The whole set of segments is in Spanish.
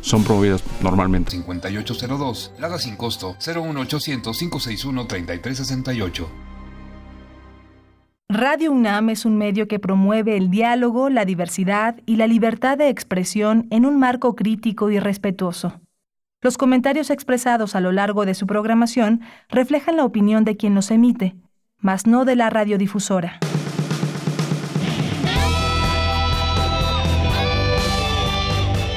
son promovidas normalmente. 5802, Lada sin costo, 01800 561 3368. Radio UNAM es un medio que promueve el diálogo, la diversidad y la libertad de expresión en un marco crítico y respetuoso. Los comentarios expresados a lo largo de su programación reflejan la opinión de quien los emite, mas no de la radiodifusora.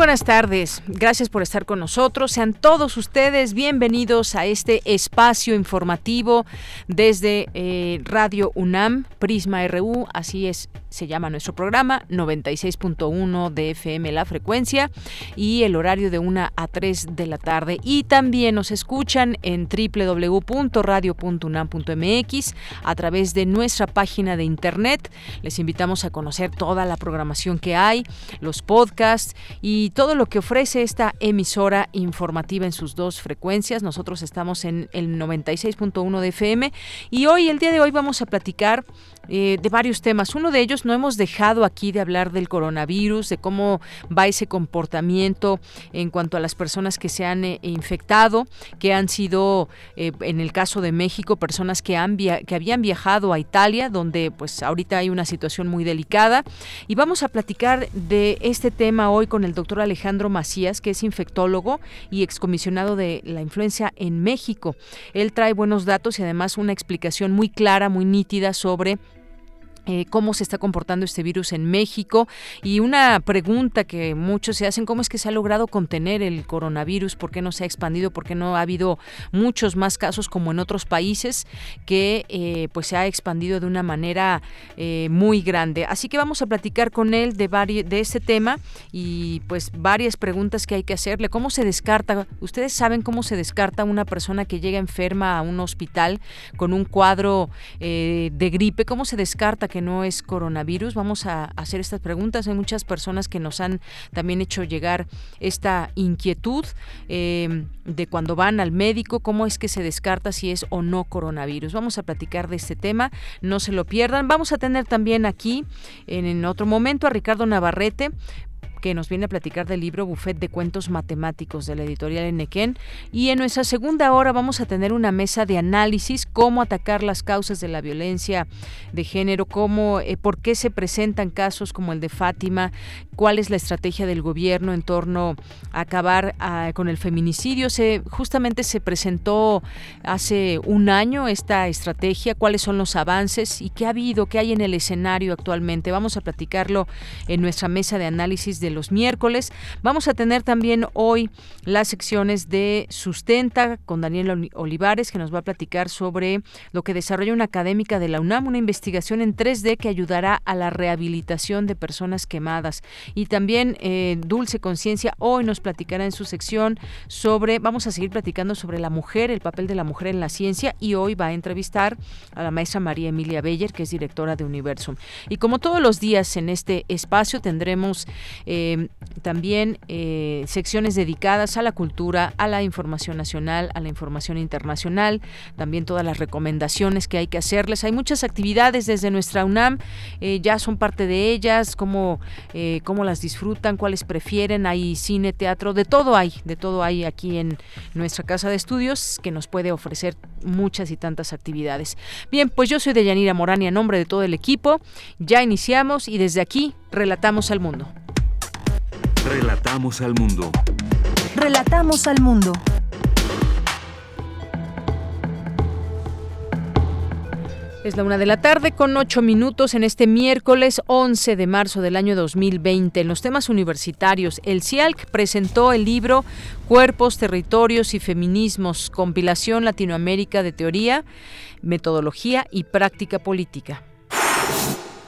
Buenas tardes, gracias por estar con nosotros. Sean todos ustedes bienvenidos a este espacio informativo desde eh, Radio UNAM, Prisma RU, así es se llama nuestro programa, 96.1 de FM la frecuencia y el horario de 1 a 3 de la tarde. Y también nos escuchan en www.radio.unam.mx a través de nuestra página de internet. Les invitamos a conocer toda la programación que hay, los podcasts y todo lo que ofrece esta emisora informativa en sus dos frecuencias. Nosotros estamos en el 96.1 de FM y hoy, el día de hoy, vamos a platicar eh, de varios temas. Uno de ellos no hemos dejado aquí de hablar del coronavirus, de cómo va ese comportamiento en cuanto a las personas que se han eh, infectado, que han sido, eh, en el caso de México, personas que, han que habían viajado a Italia, donde pues ahorita hay una situación muy delicada. Y vamos a platicar de este tema hoy con el doctor Alejandro Macías, que es infectólogo y excomisionado de la influencia en México. Él trae buenos datos y además una explicación muy clara, muy nítida sobre eh, cómo se está comportando este virus en México y una pregunta que muchos se hacen, ¿cómo es que se ha logrado contener el coronavirus? ¿Por qué no se ha expandido? ¿Por qué no ha habido muchos más casos como en otros países que eh, pues se ha expandido de una manera eh, muy grande? Así que vamos a platicar con él de, de este tema y pues varias preguntas que hay que hacerle. ¿Cómo se descarta? Ustedes saben cómo se descarta una persona que llega enferma a un hospital con un cuadro de gripe, ¿cómo se descarta que no es coronavirus? Vamos a hacer estas preguntas. Hay muchas personas que nos han también hecho llegar esta inquietud em, de cuando van al médico, cómo es que se descarta si es o no coronavirus. Vamos a platicar de este tema, no se lo pierdan. Vamos a tener también aquí en otro momento a Ricardo Navarrete, que nos viene a platicar del libro Buffet de Cuentos Matemáticos de la editorial Enequén. Y en nuestra segunda hora vamos a tener una mesa de análisis, cómo atacar las causas de la violencia de género, cómo, eh, por qué se presentan casos como el de Fátima, cuál es la estrategia del gobierno en torno a acabar ah, con el feminicidio. Se, justamente se presentó hace un año esta estrategia, cuáles son los avances y qué ha habido, qué hay en el escenario actualmente. Vamos a platicarlo en nuestra mesa de análisis de los miércoles. Vamos a tener también hoy las secciones de Sustenta con Daniel Olivares, que nos va a platicar sobre lo que desarrolla una académica de la UNAM, una investigación en 3D que ayudará a la rehabilitación de personas quemadas. Y también eh, Dulce Conciencia hoy nos platicará en su sección sobre, vamos a seguir platicando sobre la mujer, el papel de la mujer en la ciencia y hoy va a entrevistar a la maestra María Emilia Beller, que es directora de Universum. Y como todos los días en este espacio tendremos eh, también eh, secciones dedicadas a la cultura, a la información nacional, a la información internacional, también todas las recomendaciones que hay que hacerles. Hay muchas actividades desde nuestra UNAM, ya son parte de ellas, como, como las disfrutan, cuáles prefieren, hay cine, teatro, de todo hay, de todo hay aquí en nuestra casa de estudios que nos puede ofrecer muchas y tantas actividades. Bien, pues yo soy Deyanira Morán y a nombre de todo el equipo, ya iniciamos y desde aquí relatamos al mundo. Relatamos al mundo. Relatamos al mundo. Es la una de la tarde con ocho minutos en este miércoles 11 de marzo del año 2020. En los temas universitarios, el CIALC presentó el libro Cuerpos, Territorios y Feminismos, compilación Latinoamérica de Teoría, Metodología y Práctica Política.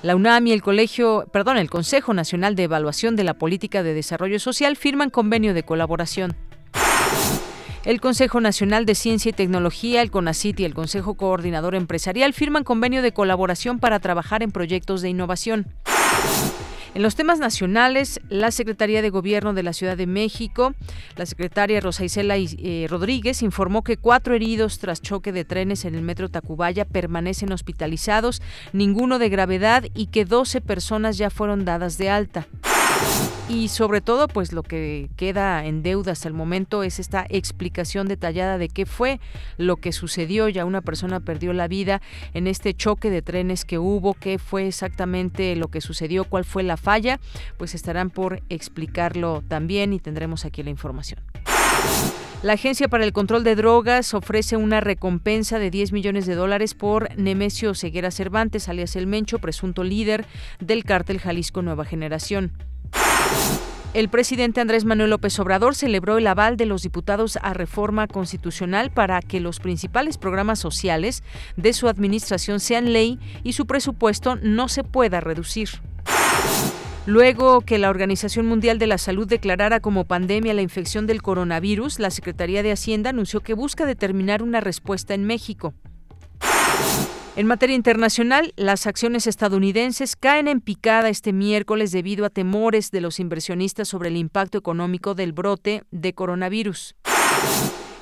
La UNAM y el Colegio, el Consejo Nacional de Evaluación de la Política de Desarrollo Social firman convenio de colaboración. El Consejo Nacional de Ciencia y Tecnología, el CONACIT y el Consejo Coordinador Empresarial firman convenio de colaboración para trabajar en proyectos de innovación. En los temas nacionales, la Secretaría de Gobierno de la Ciudad de México, la secretaria Rosa Isela eh, Rodríguez, informó que cuatro heridos tras choque de trenes en el metro Tacubaya permanecen hospitalizados, ninguno de gravedad y que 12 personas ya fueron dadas de alta. Y sobre todo, pues lo que queda en deuda hasta el momento es esta explicación detallada de qué fue lo que sucedió. Ya una persona perdió la vida en este choque de trenes que hubo, qué fue exactamente lo que sucedió, cuál fue la falla, pues estarán por explicarlo también y tendremos aquí la información. La Agencia para el Control de Drogas ofrece una recompensa de 10 millones de dólares por Nemesio Ceguera Cervantes, alias El Mencho, presunto líder del cártel Jalisco Nueva Generación. El presidente Andrés Manuel López Obrador celebró el aval de los diputados a reforma constitucional para que los principales programas sociales de su administración sean ley y su presupuesto no se pueda reducir. Luego que la Organización Mundial de la Salud declarara como pandemia la infección del coronavirus, la Secretaría de Hacienda anunció que busca determinar una respuesta en México. En materia internacional, las acciones estadounidenses caen en picada este miércoles debido a temores de los inversionistas sobre el impacto económico del brote de coronavirus.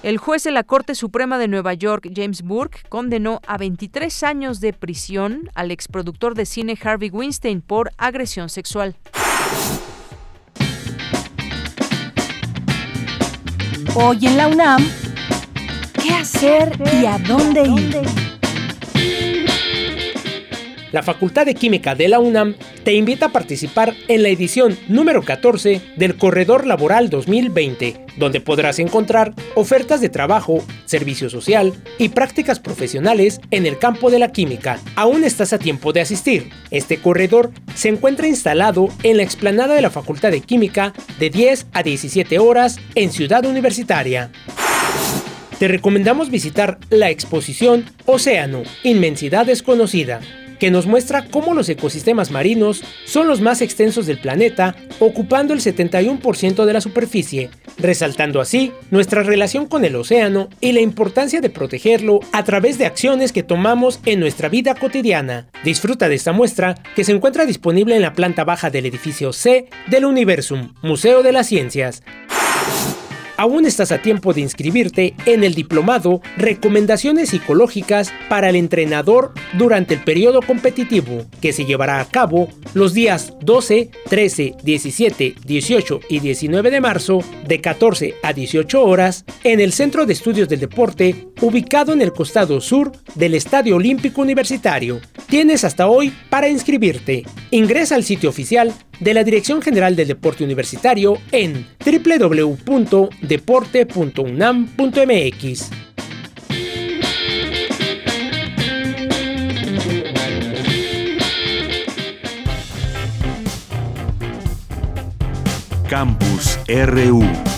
El juez de la Corte Suprema de Nueva York, James Burke, condenó a 23 años de prisión al exproductor de cine Harvey Weinstein por agresión sexual. Hoy en la UNAM, ¿qué hacer y a dónde ir? La Facultad de Química de la UNAM te invita a participar en la edición número 14 del Corredor Laboral 2020, donde podrás encontrar ofertas de trabajo, servicio social y prácticas profesionales en el campo de la química. Aún estás a tiempo de asistir. Este corredor se encuentra instalado en la explanada de la Facultad de Química de 10 a 17 horas en Ciudad Universitaria te recomendamos visitar la exposición Océano, Inmensidad Desconocida, que nos muestra cómo los ecosistemas marinos son los más extensos del planeta, ocupando el 71% de la superficie, resaltando así nuestra relación con el océano y la importancia de protegerlo a través de acciones que tomamos en nuestra vida cotidiana. Disfruta de esta muestra que se encuentra disponible en la planta baja del edificio C del Universum, Museo de las Ciencias aún estás a tiempo de inscribirte en el diplomado Recomendaciones Psicológicas para el Entrenador durante el periodo competitivo, que se llevará a cabo los días 12, 13, 17, 18 y 19 de marzo de 14 a 18 horas en el Centro de Estudios del Deporte, ubicado en el costado sur del Estadio Olímpico Universitario. Tienes hasta hoy para inscribirte. Ingresa al sitio oficial de la Dirección General del Deporte Universitario en www.deporte.unam.mx. Campus RU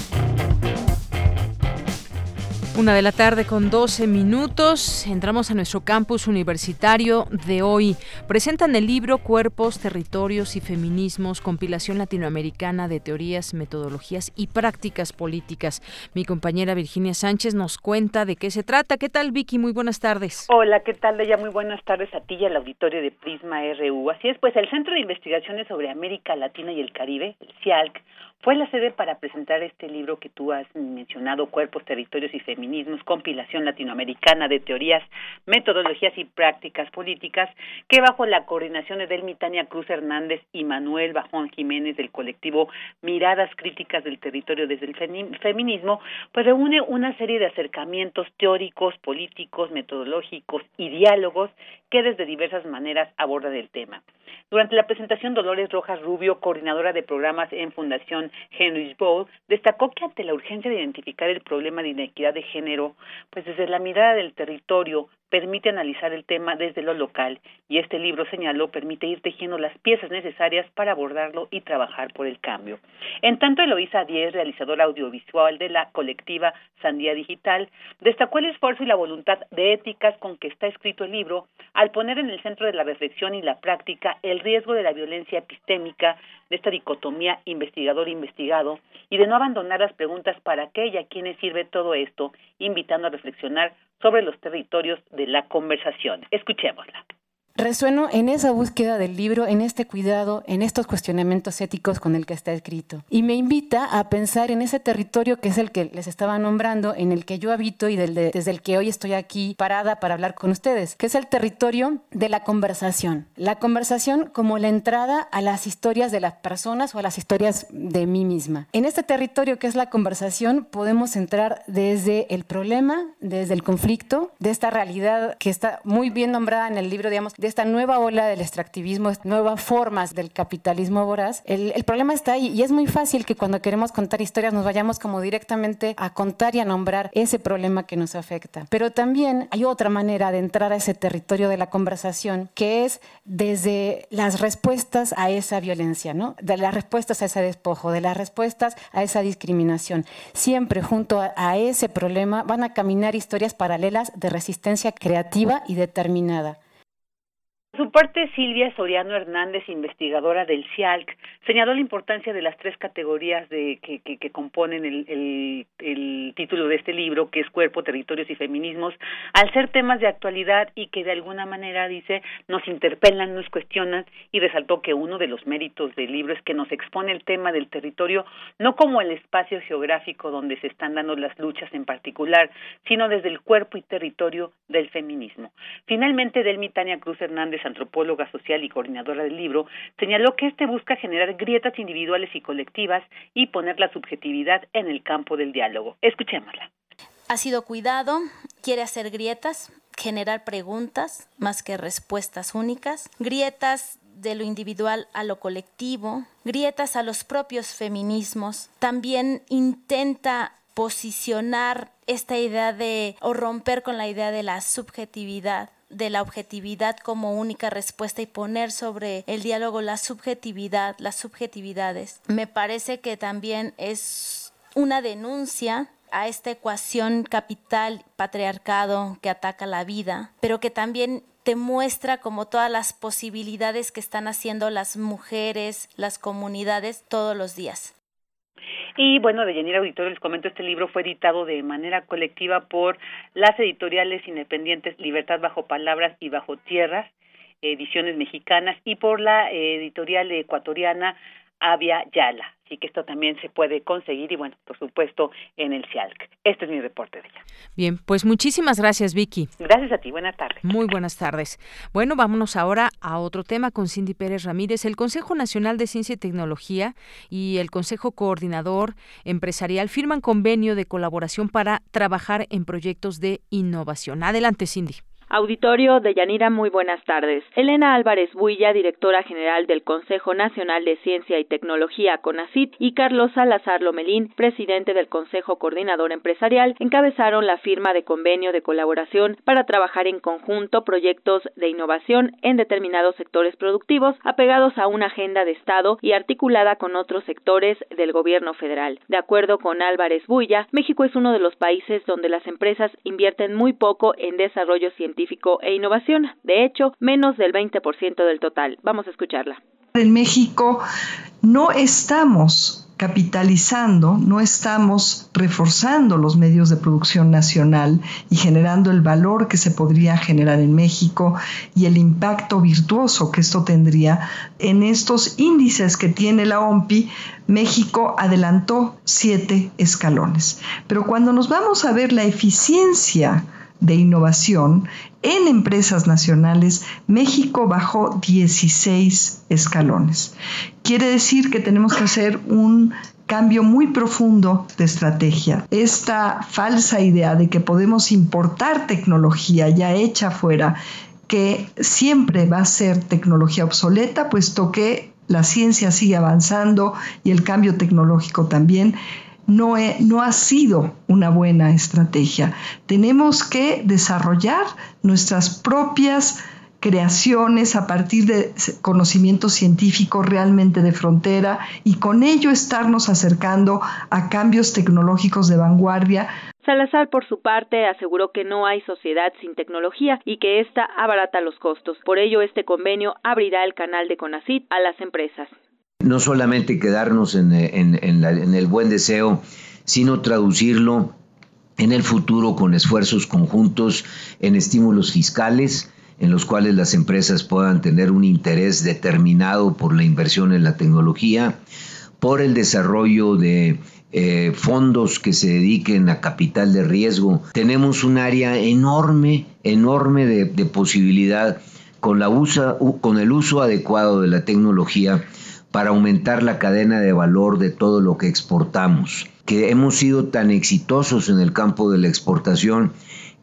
una de la tarde con 12 minutos. Entramos a nuestro campus universitario de hoy. Presentan el libro Cuerpos, Territorios y Feminismos, compilación latinoamericana de teorías, metodologías y prácticas políticas. Mi compañera Virginia Sánchez nos cuenta de qué se trata. ¿Qué tal, Vicky? Muy buenas tardes. Hola, ¿qué tal, Leia? Muy buenas tardes a ti y al auditorio de Prisma RU. Así es, pues el Centro de Investigaciones sobre América Latina y el Caribe, el CIALC, fue la sede para presentar este libro que tú has mencionado, Cuerpos, Territorios y Feminismos, compilación latinoamericana de teorías, metodologías y prácticas políticas, que bajo la coordinación de Delmitania Cruz Hernández y Manuel Bajón Jiménez del colectivo Miradas Críticas del Territorio desde el Feminismo, pues reúne una serie de acercamientos teóricos, políticos, metodológicos y diálogos que desde diversas maneras abordan el tema. Durante la presentación, Dolores Rojas Rubio, coordinadora de programas en Fundación Henry Bowl, destacó que ante la urgencia de identificar el problema de inequidad de género, pues desde la mirada del territorio, permite analizar el tema desde lo local y este libro, señaló, permite ir tejiendo las piezas necesarias para abordarlo y trabajar por el cambio. En tanto, Eloísa Díez, realizadora audiovisual de la colectiva Sandía Digital, destacó el esfuerzo y la voluntad de éticas con que está escrito el libro al poner en el centro de la reflexión y la práctica el riesgo de la violencia epistémica, de esta dicotomía investigador-investigado y de no abandonar las preguntas para qué y a quiénes sirve todo esto, invitando a reflexionar sobre los territorios de la conversación. Escuchémosla. Resueno en esa búsqueda del libro, en este cuidado, en estos cuestionamientos éticos con el que está escrito. Y me invita a pensar en ese territorio que es el que les estaba nombrando, en el que yo habito y desde el que hoy estoy aquí parada para hablar con ustedes, que es el territorio de la conversación. La conversación como la entrada a las historias de las personas o a las historias de mí misma. En este territorio que es la conversación podemos entrar desde el problema, desde el conflicto, de esta realidad que está muy bien nombrada en el libro, digamos, de esta nueva ola del extractivismo, nuevas formas del capitalismo voraz, el, problema está ahí y es muy fácil que cuando queremos contar historias nos vayamos como directamente a contar y a nombrar ese problema que nos afecta. Pero también hay otra manera de entrar a ese territorio de la conversación que es desde las respuestas a esa violencia, ¿no? de las respuestas a ese despojo, de las respuestas a esa discriminación. Siempre junto a ese problema van a caminar historias paralelas de resistencia creativa y determinada. Por su parte, Silvia Soriano Hernández, investigadora del CIALC, señaló la importancia de las tres categorías de, que, que, componen el, título de este libro, que es Cuerpo, Territorios y Feminismos, al ser temas de actualidad y que de alguna manera, dice, nos interpelan, nos cuestionan, y resaltó que uno de los méritos del libro es que nos expone el tema del territorio no como el espacio geográfico donde se están dando las luchas en particular, sino desde el cuerpo y territorio del feminismo. Finalmente, Delmi Tania Cruz Hernández antropóloga social y coordinadora del libro, señaló que este busca generar grietas individuales y colectivas y poner la subjetividad en el campo del diálogo. Escuchémosla. Ha sido cuidado, quiere hacer grietas, generar preguntas más que respuestas únicas, grietas de lo individual a lo colectivo, grietas a los propios feminismos. También intenta posicionar esta idea de o romper con la idea de la subjetividad de la objetividad como única respuesta y poner sobre el diálogo la subjetividad, las subjetividades. Me parece que también es una denuncia a esta ecuación capital patriarcado que ataca la vida, pero que también te muestra como todas las posibilidades que están haciendo las mujeres, las comunidades todos los días. Y bueno, de Yanira Auditorio les comento, este libro fue editado de manera colectiva por las editoriales independientes Libertad Bajo Palabras y Bajo Tierras, ediciones mexicanas, y por la editorial ecuatoriana Avia Yala. Así que esto también se puede conseguir y bueno, por supuesto, en el CIALC. Este es mi reporte de ella. Bien, pues muchísimas gracias, Vicky. Gracias a ti, buenas tardes. Muy buenas tardes. Bueno, vámonos ahora a otro tema con Cindy Pérez Ramírez. El Consejo Nacional de Ciencia y Tecnología y el Consejo Coordinador Empresarial firman convenio de colaboración para trabajar en proyectos de innovación. Adelante, Cindy. Auditorio de Yanira, muy buenas tardes. Elena Álvarez Builla, directora general del Consejo Nacional de Ciencia y Tecnología, CONACIT, y Carlos Salazar Lomelín, presidente del Consejo Coordinador Empresarial, encabezaron la firma de convenio de colaboración para trabajar en conjunto proyectos de innovación en determinados sectores productivos apegados a una agenda de Estado y articulada con otros sectores del gobierno federal. De acuerdo con Álvarez Builla, México es uno de los países donde las empresas invierten muy poco en desarrollo científico e innovación. De hecho, menos del 20% del total. Vamos a escucharla. En México no estamos capitalizando, no estamos reforzando los medios de producción nacional y generando el valor que se podría generar en México y el impacto virtuoso que esto tendría en estos índices que tiene la OMPI. México adelantó siete escalones. Pero cuando nos vamos a ver la eficiencia de innovación en empresas nacionales, México bajó 16 escalones. Quiere decir que tenemos que hacer un cambio muy profundo de estrategia. Esta falsa idea de que podemos importar tecnología ya hecha afuera, que siempre va a ser tecnología obsoleta, puesto que la ciencia sigue avanzando y el cambio tecnológico también, no, ha sido una buena estrategia. Tenemos que desarrollar nuestras propias creaciones a partir de conocimiento científico realmente de frontera y con ello estarnos acercando a cambios tecnológicos de vanguardia. Salazar, por su parte, aseguró que no hay sociedad sin tecnología y que ésta abarata los costos. Por ello, este convenio abrirá el canal de CONACIT a las empresas. No solamente quedarnos en, el buen deseo, sino traducirlo en el futuro con esfuerzos conjuntos en estímulos fiscales, en los cuales las empresas puedan tener un interés determinado por la inversión en la tecnología, por el desarrollo de eh, fondos que se dediquen a capital de riesgo. Tenemos un área enorme, enorme de, posibilidad con, la usa, con el uso adecuado de la tecnología para aumentar la cadena de valor de todo lo que exportamos. Que hemos sido tan exitosos en el campo de la exportación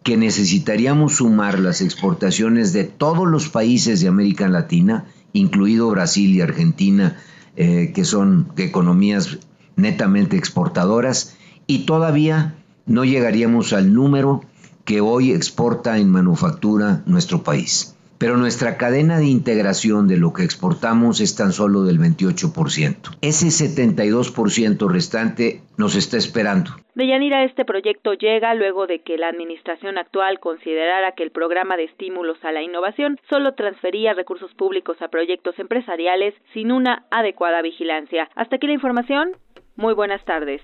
que necesitaríamos sumar las exportaciones de todos los países de América Latina, incluido Brasil y Argentina, eh, que son economías netamente exportadoras, y todavía no llegaríamos al número que hoy exporta en manufactura nuestro país pero nuestra cadena de integración de lo que exportamos es tan solo del 28%. Ese 72% restante nos está esperando. De Yanira, este proyecto llega luego de que la administración actual considerara que el programa de estímulos a la innovación solo transfería recursos públicos a proyectos empresariales sin una adecuada vigilancia. Hasta aquí la información. Muy buenas tardes.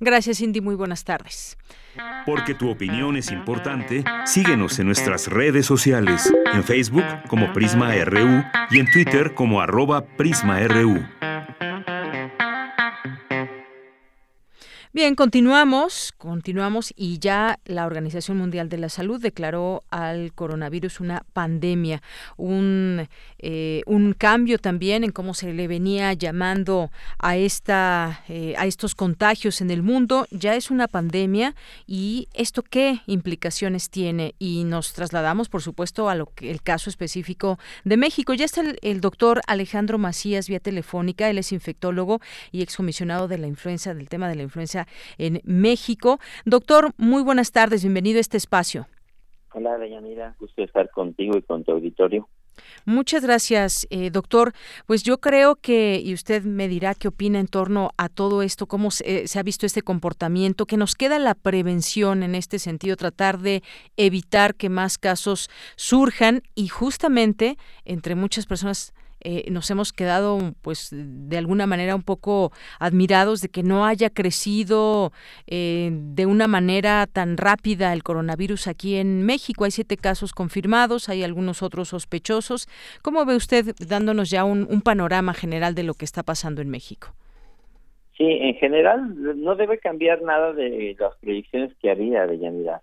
Gracias, Cindy. Muy buenas tardes. Porque tu opinión es importante, síguenos en nuestras redes sociales, en Facebook como Prisma RU y en Twitter como arroba PrismaRU. Bien, continuamos, continuamos y ya la Organización Mundial de la Salud declaró al coronavirus una pandemia, un, eh, un cambio también en cómo se le venía llamando a, esta, eh, a estos contagios en el mundo. Ya es una pandemia y esto qué implicaciones tiene y nos trasladamos, por supuesto, a lo que el caso específico de México. Ya está el, el doctor Alejandro Macías vía telefónica, él es infectólogo y excomisionado de la influenza, del tema de la influenza en México. Doctor, muy buenas tardes, bienvenido a este espacio. Hola, Deyanira, gusto estar contigo y con tu auditorio. Muchas gracias, eh, doctor. Pues yo creo que, y usted me dirá qué opina en torno a todo esto, cómo se, eh, se, ha visto este comportamiento, que nos queda la prevención en este sentido, tratar de evitar que más casos surjan y justamente entre muchas personas eh, nos hemos quedado pues de alguna manera un poco admirados de que no haya crecido eh, de una manera tan rápida el coronavirus aquí en México. Hay siete casos confirmados, hay algunos otros sospechosos. ¿Cómo ve usted dándonos ya un, panorama general de lo que está pasando en México? Sí, en general no debe cambiar nada de las predicciones que había de Yanidad.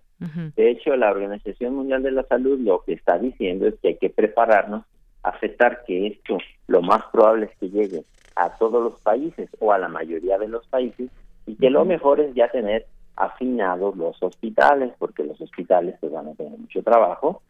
De hecho, la Organización Mundial de la Salud lo que está diciendo es que hay que prepararnos aceptar que esto lo más probable es que llegue a todos los países o a la mayoría de los países y que lo mejor es ya tener afinados los hospitales porque los hospitales pues van a tener mucho trabajo.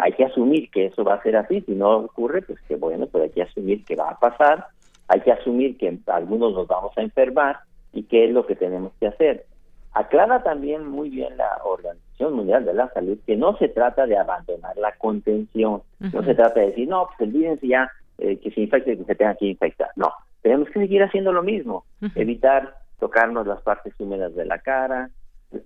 Hay que asumir que eso va a ser así. Si no ocurre pues que bueno pues hay que asumir que va a pasar. Hay que asumir que algunos nos vamos a enfermar y qué es lo que tenemos que hacer. Aclara también muy bien la organización Mundial de la Salud que no se trata de abandonar la contención, no se trata de decir, no, pues olvídense ya eh, que se infecte que se tenga que infectar. No, tenemos que seguir haciendo lo mismo, evitar tocarnos las partes húmedas de la cara,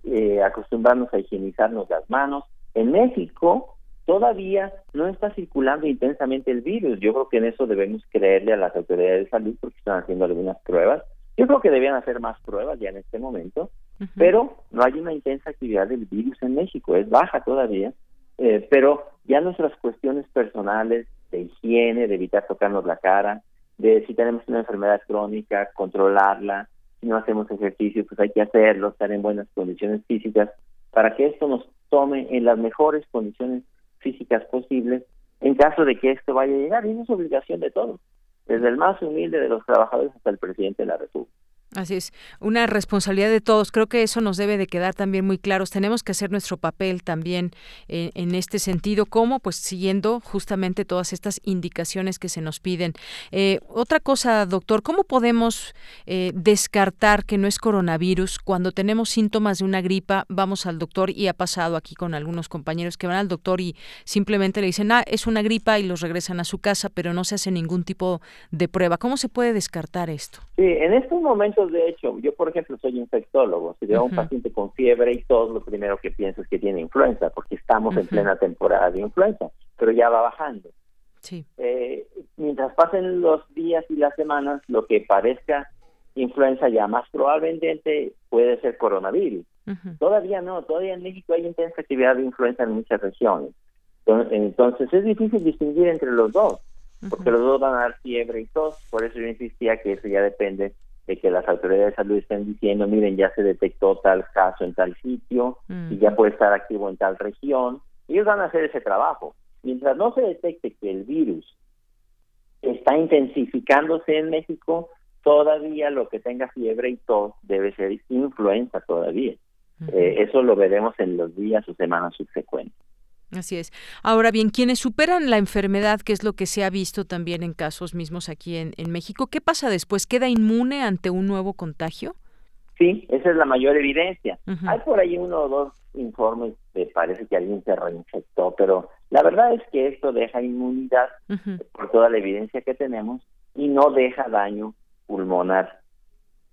eh, acostumbrarnos a higienizarnos las manos. En México todavía no está circulando intensamente el virus. Yo creo que en eso debemos creerle a las autoridades de salud porque están haciendo algunas pruebas. Yo creo que debían hacer más pruebas ya en este momento pero no hay una intensa actividad del virus en México, es baja todavía, eh, pero ya nuestras cuestiones personales de higiene, de evitar tocarnos la cara, de si tenemos una enfermedad crónica, controlarla, si no hacemos ejercicio, pues hay que hacerlo, estar en buenas condiciones físicas, para que esto nos tome en las mejores condiciones físicas posibles en caso de que esto vaya a llegar. Y es obligación de todos, desde el más humilde de los trabajadores hasta el presidente de la República. Así es, una responsabilidad de todos. Creo que eso nos debe de quedar también muy claros. Tenemos que hacer nuestro papel también en este sentido, como pues siguiendo justamente todas estas indicaciones que se nos piden. Eh, otra cosa, doctor, ¿cómo podemos eh, descartar que no es coronavirus cuando tenemos síntomas de una gripa? Vamos al doctor y ha pasado aquí con algunos compañeros que van al doctor y simplemente le dicen, ah, es una gripa y los regresan a su casa, pero no se hace ningún tipo de prueba. ¿Cómo se puede descartar esto? Sí, en estos de hecho, yo por ejemplo soy infectólogo, si veo a un paciente con fiebre y todo, lo primero que pienso es que tiene influenza, porque estamos en plena temporada de influenza, pero ya va bajando. Sí. Eh, mientras pasen los días y las semanas, lo que parezca influenza ya más probablemente puede ser coronavirus. Todavía no, todavía en México hay intensa actividad de influenza en muchas regiones. Entonces es difícil distinguir entre los dos, porque los dos van a dar fiebre y tos, por eso yo insistía que eso ya depende de que las autoridades de salud estén diciendo, miren, ya se detectó tal caso en tal sitio y ya puede estar activo en tal región. Ellos van a hacer ese trabajo. Mientras no se detecte que el virus está intensificándose en México, todavía lo que tenga fiebre y tos debe ser influenza todavía. Eh, eso lo veremos en los días o semanas subsecuentes. Así es. Ahora bien, quienes superan la enfermedad, que es lo que se ha visto también en casos mismos aquí en, México, ¿qué pasa después? ¿Queda inmune ante un nuevo contagio? Sí, esa es la mayor evidencia. Hay por ahí uno o dos informes que parece que alguien se reinfectó, pero la verdad es que esto deja inmunidad por toda la evidencia que tenemos y no deja daño pulmonar,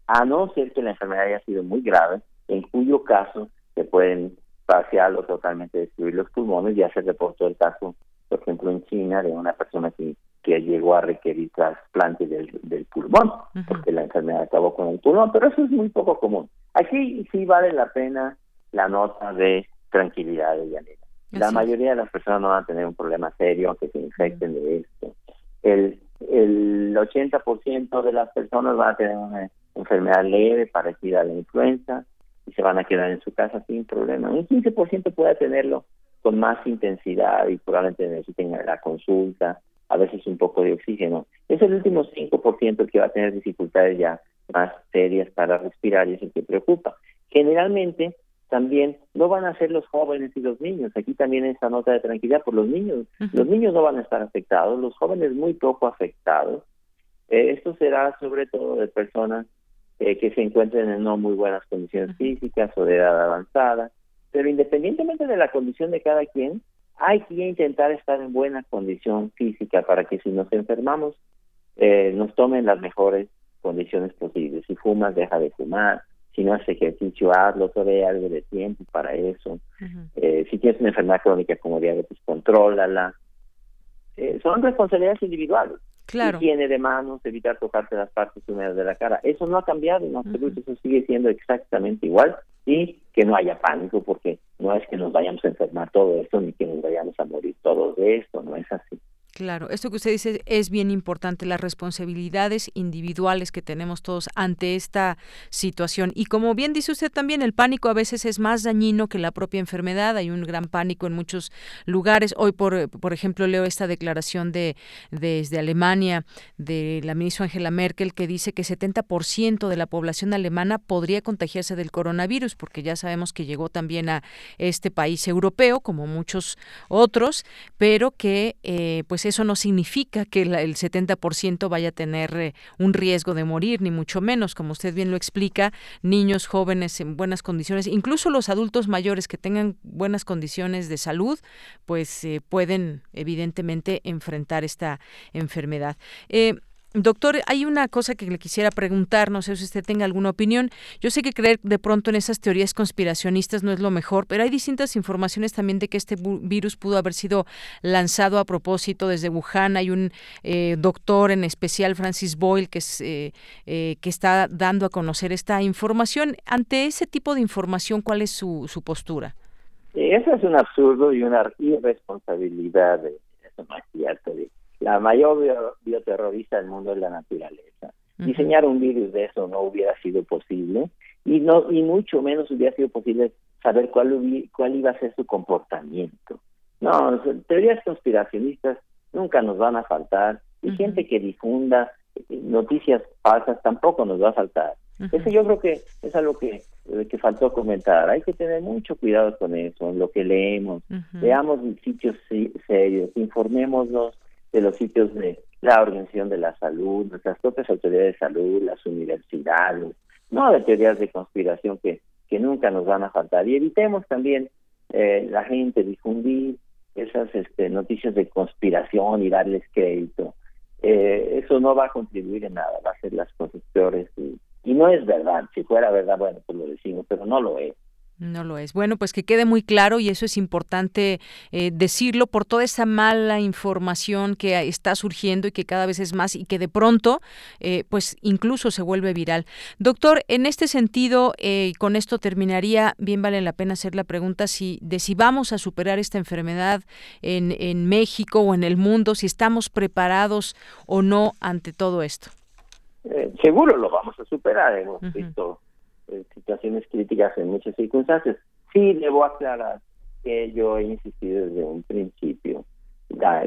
a no ser que la enfermedad haya sido muy grave, en cuyo caso se pueden parcial o totalmente destruir los pulmones. Ya se reportó el caso, por ejemplo, en China de una persona que, que llegó a requerir trasplante del, del pulmón, porque la enfermedad acabó con el pulmón, pero eso es muy poco común. Aquí sí vale la pena la nota de tranquilidad de Yanira. La mayoría de las personas no van a tener un problema serio aunque se infecten de esto. El, el 80% de las personas van a tener una enfermedad leve parecida a la influenza y se van a quedar en su casa sin problema. Un 15% puede tenerlo con más intensidad y probablemente necesiten la consulta, a veces un poco de oxígeno. Es el último 5% el que va a tener dificultades ya más serias para respirar y es el que preocupa. Generalmente también no van a ser los jóvenes y los niños. Aquí también esta nota de tranquilidad por los niños. Los niños no van a estar afectados, los jóvenes muy poco afectados. Eh, esto será sobre todo de personas eh, que se encuentren en no muy buenas condiciones físicas o de edad avanzada. Pero independientemente de la condición de cada quien, hay que intentar estar en buena condición física para que si nos enfermamos eh, nos tomen las mejores condiciones posibles. Si fumas, deja de fumar. Si no haces ejercicio, hazlo. Todavía algo de tiempo para eso. eh, si tienes una enfermedad crónica como diabetes, contrólala. Eh, son responsabilidades individuales. Claro. Higiene de manos, evitar tocarte las partes húmedas de la cara. Eso no ha cambiado en absoluto, eso sigue siendo exactamente igual y que no haya pánico porque no es que nos vayamos a enfermar todo esto ni que nos vayamos a morir todos de esto, no es así. Claro, esto que usted dice es bien importante, las responsabilidades individuales que tenemos todos ante esta situación. Y como bien dice usted también, el pánico a veces es más dañino que la propia enfermedad. Hay un gran pánico en muchos lugares. Hoy, por, por ejemplo, leo esta declaración de desde Alemania de la ministra Angela Merkel que dice que 70% de la población alemana podría contagiarse del coronavirus, porque ya sabemos que llegó también a este país europeo, como muchos otros, pero que eh, pues eso no significa que el 70% vaya a tener eh, un riesgo de morir, ni mucho menos, como usted bien lo explica, niños jóvenes en buenas condiciones, incluso los adultos mayores que tengan buenas condiciones de salud, pues eh, pueden evidentemente enfrentar esta enfermedad. Eh, Doctor, hay una cosa que le quisiera preguntar, no sé si usted tenga alguna opinión. Yo sé que creer de pronto en esas teorías conspiracionistas no es lo mejor, pero hay distintas informaciones también de que este virus pudo haber sido lanzado a propósito desde Wuhan. Hay un eh, doctor en especial, Francis Boyle, que, es, eh, eh, que está dando a conocer esta información. Ante ese tipo de información, ¿cuál es su, su postura? Eso es un absurdo y una irresponsabilidad de la mayor bioterrorista del mundo es la naturaleza. Diseñar un virus de eso no hubiera sido posible y no y mucho menos hubiera sido posible saber cuál cuál iba a ser su comportamiento. No, teorías conspiracionistas nunca nos van a faltar y gente que difunda noticias falsas tampoco nos va a faltar. Eso yo creo que es algo que, eh, que faltó comentar. Hay que tener mucho cuidado con eso, en lo que leemos. Veamos sitios serios, informémonos de los sitios de la Organización de la Salud, nuestras propias autoridades de salud, las universidades, no de teorías de conspiración que, que nunca nos van a faltar. Y evitemos también eh, la gente difundir esas este, noticias de conspiración y darles crédito. Eh, eso no va a contribuir en nada, va a hacer las cosas peores. Y, y no es verdad. Si fuera verdad, bueno, pues lo decimos, pero no lo es. No lo es. Bueno, pues que quede muy claro y eso es importante eh, decirlo por toda esa mala información que está surgiendo y que cada vez es más y que de pronto, eh, pues incluso se vuelve viral. Doctor, en este sentido, eh, con esto terminaría, bien vale la pena hacer la pregunta si de si vamos a superar esta enfermedad en, en México o en el mundo, si estamos preparados o no ante todo esto. seguro lo vamos a superar. Hemos visto situaciones críticas en muchas circunstancias. Sí, debo aclarar que yo he insistido desde un principio,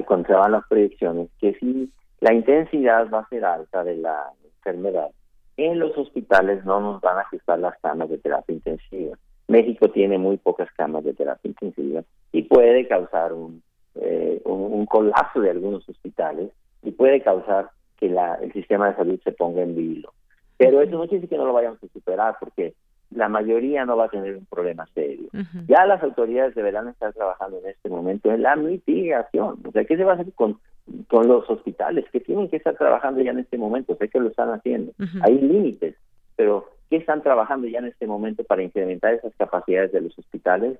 cuando las proyecciones, que si la intensidad va a ser alta de la enfermedad, en los hospitales no nos van a ajustar las camas de terapia intensiva. México tiene muy pocas camas de terapia intensiva y puede causar un, eh, un, colapso de algunos hospitales y puede causar que la, el sistema de salud se ponga en vilo. Pero eso no quiere decir que no lo vayamos a superar, porque la mayoría no va a tener un problema serio. Ya las autoridades deberán estar trabajando en este momento en la mitigación. O sea, ¿qué se va a hacer con, con los hospitales? Que tienen que estar trabajando ya en este momento. Sé que lo están haciendo. Hay límites, pero ¿qué están trabajando ya en este momento para incrementar esas capacidades de los hospitales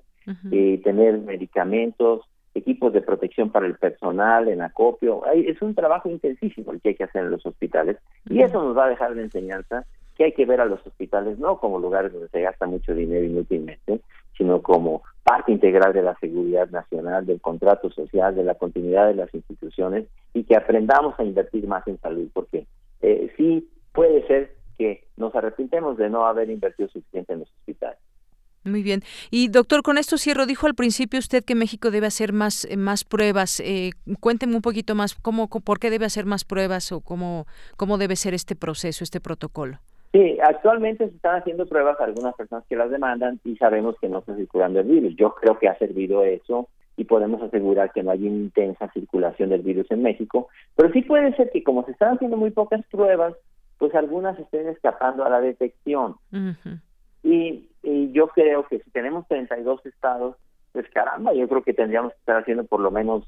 y tener medicamentos, equipos de protección para el personal, en acopio. es un trabajo intensísimo el que hay que hacer en los hospitales y eso nos va a dejar de enseñanza que hay que ver a los hospitales no como lugares donde se gasta mucho dinero inútilmente, sino como parte integral de la seguridad nacional, del contrato social, de la continuidad de las instituciones y que aprendamos a invertir más en salud, porque eh, sí puede ser que nos arrepintemos de no haber invertido suficiente en los hospitales. Muy bien. Y doctor, con esto cierro. Dijo al principio usted que México debe hacer más, eh, más pruebas. Eh, cuénteme un poquito más cómo, por qué debe hacer más pruebas o cómo, cómo debe ser este proceso, este protocolo. Sí, actualmente se están haciendo pruebas a algunas personas que las demandan y sabemos que no está circulando el virus. Yo creo que ha servido eso y podemos asegurar que no hay intensa circulación del virus en México. Pero sí puede ser que como se están haciendo muy pocas pruebas, pues algunas estén escapando a la detección. Y, yo creo que si tenemos 32 estados, pues caramba, yo creo que tendríamos que estar haciendo por lo menos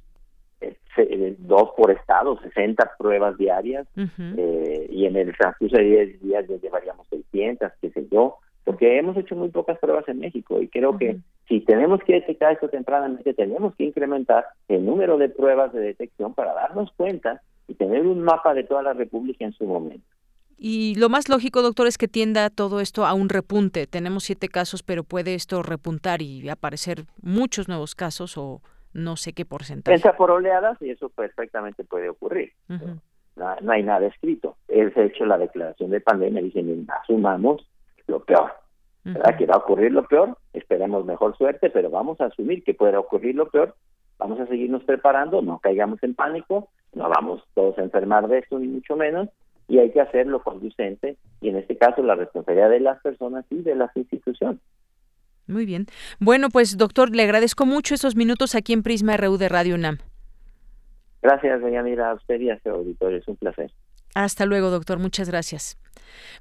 eh, eh, dos por estado, 60 pruebas diarias, eh, y en el transcurso de 10 días ya llevaríamos 600, qué sé yo, porque hemos hecho muy pocas pruebas en México y creo que si tenemos que detectar esto tempranamente, tenemos que incrementar el número de pruebas de detección para darnos cuenta y tener un mapa de toda la República en su momento. Y lo más lógico, doctor, es que tienda todo esto a un repunte. Tenemos siete casos, pero puede esto repuntar y aparecer muchos nuevos casos o no sé qué porcentaje. Pensa por oleadas y eso perfectamente puede ocurrir. no, hay nada escrito. Él se ha hecho la declaración de pandemia, dicen, asumamos lo peor. ¿Verdad? Que va a ocurrir lo peor, esperemos mejor suerte, pero vamos a asumir que puede ocurrir lo peor, vamos a seguirnos preparando, no caigamos en pánico, no vamos todos a enfermar de esto, ni mucho menos, y hay que hacerlo conducente y en este caso la responsabilidad de las personas y de las instituciones. Muy bien. Bueno, pues doctor, le agradezco mucho esos minutos aquí en Prisma RU de Radio UNAM. Gracias, doña Mira, a usted y a su auditorio, es un placer. Hasta luego, doctor, muchas gracias.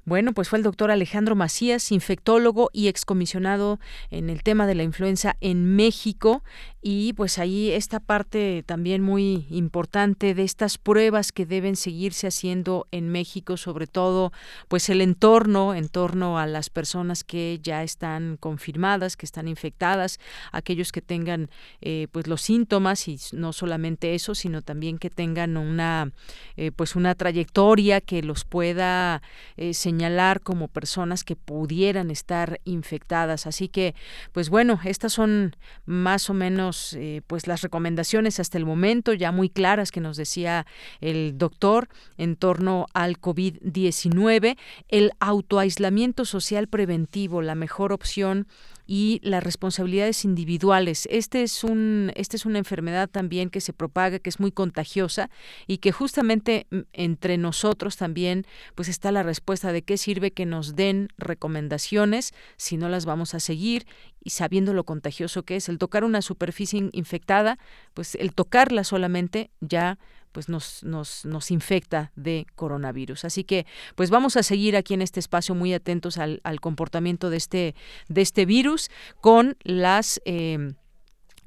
Bueno, pues fue el doctor Alejandro Macías, infectólogo y excomisionado en el tema de la influenza en México. Y pues ahí esta parte también muy importante de estas pruebas que deben seguirse haciendo en México, sobre todo pues el entorno, en torno a las personas que ya están confirmadas, que están infectadas, aquellos que tengan eh, pues los síntomas y no solamente eso, sino también que tengan una eh, pues una trayectoria que los pueda señalar como personas que pudieran estar infectadas. Así que, pues bueno, estas son más o menos eh, pues las recomendaciones hasta el momento ya muy claras que nos decía el doctor en torno al COVID-19. El autoaislamiento social preventivo, la mejor opción y las responsabilidades individuales. Este es un, esta es una enfermedad también que se propaga, que es muy contagiosa y que justamente mm, entre nosotros también pues está la respuesta de qué sirve que nos den recomendaciones si no las vamos a seguir y sabiendo lo contagioso que es el tocar una superficie infectada, pues el tocarla solamente ya pues nos, nos, nos infecta de coronavirus. Así que pues vamos a seguir aquí en este espacio muy atentos al, al comportamiento de este, de este virus con las... Eh,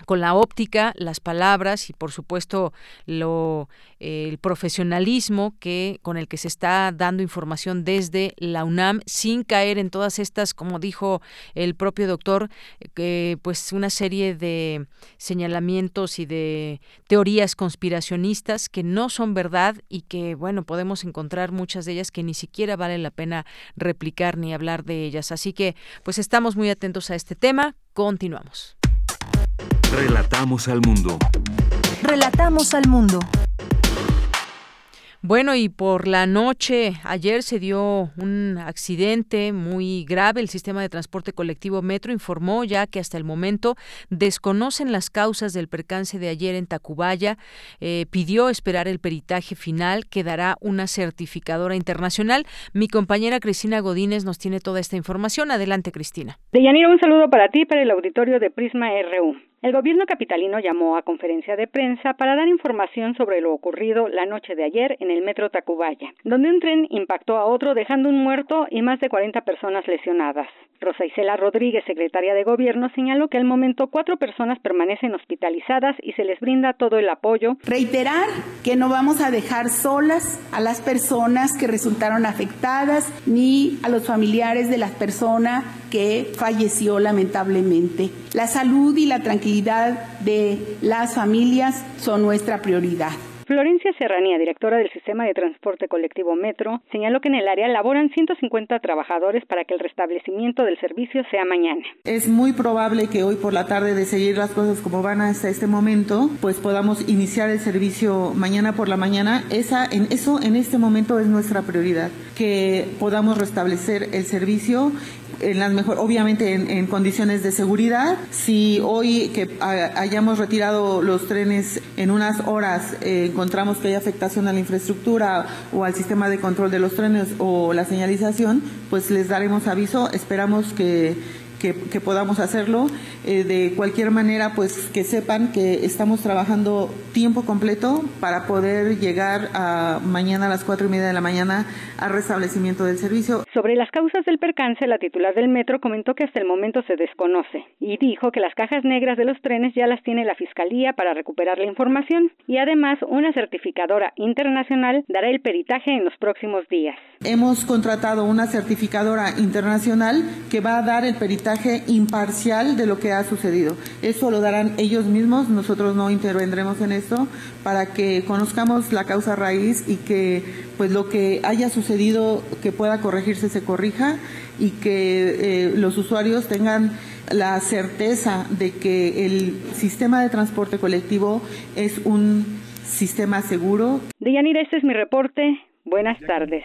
con la óptica, las palabras y por supuesto lo el profesionalismo que con el que se está dando información desde la UNAM sin caer en todas estas, como dijo el propio doctor, pues una serie de señalamientos y de teorías conspiracionistas que no son verdad y que bueno, podemos encontrar muchas de ellas que ni siquiera vale la pena replicar ni hablar de ellas. Así que pues estamos muy atentos a este tema. Continuamos. Relatamos al mundo. Relatamos al mundo. Bueno, y por la noche, ayer se dio un accidente muy grave. El sistema de transporte colectivo Metro informó ya que hasta el momento desconocen las causas del percance de ayer en Tacubaya. Eh, pidió esperar el peritaje final que dará una certificadora internacional. Mi compañera Cristina Godínez nos tiene toda esta información. Adelante, Cristina. Deyanira, un saludo para ti, para el auditorio de Prisma RU. El gobierno capitalino llamó a conferencia de prensa para dar información sobre lo ocurrido la noche de ayer en el metro Tacubaya, donde un tren impactó a otro dejando un muerto y más de 40 personas lesionadas. Rosa Isela Rodríguez, secretaria de Gobierno, señaló que al momento cuatro personas permanecen hospitalizadas y se les brinda todo el apoyo. Reiterar que no vamos a dejar solas a las personas que resultaron afectadas ni a los familiares de las personas que falleció lamentablemente. La salud y la tranquilidad de las familias son nuestra prioridad. Florencia Serranía, directora del Sistema de Transporte Colectivo Metro, señaló que en el área laboran 150 trabajadores para que el restablecimiento del servicio sea mañana. Es muy probable que hoy por la tarde, de seguir las cosas como van hasta este momento, pues podamos iniciar el servicio mañana por la mañana. Esa, en eso en este momento es nuestra prioridad, que podamos restablecer el servicio en las mejor, obviamente en, condiciones de seguridad. Si hoy que hayamos retirado los trenes en unas horas eh, encontramos que hay afectación a la infraestructura o al sistema de control de los trenes o la señalización, pues les daremos aviso. Esperamos que que, podamos hacerlo. Eh, de cualquier manera, pues que sepan que estamos trabajando tiempo completo para poder llegar a mañana a las cuatro y media de la mañana al restablecimiento del servicio. Sobre las causas del percance, la titular del metro comentó que hasta el momento se desconoce y dijo que las cajas negras de los trenes ya las tiene la Fiscalía para recuperar la información y además una certificadora internacional dará el peritaje en los próximos días. Hemos contratado una certificadora internacional que va a dar el peritaje imparcial de lo que ha sucedido. Eso lo darán ellos mismos, nosotros no intervendremos en esto para que conozcamos la causa raíz y que pues lo que haya sucedido que pueda corregirse se corrija y que eh, los usuarios tengan la certeza de que el sistema de transporte colectivo es un sistema seguro. Deyanira, este es mi reporte. Buenas tardes.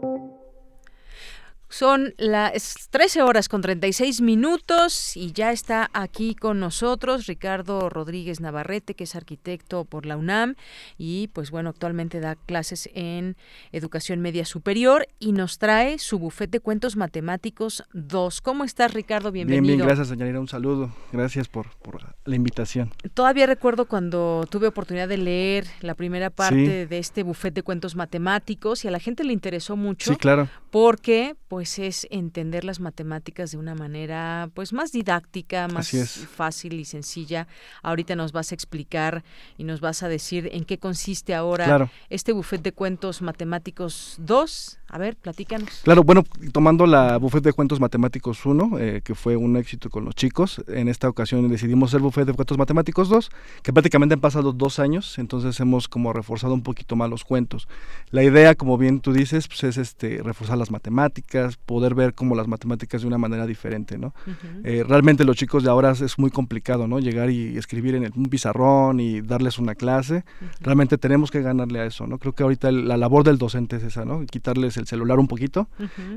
Son las 13 horas con 36 minutos y ya está aquí con nosotros Ricardo Rodríguez Navarrete, que es arquitecto por la UNAM y pues bueno, actualmente da clases en educación media superior y nos trae su bufete de cuentos matemáticos 2. ¿Cómo estás Ricardo? Bienvenido. Bien, bien, gracias señorita, un saludo. Gracias por, por la invitación. Todavía recuerdo cuando tuve oportunidad de leer la primera parte de este bufete de cuentos matemáticos y a la gente le interesó mucho. Sí, claro. Porque pues pues es entender las matemáticas de una manera pues más didáctica, más fácil y sencilla. Ahorita nos vas a explicar y nos vas a decir en qué consiste ahora este buffet de cuentos matemáticos 2. A ver, platícanos. Claro, bueno, tomando la Buffet de Cuentos Matemáticos 1, eh, que fue un éxito con los chicos, en esta ocasión decidimos hacer Buffet de Cuentos Matemáticos 2, que prácticamente han pasado dos años, entonces hemos como reforzado un poquito más los cuentos. La idea, como bien tú dices, pues es este reforzar las matemáticas, poder ver como las matemáticas de una manera diferente, ¿no? Eh, realmente los chicos de ahora es muy complicado, ¿no? Llegar y escribir en un pizarrón y darles una clase. Realmente tenemos que ganarle a eso, ¿no? Creo que ahorita la labor del docente es esa, ¿no? Quitarles el celular un poquito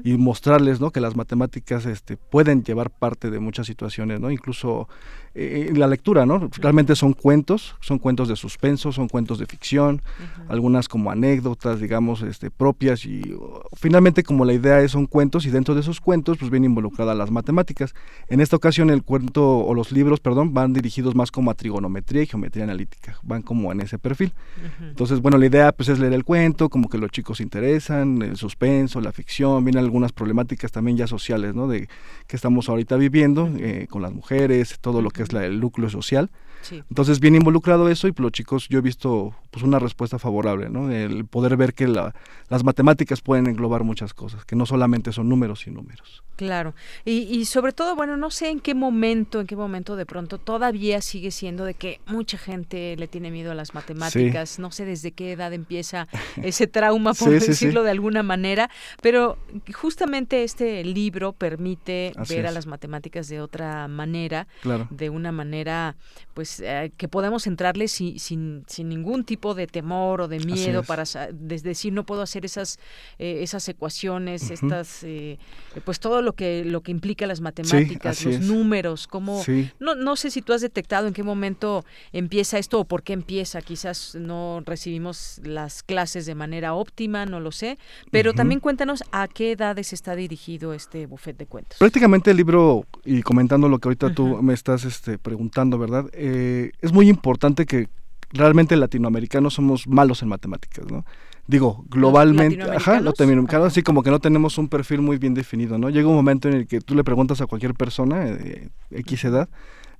y mostrarles, ¿no? Que las matemáticas este, pueden llevar parte de muchas situaciones, ¿no? Incluso eh, la lectura, ¿no? Realmente son cuentos, son cuentos de suspenso, son cuentos de ficción, algunas como anécdotas, digamos, este, propias y finalmente como la idea es son cuentos y dentro de esos cuentos pues viene involucrada las matemáticas. En esta ocasión el cuento o los libros, perdón, van dirigidos más como a trigonometría y geometría analítica, van como en ese perfil. Entonces, bueno, la idea pues es leer el cuento, como que los chicos se interesan, el suspenso, la ficción, vienen algunas problemáticas también ya sociales, ¿no? De que estamos ahorita viviendo eh, con las mujeres, todo lo que es la, el núcleo social. Entonces, bien involucrado eso y pues, los chicos, yo he visto pues una respuesta favorable, ¿no? El poder ver que la, las matemáticas pueden englobar muchas cosas, que no solamente son números y números. Claro, y, y, sobre todo, bueno, no sé en qué momento, en qué momento de pronto todavía sigue siendo de que mucha gente le tiene miedo a las matemáticas, no sé desde qué edad empieza ese trauma, por decirlo de alguna manera, pero justamente este libro permite ver a las matemáticas de otra manera, de una manera, pues, eh, que podemos entrarle sin, sin, sin, ningún tipo de temor o de miedo para decir no puedo hacer esas, eh, esas ecuaciones, estas, eh, pues todo lo que lo que implica las matemáticas, los números, cómo no no sé si tú has detectado en qué momento empieza esto o por qué empieza, quizás no recibimos las clases de manera óptima, no lo sé, pero también cuéntanos a qué edades está dirigido este buffet de cuentos. Prácticamente el libro y comentando lo que ahorita tú me estás este, preguntando, ¿verdad? Eh, es muy importante que realmente latinoamericanos somos malos en matemáticas, ¿no? digo, globalmente, ajá, latinoamericanos, así como que no tenemos un perfil muy bien definido, ¿no? Llega un momento en el que tú le preguntas a cualquier persona de X edad,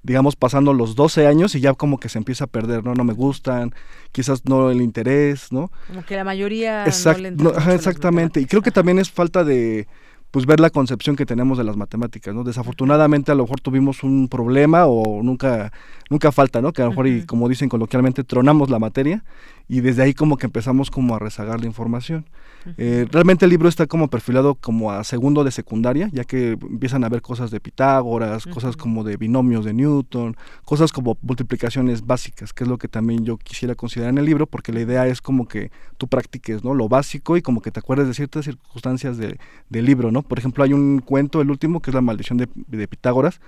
digamos, pasando los 12 años y ya como que se empieza a perder, ¿no? No me gustan, quizás no el interés, ¿no? Como que la mayoría no le Exactamente, y creo que también es falta de pues ver la concepción que tenemos de las matemáticas, ¿no? Desafortunadamente a lo mejor tuvimos un problema o nunca nunca falta, ¿no? Que a lo mejor y como dicen coloquialmente tronamos la materia y desde ahí como que empezamos como a rezagar la información. Eh, realmente el libro está como perfilado como a segundo de secundaria, ya que empiezan a ver cosas de Pitágoras, cosas como de binomios de Newton, cosas como multiplicaciones básicas, que es lo que también yo quisiera considerar en el libro, porque la idea es como que tú practiques, ¿no? Lo básico y como que te acuerdes de ciertas circunstancias de, del libro, ¿no? Por ejemplo, hay un cuento, el último, que es la maldición de, de Pitágoras,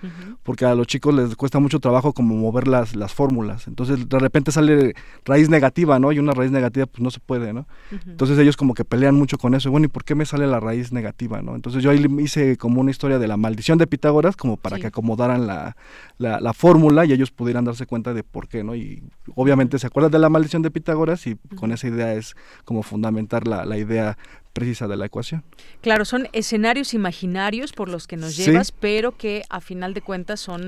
porque a los chicos les cuesta mucho trabajo como mover las, las fórmulas. Entonces, de repente sale raíz negativa, ¿no? Y una raíz negativa, pues no se puede, ¿no? Entonces ellos como que pelean mucho con eso. Bueno, ¿y por qué me sale la raíz negativa? ¿no? Entonces yo ahí hice como una historia de la maldición de Pitágoras, como para que acomodaran la, la, fórmula y ellos pudieran darse cuenta de por qué, ¿no? Y obviamente se acuerdan de la maldición de Pitágoras y con esa idea es como fundamentar la, la idea precisa de la ecuación. Claro, son escenarios imaginarios por los que nos llevas, pero que a final de cuentas son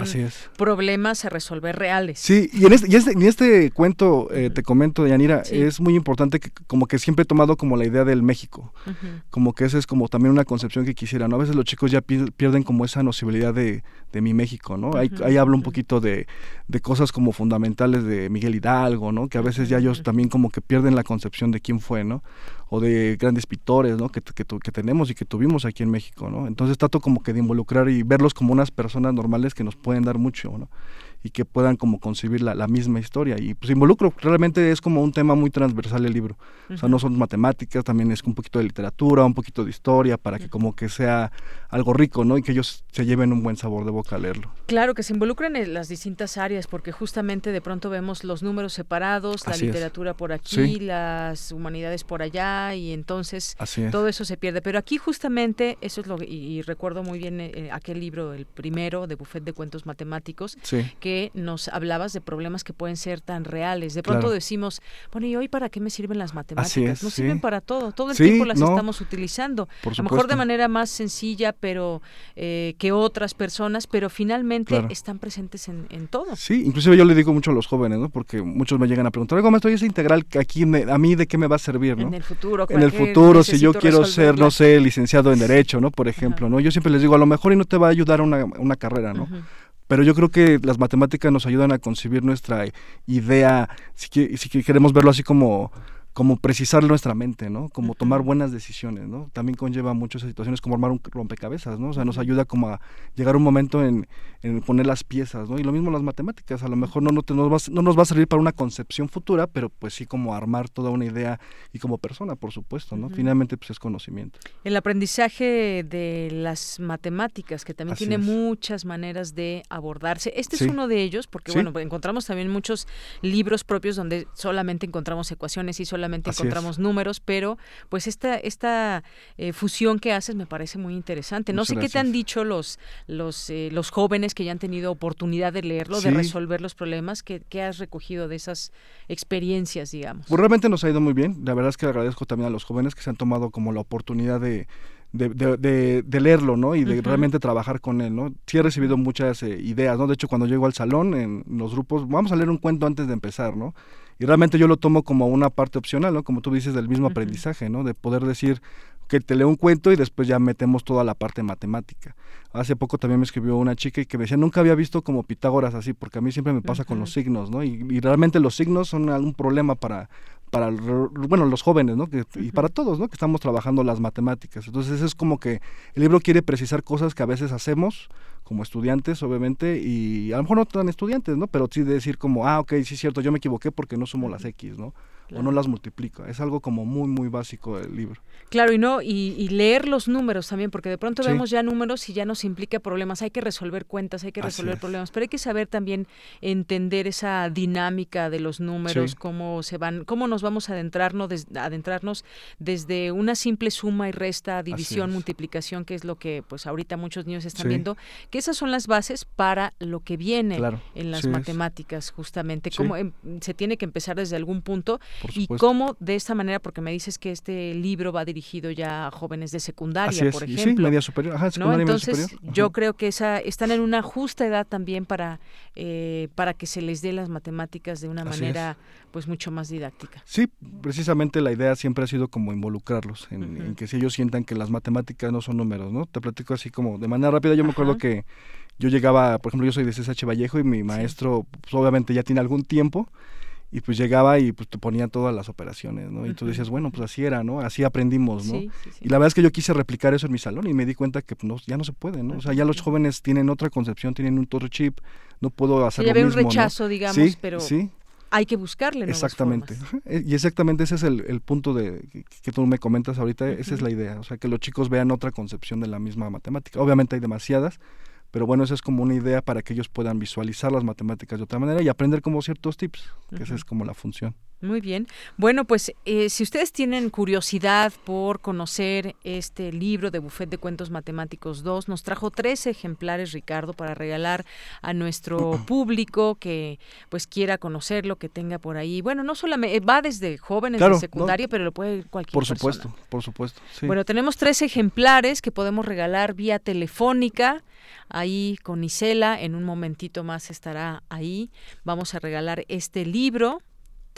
problemas a resolver reales. Sí, y en este, y este, en este cuento, eh, te comento, Yanira, es muy importante que como que siempre he tomado como la idea del México, como que esa es como también una concepción que quisiera, ¿no? A veces los chicos ya pierden como esa nocibilidad de, de mi México, ¿no? ahí, ahí, hablo un poquito de, de, cosas como fundamentales de Miguel Hidalgo, ¿no? Que a veces ya ellos también como que pierden la concepción de quién fue, ¿no? O de grandes pintores ¿no? que, que, que, tenemos y que tuvimos aquí en México. ¿no? Entonces trato como que de involucrar y verlos como unas personas normales que nos pueden dar mucho. ¿no? Y que puedan como concebir la, la, misma historia. Y pues involucro, realmente es como un tema muy transversal el libro. O sea, no son matemáticas, también es un poquito de literatura, un poquito de historia, para que como que sea algo rico, ¿no? Y que ellos se lleven un buen sabor de boca a leerlo. Claro, que se involucren en las distintas áreas, porque justamente de pronto vemos los números separados, la literatura por aquí, las humanidades por allá, y entonces todo eso se pierde. Pero aquí justamente, eso es lo y, recuerdo muy bien eh, aquel libro, el primero, de Buffet de Cuentos Matemáticos, que porque nos hablabas de problemas que pueden ser tan reales. De pronto decimos, bueno, ¿y hoy para qué me sirven las matemáticas? no sirven para todo, todo el tiempo las estamos utilizando. a lo mejor de manera más sencilla, pero eh, que otras personas, pero finalmente están presentes en, todo. Sí, inclusive yo le digo mucho a los jóvenes, ¿no? Porque muchos me llegan a preguntar, ¿cómo estoy esa integral aquí a mí de qué me va a servir, ¿no? En el futuro. En el futuro, si yo quiero ser, no sé, licenciado en Derecho, ¿no? Por ejemplo, ¿no? Yo siempre les digo, a lo mejor y no te va a ayudar una, una carrera, ¿no? Pero yo creo que las matemáticas nos ayudan a concebir nuestra idea, si, si queremos verlo así como como precisar nuestra mente, ¿no? Como tomar buenas decisiones, ¿no? También conlleva muchas situaciones como armar un rompecabezas, ¿no? O sea, nos ayuda como a llegar a un momento en, en poner las piezas, ¿no? Y lo mismo las matemáticas, a lo mejor no, no, nos va, no nos va a servir para una concepción futura, pero pues sí como armar toda una idea y como persona, por supuesto, ¿no? Finalmente pues es conocimiento. El aprendizaje de las matemáticas, que también tiene muchas maneras de abordarse. Este es uno de ellos, porque bueno, encontramos también muchos libros propios donde solamente encontramos ecuaciones y solamente encontramos números, pero pues esta, esta eh, fusión que haces me parece muy interesante. No sé qué te han dicho los, los, eh, los jóvenes que ya han tenido oportunidad de leerlo, de resolver los problemas, ¿qué, has recogido de esas experiencias, digamos? Pues realmente nos ha ido muy bien. La verdad es que agradezco también a los jóvenes que se han tomado como la oportunidad de, de, leerlo, ¿no? Y de realmente trabajar con él, ¿no? Sí he recibido muchas eh, ideas, ¿no? De hecho, cuando llego al salón, en los grupos, vamos a leer un cuento antes de empezar, ¿no? Y realmente yo lo tomo como una parte opcional, ¿no? Como tú dices, del mismo aprendizaje, ¿no? De poder decir que te leo un cuento y después ya metemos toda la parte matemática. Hace poco también me escribió una chica y que me decía, nunca había visto como Pitágoras así, porque a mí siempre me pasa con los signos, ¿no? Y, y, realmente los signos son algún problema para, para bueno, los jóvenes, ¿no? Que, Y para todos, ¿no? Que estamos trabajando las matemáticas. Entonces es como que el libro quiere precisar cosas que a veces hacemos como estudiantes, obviamente, y a lo mejor no tan estudiantes, ¿no? Pero sí decir como, ah, ok, sí es cierto, yo me equivoqué porque no sumo las X, ¿no? o no las multiplico. Es algo como muy, muy básico del libro. Claro, y no, y, leer los números también, porque de pronto vemos ya números y ya nos implica problemas. Hay que resolver cuentas, hay que resolver problemas, pero hay que saber también entender esa dinámica de los números, cómo se van, cómo nos vamos a adentrarnos, adentrarnos desde una simple suma y resta, división, multiplicación, que es lo que pues ahorita muchos niños están viendo, que esas son las bases para lo que viene en las matemáticas, justamente. Cómo em, se tiene que empezar desde algún punto y cómo de esta manera, porque me dices que este libro va dirigido ya a jóvenes de secundaria, por ejemplo. Sí, media superior. Ajá, secundaria Entonces, media superior. yo creo que esa, están en una justa edad también para, eh, para que se les dé las matemáticas de una manera pues mucho más didáctica. Sí, precisamente la idea siempre ha sido como involucrarlos, en, que si ellos sientan que las matemáticas no son números, ¿no? Te platico así como de manera rápida, yo me acuerdo que yo llegaba, por ejemplo, yo soy de CSH Vallejo y mi maestro, pues, obviamente ya tiene algún tiempo, y pues llegaba y pues te ponía todas las operaciones, ¿no? Y tú decías, bueno, pues así era, ¿no? Así aprendimos, ¿no? Y la verdad es que yo quise replicar eso en mi salón y me di cuenta que pues, ya no se puede, ¿no? O sea, ya los jóvenes tienen otra concepción, tienen un otro chip, no puedo hacer lo mismo, un rechazo, digamos, pero hay que buscarle Exactamente. Eh, y exactamente ese es el, punto de que, tú me comentas ahorita, esa es la idea, o sea, que los chicos vean otra concepción de la misma matemática. Obviamente hay demasiadas, pero bueno, esa es como una idea para que ellos puedan visualizar las matemáticas de otra manera y aprender como ciertos tips, que esa es como la función. Muy bien. Bueno, pues eh, si ustedes tienen curiosidad por conocer este libro de Buffet de Cuentos Matemáticos 2, nos trajo tres ejemplares, Ricardo, para regalar a nuestro público que pues quiera conocerlo, que tenga por ahí. Bueno, no solamente, eh, va desde jóvenes de secundaria, pero lo puede cualquier Por supuesto, por supuesto. Bueno, tenemos tres ejemplares que podemos regalar vía telefónica ahí con Isela. En un momentito más estará ahí. Vamos a regalar este libro.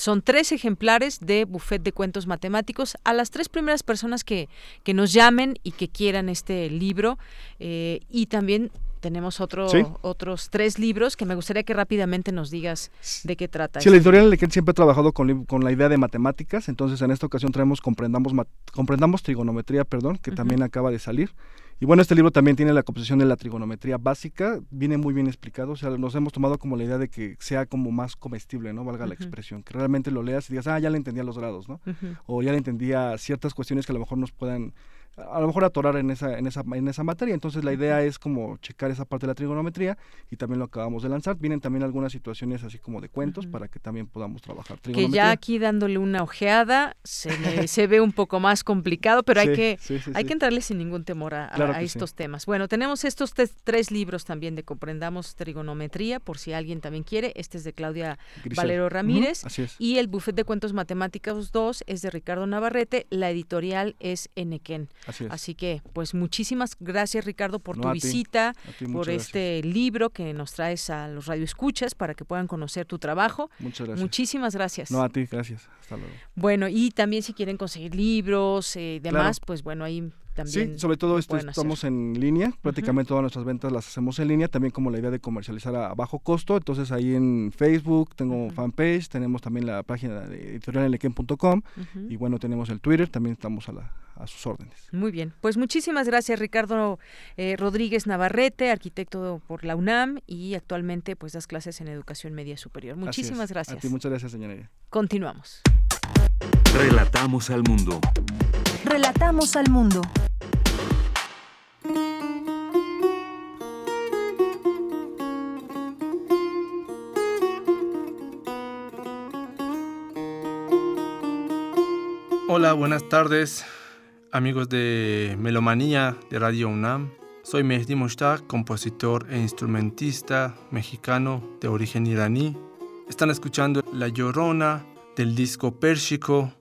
Son tres ejemplares de Buffet de Cuentos Matemáticos a las tres primeras personas que, que nos llamen y que quieran este libro. Eh, y también tenemos otro, otros tres libros que me gustaría que rápidamente nos digas de qué trata. Sí, la editorial Lequén siempre ha trabajado con, con, la idea de matemáticas, entonces en esta ocasión traemos Comprendamos, comprendamos Trigonometría, perdón, que también acaba de salir. Y bueno, este libro también tiene la composición de la trigonometría básica, viene muy bien explicado, o sea, nos hemos tomado como la idea de que sea como más comestible, ¿no? Valga la expresión, que realmente lo leas y digas, ah, ya le entendía los grados, ¿no? O ya le entendía ciertas cuestiones que a lo mejor nos puedan a lo mejor atorar en esa, en esa, en esa materia. Entonces la idea es como checar esa parte de la trigonometría y también lo acabamos de lanzar. Vienen también algunas situaciones así como de cuentos para que también podamos trabajar trigonometría. Que ya aquí dándole una ojeada se, se ve un poco más complicado, pero hay que hay que entrarle sin ningún temor a, estos temas. Bueno, tenemos estos tres libros también de Comprendamos Trigonometría, por si alguien también quiere. Este es de Claudia Valero Ramírez. Y el Buffet de Cuentos Matemáticos 2 es de Ricardo Navarrete. La editorial es Enequén. Así, que, pues muchísimas gracias Ricardo por tu visita, por este libro que nos traes a los radioescuchas para que puedan conocer tu trabajo. Muchas gracias. Muchísimas gracias. No, a ti, gracias. Hasta luego. Bueno, y también si quieren conseguir libros y eh, demás, pues bueno, ahí sí, sobre todo esto estamos en línea, prácticamente todas nuestras ventas las hacemos en línea, también como la idea de comercializar a, bajo costo, entonces ahí en Facebook tengo fanpage, tenemos también la página de editorialelequen.com y bueno, tenemos el Twitter, también estamos a, la, a sus órdenes. Muy bien, pues muchísimas gracias Ricardo eh, Rodríguez Navarrete, arquitecto por la UNAM y actualmente pues das clases en educación media superior. Muchísimas gracias. A ti, muchas gracias señora. Continuamos. Relatamos al mundo. Relatamos al mundo. Hola, buenas tardes, amigos de Melomanía de Radio UNAM. Soy Mehdi Mushtaq, compositor e instrumentista mexicano de origen iraní. Están escuchando La Llorona del disco Pérsico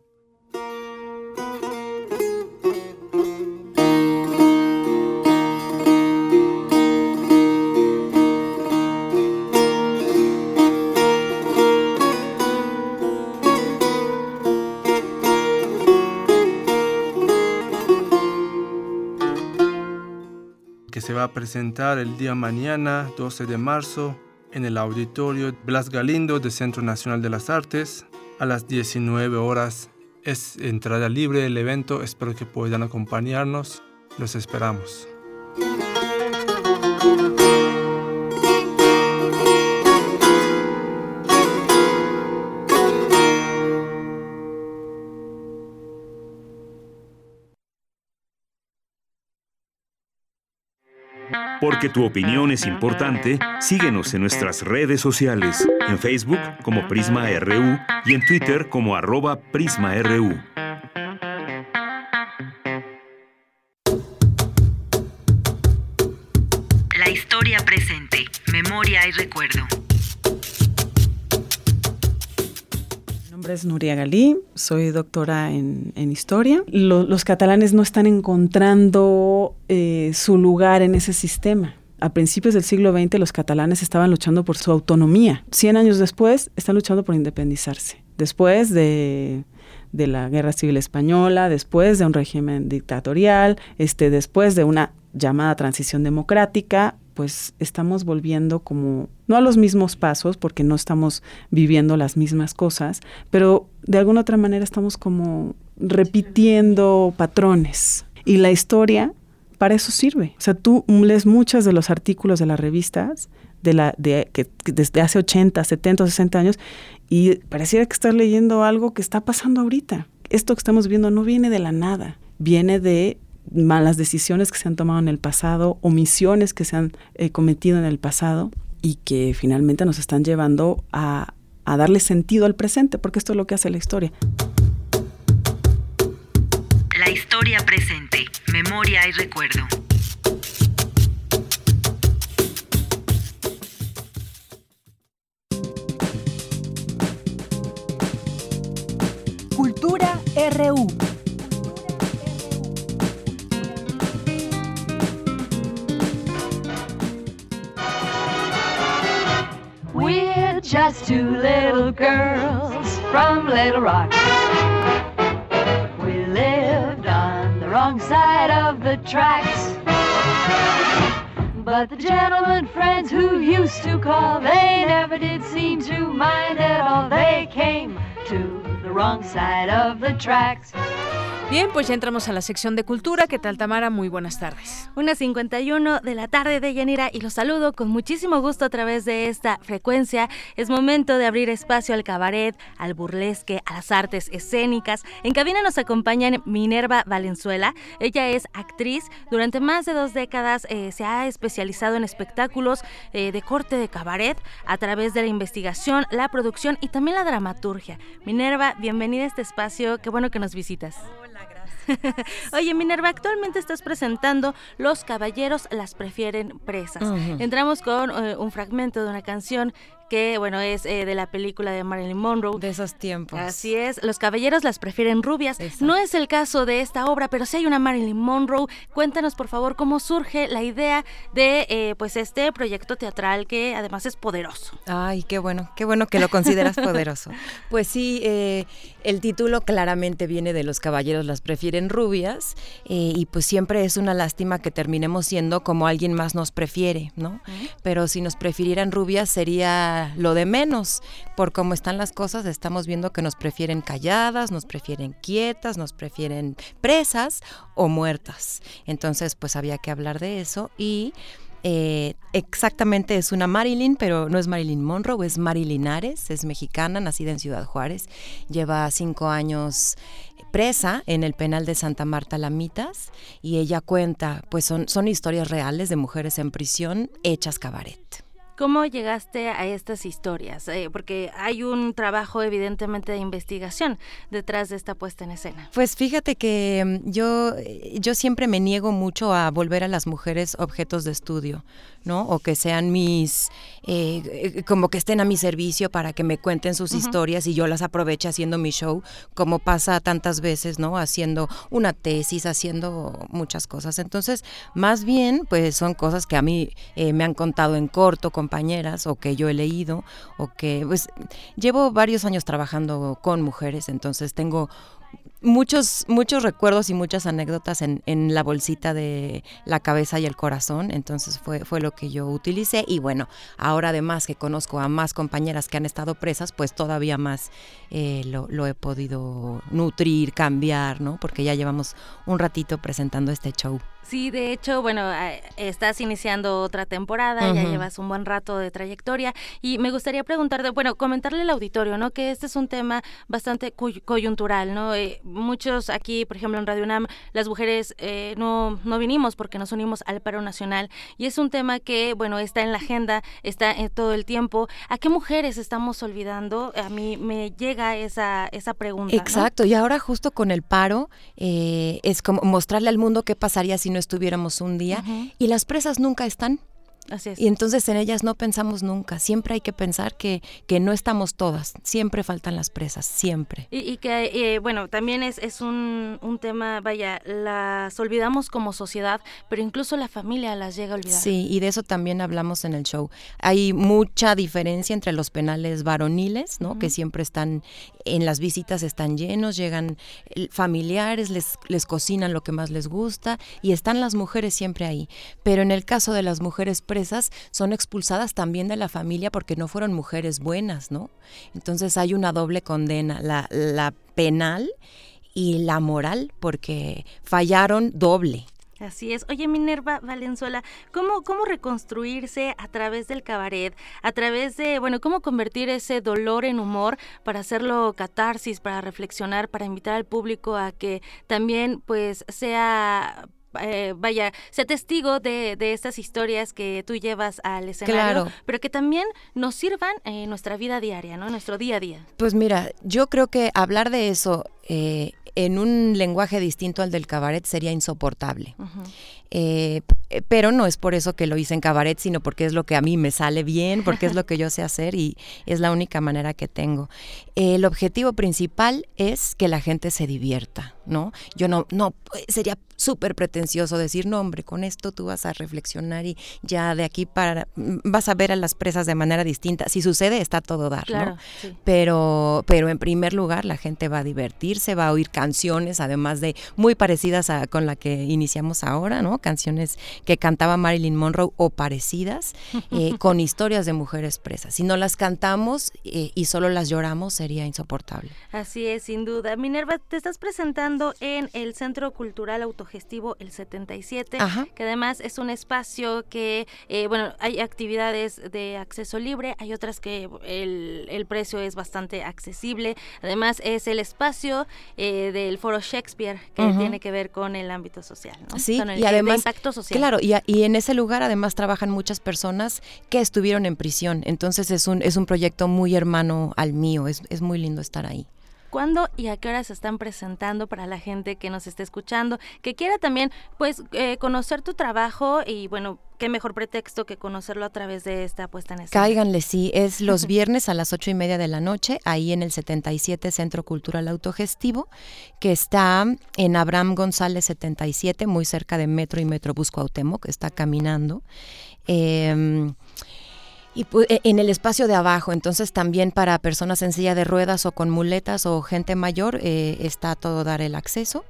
presentar el día mañana, 12 de marzo, en el auditorio Blas Galindo del Centro Nacional de las Artes a las 19 horas. Es entrada libre el evento, espero que puedan acompañarnos. Los esperamos. Porque tu opinión es importante, síguenos en nuestras redes sociales, en Facebook como Prisma RU y en Twitter como arroba PrismaRU. La historia presente, memoria y recuerdo. Es Nuria Galí, soy doctora en, historia. los catalanes no están encontrando eh, su lugar en ese sistema. A principios del siglo XX los catalanes estaban luchando por su autonomía. Cien años después están luchando por independizarse. Después de, de la Guerra Civil Española, después de un régimen dictatorial, este, después de una llamada transición democrática, pues estamos volviendo como, no a los mismos pasos, porque no estamos viviendo las mismas cosas, pero de alguna otra manera estamos como repitiendo patrones. Y la historia para eso sirve. O sea, tú lees muchos de los artículos de las revistas de la, de, que, desde hace 80, 70, 60 años y pareciera que estás leyendo algo que está pasando ahorita. Esto que estamos viendo no viene de la nada, viene de malas decisiones que se han tomado en el pasado, omisiones que se han eh, cometido en el pasado y que finalmente nos están llevando a, a darle sentido al presente, porque esto es lo que hace la historia. La historia presente, memoria y recuerdo. Cultura RU. We're just two little girls from Little Rock. We lived on the wrong side of the tracks. But the gentlemen friends who used to call, they never did seem to mind at all. They came to the wrong side of the tracks. Bien, pues ya entramos a la sección de cultura. ¿Qué tal, Tamara? Muy buenas tardes. Una 51 de la tarde de Yanira y los saludo con muchísimo gusto a través de esta frecuencia. Es momento de abrir espacio al cabaret, al burlesque, a las artes escénicas. En cabina nos acompaña Minerva Valenzuela. Ella es actriz. Durante más de dos décadas eh, se ha especializado en espectáculos eh, de corte de cabaret a través de la investigación, la producción y también la dramaturgia. Minerva, bienvenida a este espacio. Qué bueno que nos visitas. Oye, Minerva, actualmente estás presentando Los caballeros las prefieren presas. Entramos con eh, un fragmento de una canción que bueno es eh, de la película de Marilyn Monroe. De esos tiempos. Así es, los caballeros las prefieren rubias. No es el caso de esta obra, pero sí hay una Marilyn Monroe. Cuéntanos por favor cómo surge la idea de eh, pues este proyecto teatral que además es poderoso. Ay, qué bueno, qué bueno que lo consideras poderoso. Pues sí, eh, el título claramente viene de los caballeros las prefieren rubias y pues siempre es una lástima que terminemos siendo como alguien más nos prefiere, ¿no? Pero si nos prefirieran rubias sería lo de menos. Por cómo están las cosas, estamos viendo que nos prefieren calladas, nos prefieren quietas, nos prefieren presas o muertas. Entonces, pues había que hablar de eso y... Eh, exactamente es una Marilyn, pero no es Marilyn Monroe, es Marilyn Ares, es mexicana, nacida en Ciudad Juárez, lleva cinco años presa en el penal de Santa Marta Lamitas y ella cuenta, pues son, son historias reales de mujeres en prisión hechas cabaret. ¿Cómo llegaste a estas historias? Eh, porque hay un trabajo evidentemente de investigación detrás de esta puesta en escena. Pues fíjate que mm, yo, yo siempre me niego mucho a volver a las mujeres objetos de estudio. ¿no? O que sean mis, eh, eh, como que estén a mi servicio para que me cuenten sus historias y yo las aproveche haciendo mi show, como pasa tantas veces, ¿no? Haciendo una tesis, haciendo muchas cosas. Entonces, más bien, pues son cosas que a mí eh, me han contado en corto compañeras o que yo he leído o que, pues, llevo varios años trabajando con mujeres, entonces tengo muchos, muchos recuerdos y muchas anécdotas en, en, la bolsita de la cabeza y el corazón, entonces fue, fue lo que yo utilicé y bueno, ahora además que conozco a más compañeras que han estado presas, pues todavía más eh, lo, lo, he podido nutrir, cambiar, ¿no? Porque ya llevamos un ratito presentando este show. Sí, de hecho, bueno, estás iniciando otra temporada, ya llevas un buen rato de trayectoria y me gustaría preguntarte, bueno, comentarle al auditorio, ¿no? Que este es un tema bastante coyuntural, ¿no? Eh, muchos aquí, por ejemplo, en Radio UNAM, las mujeres eh, no, no vinimos porque nos unimos al paro nacional y es un tema que, bueno, está en la agenda, está en todo el tiempo. ¿A qué mujeres estamos olvidando? A mí me llega esa, esa pregunta. Exacto, y ahora justo con el paro eh, es como mostrarle al mundo qué pasaría si no estuviéramos un día y las presas nunca están. Y entonces en ellas no pensamos nunca. Siempre hay que pensar que, que no estamos todas. Siempre faltan las presas, siempre. Y, que, eh, bueno, también es, es un, un, tema, vaya, las olvidamos como sociedad, pero incluso la familia las llega a olvidar. Sí, y de eso también hablamos en el show. Hay mucha diferencia entre los penales varoniles, ¿no? Que siempre están, en las visitas están llenos, llegan familiares, les, les cocinan lo que más les gusta y están las mujeres siempre ahí. Pero en el caso de las mujeres presas, son expulsadas también de la familia porque no fueron mujeres buenas, ¿no? Entonces hay una doble condena, la, la penal y la moral, porque fallaron doble. Así es. Oye, Minerva Valenzuela, ¿cómo, ¿cómo reconstruirse a través del cabaret? A través de, bueno, ¿cómo convertir ese dolor en humor para hacerlo catarsis, para reflexionar, para invitar al público a que también, pues, sea eh, vaya, sea testigo de, de, estas historias que tú llevas al escenario, pero que también nos sirvan en nuestra vida diaria, ¿no? En nuestro día a día. Pues mira, yo creo que hablar de eso eh, en un lenguaje distinto al del cabaret sería insoportable. Eh, pero no es por eso que lo hice en cabaret, sino porque es lo que a mí me sale bien, porque es lo que yo sé hacer y es la única manera que tengo. el objetivo principal es que la gente se divierta, ¿no? Yo no, no, sería súper pretencioso decir, no, hombre, con esto tú vas a reflexionar y ya de aquí para, vas a ver a las presas de manera distinta. Si sucede, está todo dar, ¿no? Pero, pero en primer lugar, la gente va a divertirse, va a oír canciones, además de muy parecidas a, con la que iniciamos ahora, ¿no? Canciones que cantaba Marilyn Monroe o parecidas, eh, con historias de mujeres presas. Si no las cantamos eh, y solo las lloramos, sería insoportable. Así es, sin duda. Minerva, te estás presentando en el Centro Cultural Autogestivo El 77, que además es un espacio que, eh, bueno, hay actividades de acceso libre, hay otras que el, el precio es bastante accesible. Además, es el espacio del Foro Shakespeare que tiene que ver con el ámbito social, ¿no? Sí, con el, impacto social. Claro, y, y, en ese lugar además trabajan muchas personas que estuvieron en prisión. Entonces es un, es un proyecto muy hermano al mío, es, es muy lindo estar ahí. ¿Cuándo y a qué hora se están presentando para la gente que nos esté escuchando, que quiera también pues eh, conocer tu trabajo y bueno, qué mejor pretexto que conocerlo a través de esta puesta en escena? Cáiganle, sí, es los viernes a las ocho y media de la noche, ahí en el 77 Centro Cultural Autogestivo, que está en Abraham González 77, muy cerca de Metro y Metrobús Cuauhtémoc, que está caminando. Eh, y en el espacio de abajo, entonces también para personas en silla de ruedas o con muletas o gente mayor eh, está todo dar el acceso.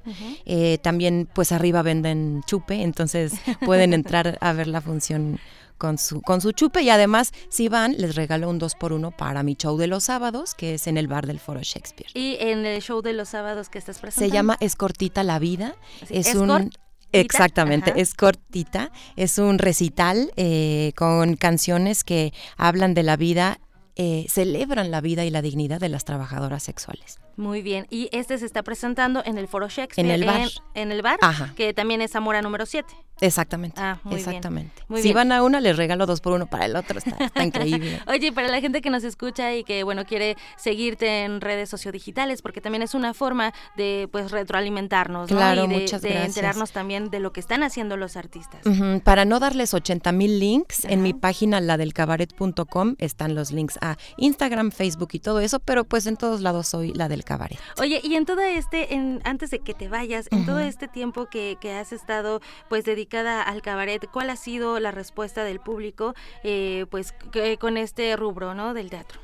eh, también pues arriba venden chupe, entonces pueden entrar a ver la función con su, con su chupe y además si van les regalo un 2 por 1 para mi show de los sábados que es en el bar del Foro Shakespeare. Y en el show de los sábados que estás presentando. Se llama Es cortita la vida. Sí, es un Exactamente, Ajá. es cortita, es un recital eh, con canciones que hablan de la vida, eh, celebran la vida y la dignidad de las trabajadoras sexuales. Muy bien, y este se está presentando en el Foro Shakespeare. En el bar. En, en el bar, Ajá. que también es Zamora número 7. Exactamente, Ah, muy bien. exactamente. Muy si bien. van a una, les regalo dos por uno para el otro, está, está increíble. Oye, para la gente que nos escucha y que bueno quiere seguirte en redes sociodigitales, porque también es una forma de pues retroalimentarnos, ¿no? Claro, y de, muchas de enterarnos también de lo que están haciendo los artistas. Ujú, Para no darles 80 mil links, en mi página la del cabaret.com están los links a Instagram, Facebook y todo eso, pero pues en todos lados soy la del cabaret. Oye, y en todo este, en, antes de que te vayas, en todo este tiempo que, que has estado pues dedicada al cabaret, ¿cuál ha sido la respuesta del público eh, pues que- con este rubro, ¿no? Del teatro.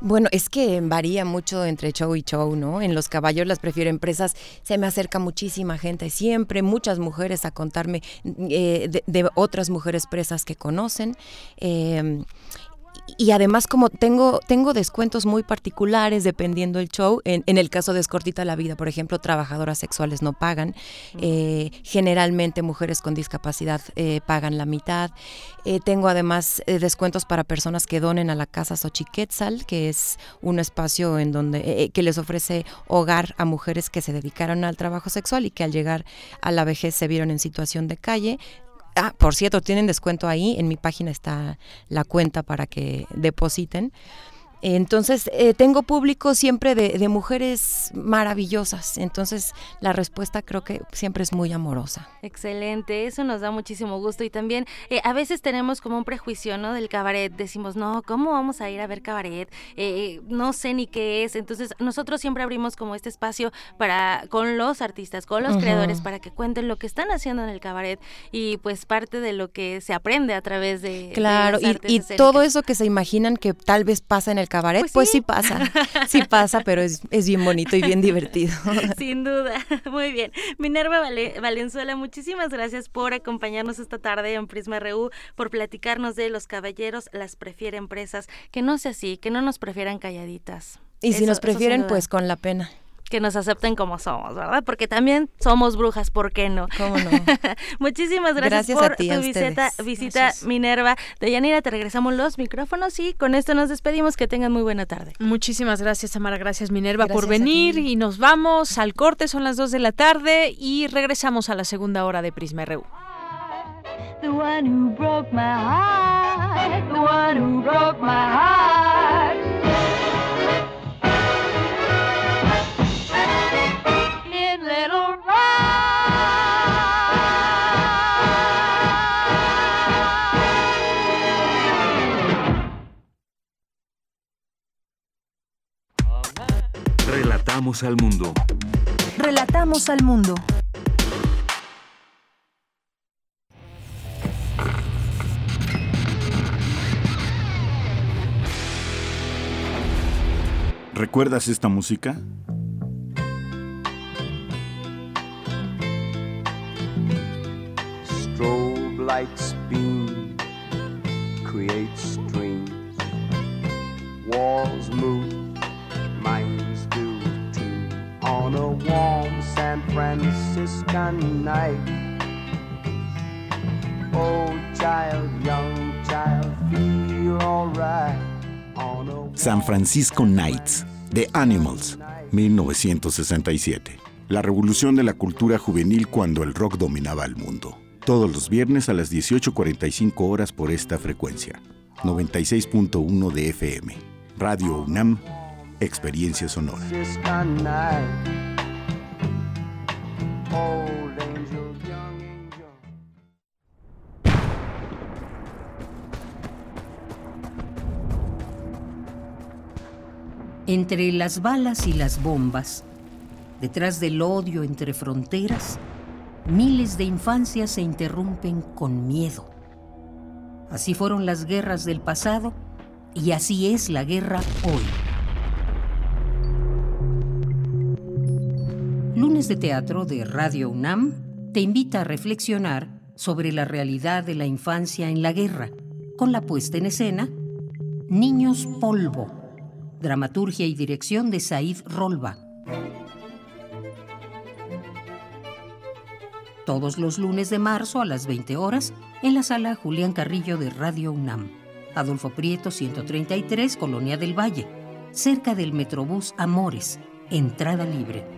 Bueno, es que varía mucho entre show y show, ¿no? En los caballos las prefiero empresas, se me acerca muchísima gente, siempre muchas mujeres a contarme eh, de, de otras mujeres presas que conocen. eh, y además como tengo tengo descuentos muy particulares dependiendo el show. En, en el caso de Escortita la vida por ejemplo trabajadoras sexuales no pagan. Eh, generalmente mujeres con discapacidad eh, pagan la mitad. Eh, tengo además descuentos para personas que donen a la casa Xochiquetzal que es un espacio en donde que les ofrece hogar a mujeres que se dedicaron al trabajo sexual y que al llegar a la vejez se vieron en situación de calle Ah, por cierto, tienen descuento ahí. En mi página está la cuenta para que depositen. Entonces, eh, tengo público siempre de, de mujeres maravillosas. Entonces, la respuesta creo que siempre es muy amorosa. Excelente, eso nos da muchísimo gusto y también eh, a veces tenemos como un prejuicio, ¿no? Del cabaret, decimos, no, ¿cómo vamos a ir a ver cabaret? Eh, no sé ni qué es, entonces nosotros siempre abrimos como este espacio para con los artistas, con los creadores para que cuenten lo que están haciendo en el cabaret y pues parte de lo que se aprende a través de de Claro, las y, artes y todo eso que se imaginan que tal vez pasa en el cabaret, pues, sí. pasa. Sí pasa, pero es, es bien bonito y bien divertido. Sin duda, muy bien. Minerva Vale- Valenzuela, muchísimas gracias por acompañarnos esta tarde en Prisma RU, por platicarnos de los caballeros las prefieren presas, que no sea así, que no nos prefieran calladitas. Y si Eso- nos prefieren, pues con la pena. Que nos acepten como somos, ¿verdad? Porque también somos brujas, ¿por qué no? ¿Cómo no? Muchísimas gracias, Gracias a por ti, tu visita, visita Minerva. Deyanira, te regresamos los micrófonos y con esto nos despedimos. Que tengan muy buena tarde. Muchísimas gracias, Tamara. Gracias, Minerva, por Gracias venir. Y nos vamos al corte, son las 2 de la tarde y regresamos a la segunda hora de Prisma RU. The one who broke my heart, the one who broke my heart. Relatamos al mundo. Relatamos al mundo. ¿Recuerdas esta música? Strobe lights beam creates dreams. Walls move. San. San Francisco Nights, The Animals, 1967. La revolución de la cultura juvenil cuando el rock dominaba el mundo. Todos los viernes a las 18.45 horas por esta frecuencia. 96.1 de FM. Radio UNAM, Experiencia Sonora. Entre las balas y las bombas, detrás del odio entre fronteras, miles de infancias se interrumpen con miedo. Así fueron las guerras del pasado y así es la guerra hoy. Lunes de Teatro de Radio UNAM te invita a reflexionar sobre la realidad de la infancia en la guerra, con la puesta en escena Niños Polvo Dramaturgia y dirección de Said Rolba. Todos los lunes de marzo a las 20 horas en la sala Julián Carrillo de Radio UNAM. Adolfo Prieto 133, Colonia del Valle, cerca del Metrobús Amores, entrada libre.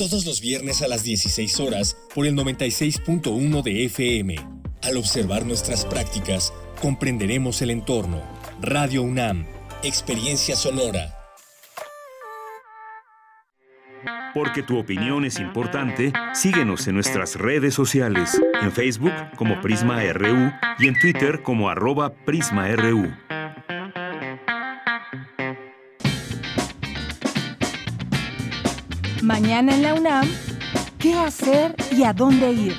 todos los viernes a las 16 horas por el 96.1 de FM. Al observar nuestras prácticas, comprenderemos el entorno. Radio UNAM, Experiencia Sonora. Porque tu opinión es importante, síguenos en nuestras redes sociales, en Facebook como Prisma RU y en Twitter como arroba PrismaRU. Mañana en la UNAM, ¿qué hacer y a dónde ir?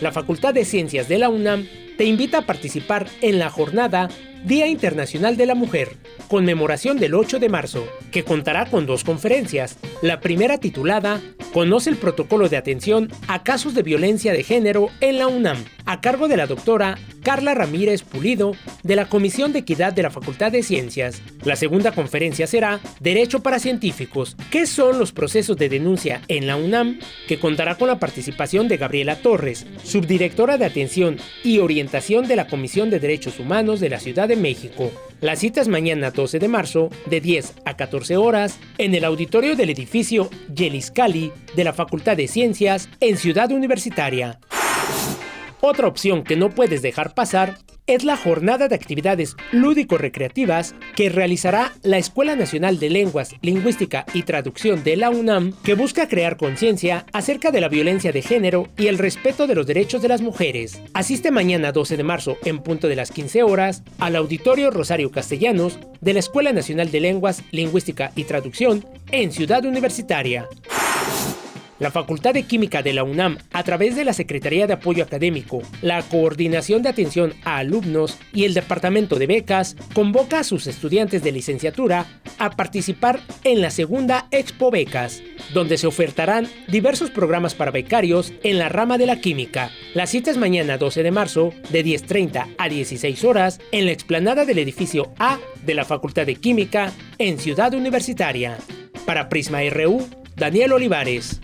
la Facultad de Ciencias de la UNAM te invita a participar en la jornada Día Internacional de la Mujer, conmemoración del 8 de marzo, que contará con dos conferencias. La primera titulada Conoce el protocolo de atención a casos de violencia de género en la UNAM, a cargo de la doctora Carla Ramírez Pulido, de la Comisión de Equidad de la Facultad de Ciencias. La segunda conferencia será Derecho para Científicos, ¿qué son los procesos de denuncia en la UNAM? que contará con la participación de Gabriela Torres, subdirectora de Atención y Orientación de la Comisión de Derechos Humanos de la Ciudad de México. La cita es mañana 12 de marzo, de 10 a 14 horas, en el auditorio del edificio Yeliscali de la Facultad de Ciencias en Ciudad Universitaria. Otra opción que no puedes dejar pasar es la jornada de actividades lúdico-recreativas que realizará la Escuela Nacional de Lenguas, Lingüística y Traducción de la UNAM, que busca crear conciencia acerca de la violencia de género y el respeto de los derechos de las mujeres. Asiste mañana 12 de marzo en punto de las 15 horas al Auditorio Rosario Castellanos de la Escuela Nacional de Lenguas, Lingüística y Traducción en Ciudad Universitaria. La Facultad de Química de la UNAM, a través de la Secretaría de Apoyo Académico, la Coordinación de Atención a Alumnos y el Departamento de Becas, convoca a sus estudiantes de licenciatura a participar en la segunda Expo Becas, donde se ofertarán diversos programas para becarios en la rama de la química. La cita es mañana 12 de marzo, de 10.30 a 16 horas, en la explanada del edificio A de la Facultad de Química en Ciudad Universitaria. Para Prisma RU, Daniel Olivares.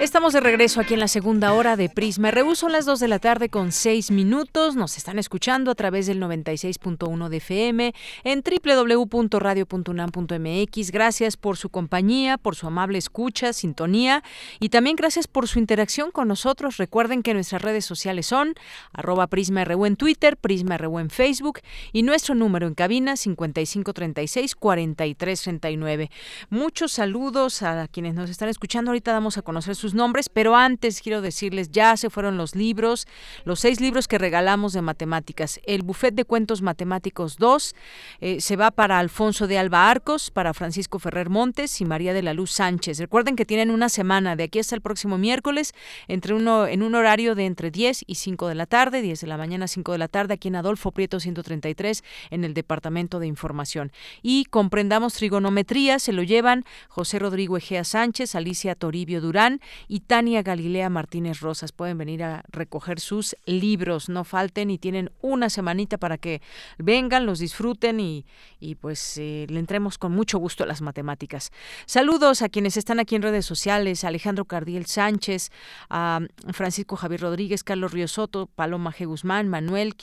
Estamos de regreso aquí en la segunda hora de Prisma RU. Son las 2 de la tarde con 6 minutos. Nos están escuchando a través del 96.1 de FM en www.radio.unam.mx. Gracias por su compañía, por su amable escucha, sintonía y también gracias por su interacción con nosotros. Recuerden que nuestras redes sociales son arroba Prisma RU en Twitter, Prisma RU en Facebook y nuestro número en cabina 5536-4339. Muchos saludos a quienes nos están escuchando. Ahorita damos a conocer sus nombres, pero antes quiero decirles, ya se fueron los libros, los seis libros que regalamos de matemáticas. El Buffet de Cuentos Matemáticos 2 eh, se va para Alfonso de Alba Arcos, para Francisco Ferrer Montes y María de la Luz Sánchez. Recuerden que tienen una semana, de aquí hasta el próximo miércoles, entre uno, en un horario de entre 10 y 5 de la tarde, 10 de la mañana, 5 de la tarde, aquí en Adolfo Prieto 133, en el Departamento de Información. Y comprendamos trigonometría, se lo llevan José Rodrigo Egea Sánchez, Alicia Toribio Durán y Tania Galilea Martínez Rosas. Pueden venir a recoger sus libros, no falten y tienen una semanita para que vengan, los disfruten y, y pues eh, le entremos con mucho gusto a las matemáticas. Saludos a quienes están aquí en redes sociales, Alejandro Cardiel Sánchez, a Francisco Javier Rodríguez, Carlos Río Soto, Paloma G. Guzmán, Manuel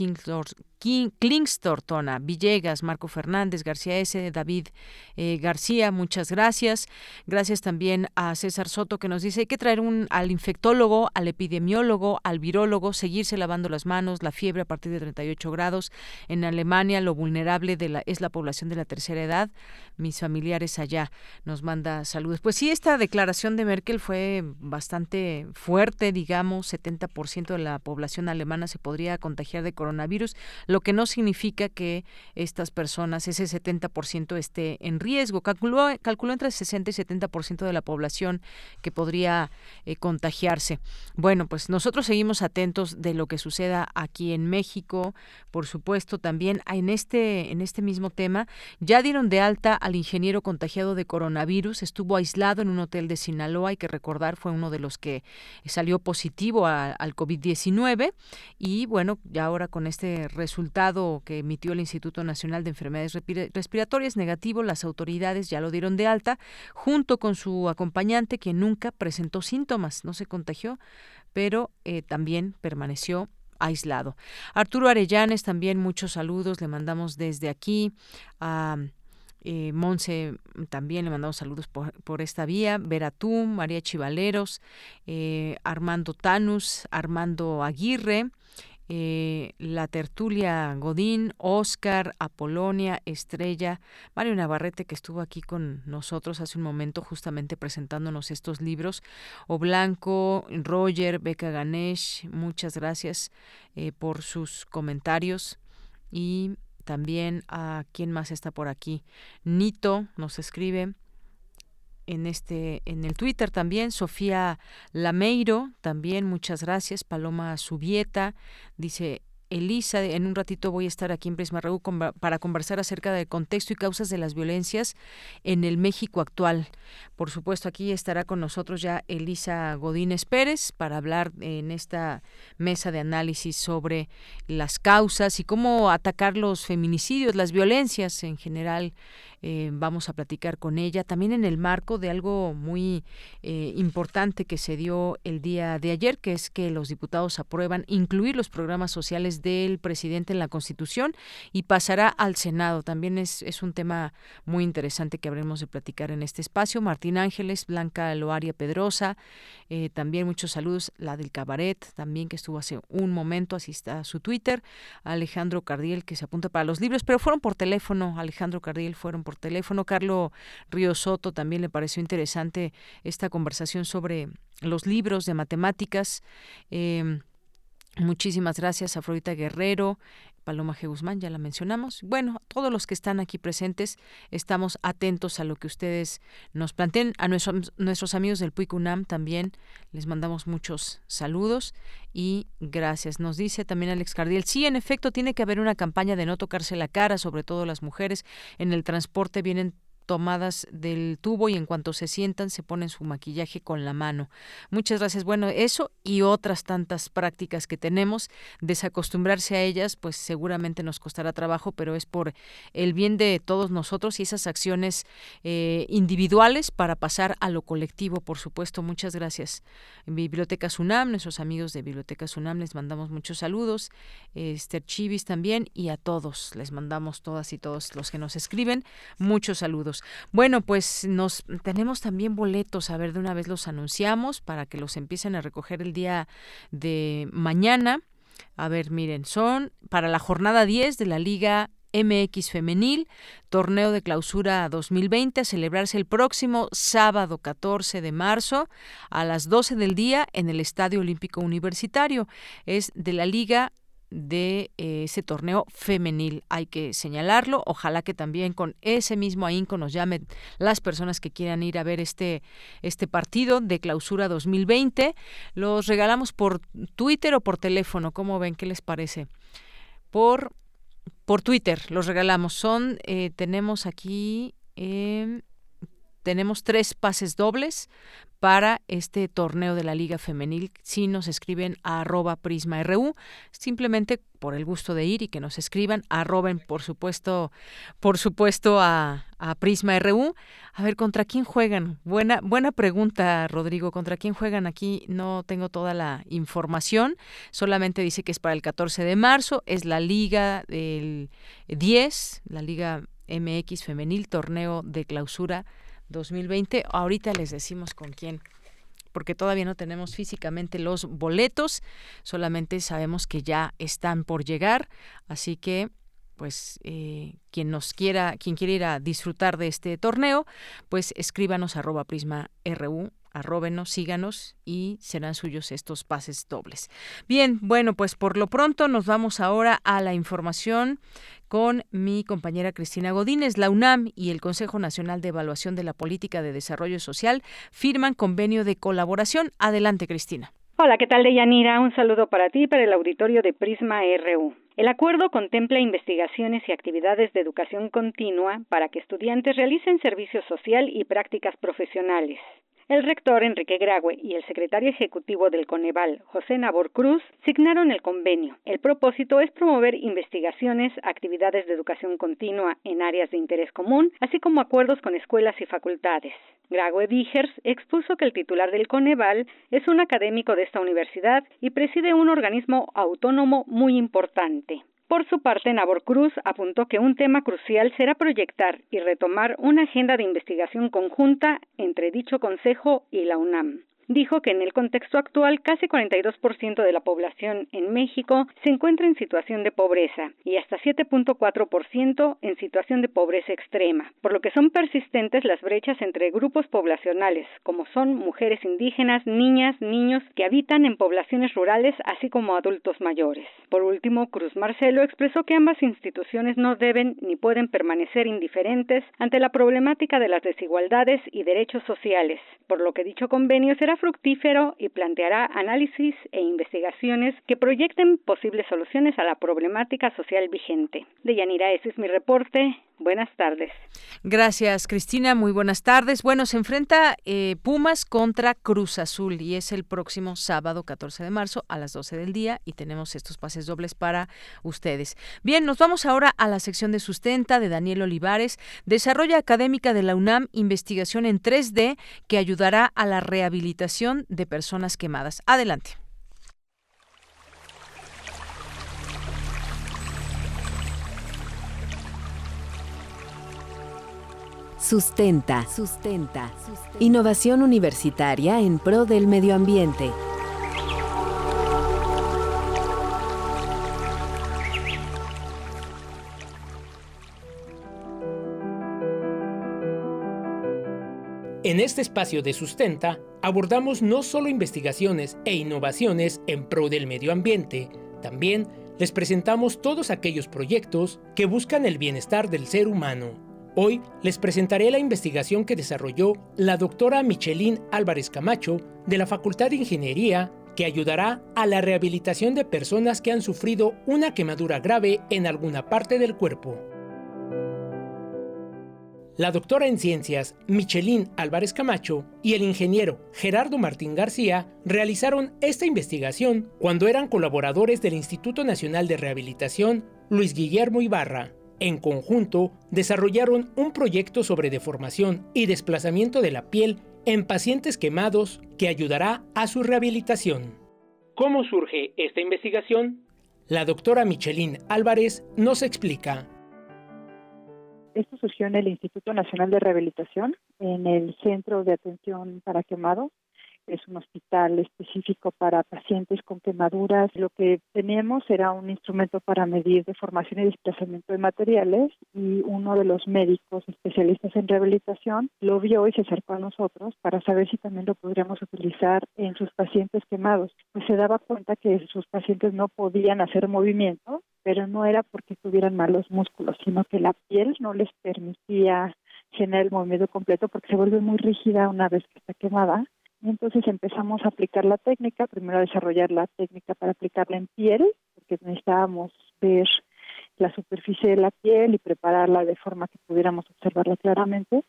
Klingstortona, Villegas, Marco Fernández, García S., David eh, García, muchas gracias. Gracias también a César Soto que nos dice que traer un, al infectólogo, al epidemiólogo, al virólogo, seguirse lavando las manos, la fiebre a partir de 38 grados. En Alemania lo vulnerable de la, es la población de la tercera edad. Mis familiares allá nos manda saludos. Pues sí, esta declaración de Merkel fue bastante fuerte, digamos, 70% de la población alemana se podría contagiar de coronavirus lo que no significa que estas personas, ese 70% esté en riesgo. Calculó, calculó entre 60 y 70% de la población que podría eh, contagiarse. Bueno, pues nosotros seguimos atentos de lo que suceda aquí en México, por supuesto, también en este, en este mismo tema. Ya dieron de alta al ingeniero contagiado de coronavirus, estuvo aislado en un hotel de Sinaloa, hay que recordar, fue uno de los que salió positivo al COVID-19 y bueno, ya ahora con este resultado que emitió el Instituto Nacional de Enfermedades Respiratorias negativo, las autoridades ya lo dieron de alta, junto con su acompañante, que nunca presentó síntomas, no se contagió, pero eh, también permaneció aislado. Arturo Arellanes, también muchos saludos, le mandamos desde aquí a... Eh, Monse también le mandamos saludos por, esta vía, Veratú, María Chivaleros, eh, Armando Tanus, Armando Aguirre, eh, la tertulia Godín, Oscar, Apolonia, Estrella, Mario Navarrete que estuvo aquí con nosotros hace un momento justamente presentándonos estos libros, O Blanco, Roger, Beca Ganesh, muchas gracias eh, por sus comentarios y también a quién más está por aquí. Nito nos escribe en este en el Twitter también Sofía Lameiro también muchas gracias Paloma Subieta dice Elisa, en un ratito voy a estar aquí en Prisma Reú para conversar acerca del contexto y causas de las violencias en el México actual. Por supuesto, aquí estará con nosotros ya Elisa Godínez Pérez para hablar en esta mesa de análisis sobre las causas y cómo atacar los feminicidios, las violencias en general eh, vamos a platicar con ella, también en el marco de algo muy eh, importante que se dio el día de ayer, que es que los diputados aprueban incluir los programas sociales del presidente en la Constitución y pasará al Senado. También es, es un tema muy interesante que habremos de platicar en este espacio. Martín Ángeles, Blanca Loaria Pedrosa, eh, también muchos saludos, la del Cabaret, también que estuvo hace un momento, así está su Twitter, Alejandro Cardiel, que se apunta para los libros, pero fueron por teléfono, Alejandro Cardiel fueron por teléfono. Carlos Río Soto también le pareció interesante esta conversación sobre los libros de matemáticas. Em, muchísimas gracias, Afrodita Guerrero. Paloma G. Guzmán, ya la mencionamos. Bueno, todos los que están aquí presentes, estamos atentos a lo que ustedes nos planteen. A nuestros, nuestros amigos del PUICUNAM también les mandamos muchos saludos y gracias. Nos dice también Alex Cardiel, sí, en efecto, tiene que haber una campaña de no tocarse la cara, sobre todo las mujeres. En el transporte vienen tomadas del tubo y en cuanto se sientan se ponen su maquillaje con la mano. Muchas gracias. Bueno, eso y otras tantas prácticas que tenemos, desacostumbrarse a ellas, pues seguramente nos costará trabajo, pero es por el bien de todos nosotros y esas acciones eh, individuales para pasar a lo colectivo, por supuesto. Muchas gracias. Biblioteca Sunam, nuestros amigos de Biblioteca Sunam, les mandamos muchos saludos. Esther Chivis también y a todos les mandamos todas y todos los que nos escriben muchos saludos. Bueno, pues nos tenemos también boletos, a ver, de una vez los anunciamos para que los empiecen a recoger el día de mañana. A ver, miren, son para la jornada 10 de la Liga MX Femenil, torneo de clausura 2020, a celebrarse el próximo sábado 14 de marzo a las 12 del día en el Estadio Olímpico Universitario. Es de la Liga de eh, ese torneo femenil. Hay que señalarlo. Ojalá que también con ese mismo ahínco nos llamen las personas que quieran ir a ver este, este partido de clausura 2020. Los regalamos por Twitter o por teléfono. ¿Cómo ven? ¿Qué les parece? Por, por Twitter los regalamos. Son, eh, tenemos aquí... Em, tenemos tres pases dobles para este torneo de la Liga Femenil si nos escriben a arroba prisma.ru, simplemente por el gusto de ir y que nos escriban, arroben por supuesto, por supuesto a, a Prisma.ru. A ver, ¿contra quién juegan? Buena, buena pregunta, Rodrigo. ¿Contra quién juegan? Aquí no tengo toda la información. Solamente dice que es para el 14 de marzo. Es la Liga del 10, la Liga MX Femenil, torneo de clausura 2020. Ahorita les decimos con quién porque todavía no tenemos físicamente los boletos, solamente sabemos que ya están por llegar, así que pues eh, quien nos quiera, quien quiera ir a disfrutar de este torneo, pues escríbanos arroba prisma ru arróbenos, síganos y serán suyos estos pases dobles. Bien, bueno, pues por lo pronto nos vamos ahora a la información con mi compañera Cristina Godínez. La UNAM y el Consejo Nacional de Evaluación de la Política de Desarrollo Social firman convenio de colaboración. Adelante, Cristina. Hola, ¿qué tal, Deyanira? Un saludo para ti y para el auditorio de Prisma RU. El acuerdo contempla investigaciones y actividades de educación continua para que estudiantes realicen servicio social y prácticas profesionales. El rector Enrique Graue y el secretario ejecutivo del Coneval, José Nabor Cruz, signaron el convenio. El propósito es promover investigaciones, actividades de educación continua en áreas de interés común, así como acuerdos con escuelas y facultades. Graue Vigers expuso que el titular del Coneval es un académico de esta universidad y preside un organismo autónomo muy importante. Por su parte, Nabor Cruz apuntó que un tema crucial será proyectar y retomar una agenda de investigación conjunta entre dicho Consejo y la UNAM dijo que en el contexto actual casi 42% de la población en México se encuentra en situación de pobreza y hasta 7.4% en situación de pobreza extrema, por lo que son persistentes las brechas entre grupos poblacionales, como son mujeres indígenas, niñas, niños que habitan en poblaciones rurales, así como adultos mayores. Por último, Cruz Marcelo expresó que ambas instituciones no deben ni pueden permanecer indiferentes ante la problemática de las desigualdades y derechos sociales, por lo que dicho convenio será fructífero y planteará análisis e investigaciones que proyecten posibles soluciones a la problemática social vigente. De Yanira, ese es mi reporte. Buenas tardes. Gracias, Cristina. Muy buenas tardes. Bueno, se enfrenta eh, Pumas contra Cruz Azul y es el próximo sábado 14 de marzo a las 12 del día y tenemos estos pases dobles para ustedes. Bien, nos vamos ahora a la sección de sustenta de Daniel Olivares. Desarrolla académica de la UNAM investigación en 3D que ayudará a la rehabilitación de personas quemadas. Adelante. Sustenta. Sustenta. Innovación universitaria en pro del medio ambiente. En este espacio de Sustenta abordamos no solo investigaciones e innovaciones en pro del medio ambiente, también les presentamos todos aquellos proyectos que buscan el bienestar del ser humano. Hoy les presentaré la investigación que desarrolló la doctora Michelin Álvarez Camacho de la Facultad de Ingeniería que ayudará a la rehabilitación de personas que han sufrido una quemadura grave en alguna parte del cuerpo. La doctora en ciencias Michelin Álvarez Camacho y el ingeniero Gerardo Martín García realizaron esta investigación cuando eran colaboradores del Instituto Nacional de Rehabilitación Luis Guillermo Ibarra. En conjunto, desarrollaron un proyecto sobre deformación y desplazamiento de la piel en pacientes quemados que ayudará a su rehabilitación. ¿Cómo surge esta investigación? La doctora Michelin Álvarez nos explica. Esto surgió en el Instituto Nacional de Rehabilitación, en el Centro de Atención para Quemados. Es un hospital específico para pacientes con quemaduras. Lo que teníamos era un instrumento para medir deformación y desplazamiento de materiales y uno de los médicos especialistas en rehabilitación lo vio y se acercó a nosotros para saber si también lo podríamos utilizar en sus pacientes quemados. Pues se daba cuenta que sus pacientes no podían hacer movimiento pero no era porque tuvieran malos músculos, sino que la piel no les permitía generar el movimiento completo porque se vuelve muy rígida una vez que está quemada. Entonces empezamos a aplicar la técnica, primero a desarrollar la técnica para aplicarla en piel, porque necesitábamos ver la superficie de la piel y prepararla de forma que pudiéramos observarla claramente.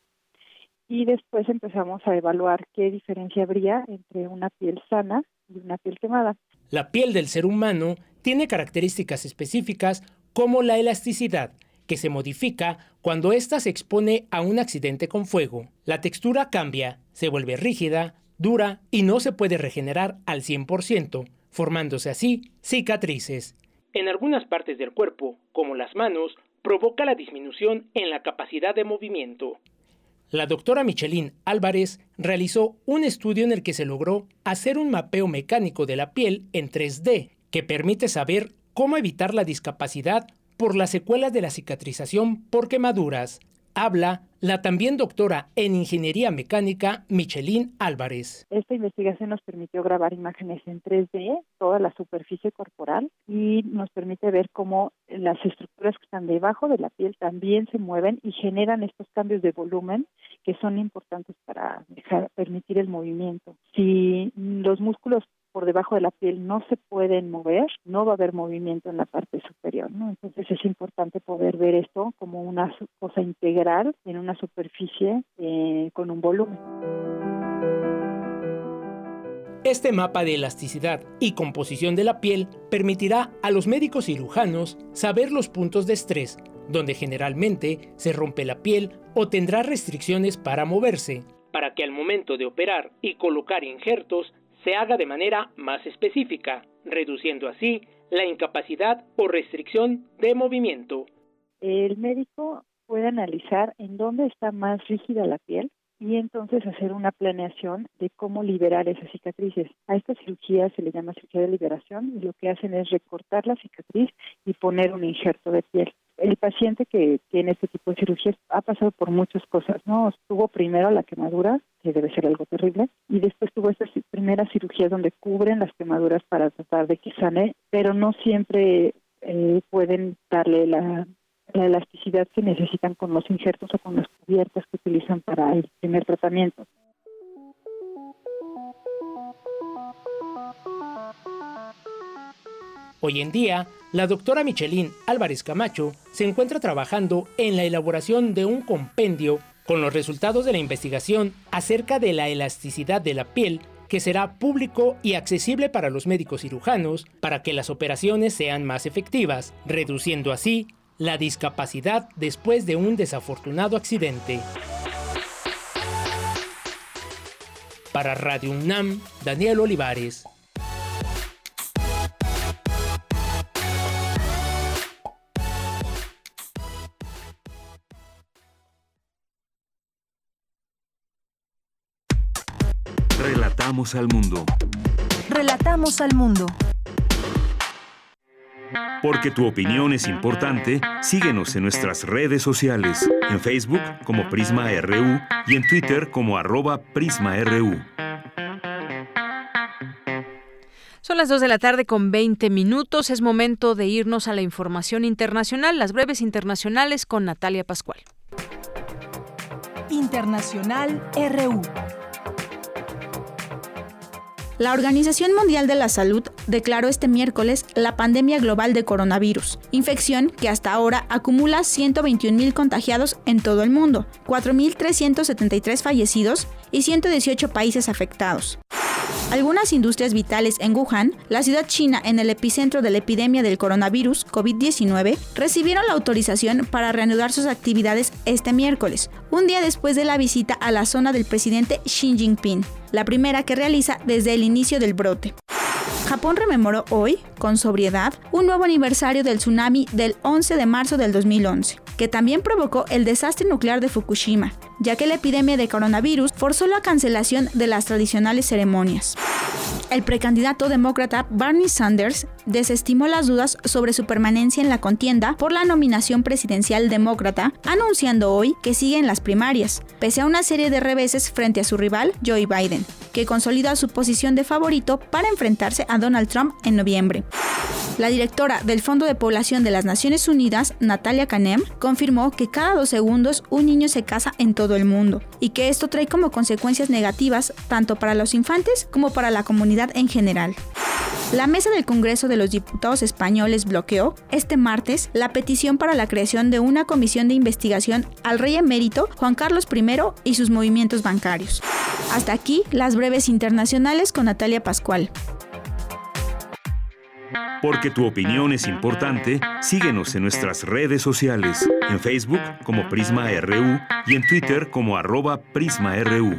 Y después empezamos a evaluar qué diferencia habría entre una piel sana y una piel quemada. La piel del ser humano tiene características específicas como la elasticidad, que se modifica cuando ésta se expone a un accidente con fuego. La textura cambia, se vuelve rígida, dura y no se puede regenerar al 100%, formándose así cicatrices. En algunas partes del cuerpo, como las manos, provoca la disminución en la capacidad de movimiento. La doctora Michelin Álvarez realizó un estudio en el que se logró hacer un mapeo mecánico de la piel en 3D que permite saber cómo evitar la discapacidad por las secuelas de la cicatrización por quemaduras. Habla la también doctora en Ingeniería Mecánica Michelin Álvarez. Esta investigación nos permitió grabar imágenes en 3D, toda la superficie corporal, y nos permite ver cómo las estructuras que están debajo de la piel también se mueven y generan estos cambios de volumen que son importantes para dejar, permitir el movimiento. Si los músculos por debajo de la piel no se pueden mover, no va a haber movimiento en la parte superior, ¿no? Entonces es importante poder ver esto como una cosa integral en una superficie eh, con un volumen. Este mapa de elasticidad y composición de la piel permitirá a los médicos cirujanos saber los puntos de estrés, donde generalmente se rompe la piel o tendrá restricciones para moverse, para que al momento de operar y colocar injertos se haga de manera más específica, reduciendo así la incapacidad o restricción de movimiento. El médico puede analizar en dónde está más rígida la piel y entonces hacer una planeación de cómo liberar esas cicatrices. A esta cirugía se le llama cirugía de liberación y lo que hacen es recortar la cicatriz y poner un injerto de piel el paciente que tiene este tipo de cirugías ha pasado por muchas cosas, ¿no? Tuvo primero la quemadura, que debe ser algo terrible, y después tuvo estas primeras cirugías donde cubren las quemaduras para tratar de que sane, pero no siempre eh, pueden darle la, la elasticidad que necesitan con los injertos o con las cubiertas que utilizan para el primer tratamiento. Hoy en día, la doctora Michelin Álvarez Camacho se encuentra trabajando en la elaboración de un compendio con los resultados de la investigación acerca de la elasticidad de la piel que será público y accesible para los médicos cirujanos para que las operaciones sean más efectivas, reduciendo así la discapacidad después de un desafortunado accidente. Para Radio UNAM, Daniel Olivares. Relatamos al mundo. Relatamos al mundo. Porque tu opinión es importante, síguenos en nuestras redes sociales, en Facebook como Prisma RU y en Twitter como arroba PrismaRU. Son las 2 de la tarde con 20 minutos. Es momento de irnos a la información internacional, las breves internacionales con Natalia Pascual. Internacional RU. La Organización Mundial de la Salud declaró este miércoles la pandemia global de coronavirus, infección que hasta ahora acumula 121.000 contagiados en todo el mundo, 4.373 fallecidos y 118 países afectados. Algunas industrias vitales en Wuhan, la ciudad china en el epicentro de la epidemia del coronavirus COVID-19, recibieron la autorización para reanudar sus actividades este miércoles, un día después de la visita a la zona del presidente Xi Jinping, la primera que realiza desde el inicio del brote. Japón rememoró hoy, con sobriedad, un nuevo aniversario del tsunami del 11 de marzo del 2011, que también provocó el desastre nuclear de Fukushima, ya que la epidemia de coronavirus forzó la cancelación de las tradicionales ceremonias. El precandidato demócrata Bernie Sanders desestimó las dudas sobre su permanencia en la contienda por la nominación presidencial demócrata, anunciando hoy que sigue en las primarias, pese a una serie de reveses frente a su rival Joe Biden, que consolida su posición de favorito para enfrentarse a Donald Trump en noviembre. La directora del Fondo de Población de las Naciones Unidas, Natalia Kanem, confirmó que cada dos segundos un niño se casa en todo el mundo y que esto trae como consecuencias negativas tanto para los infantes como para la comunidad en general. La mesa del Congreso de los Diputados españoles bloqueó este martes la petición para la creación de una comisión de investigación al rey emérito Juan Carlos I y sus movimientos bancarios. Hasta aquí las breves internacionales con Natalia Pascual. Porque tu opinión es importante, síguenos en nuestras redes sociales, en Facebook como Prisma RU y en Twitter como PrismaRU.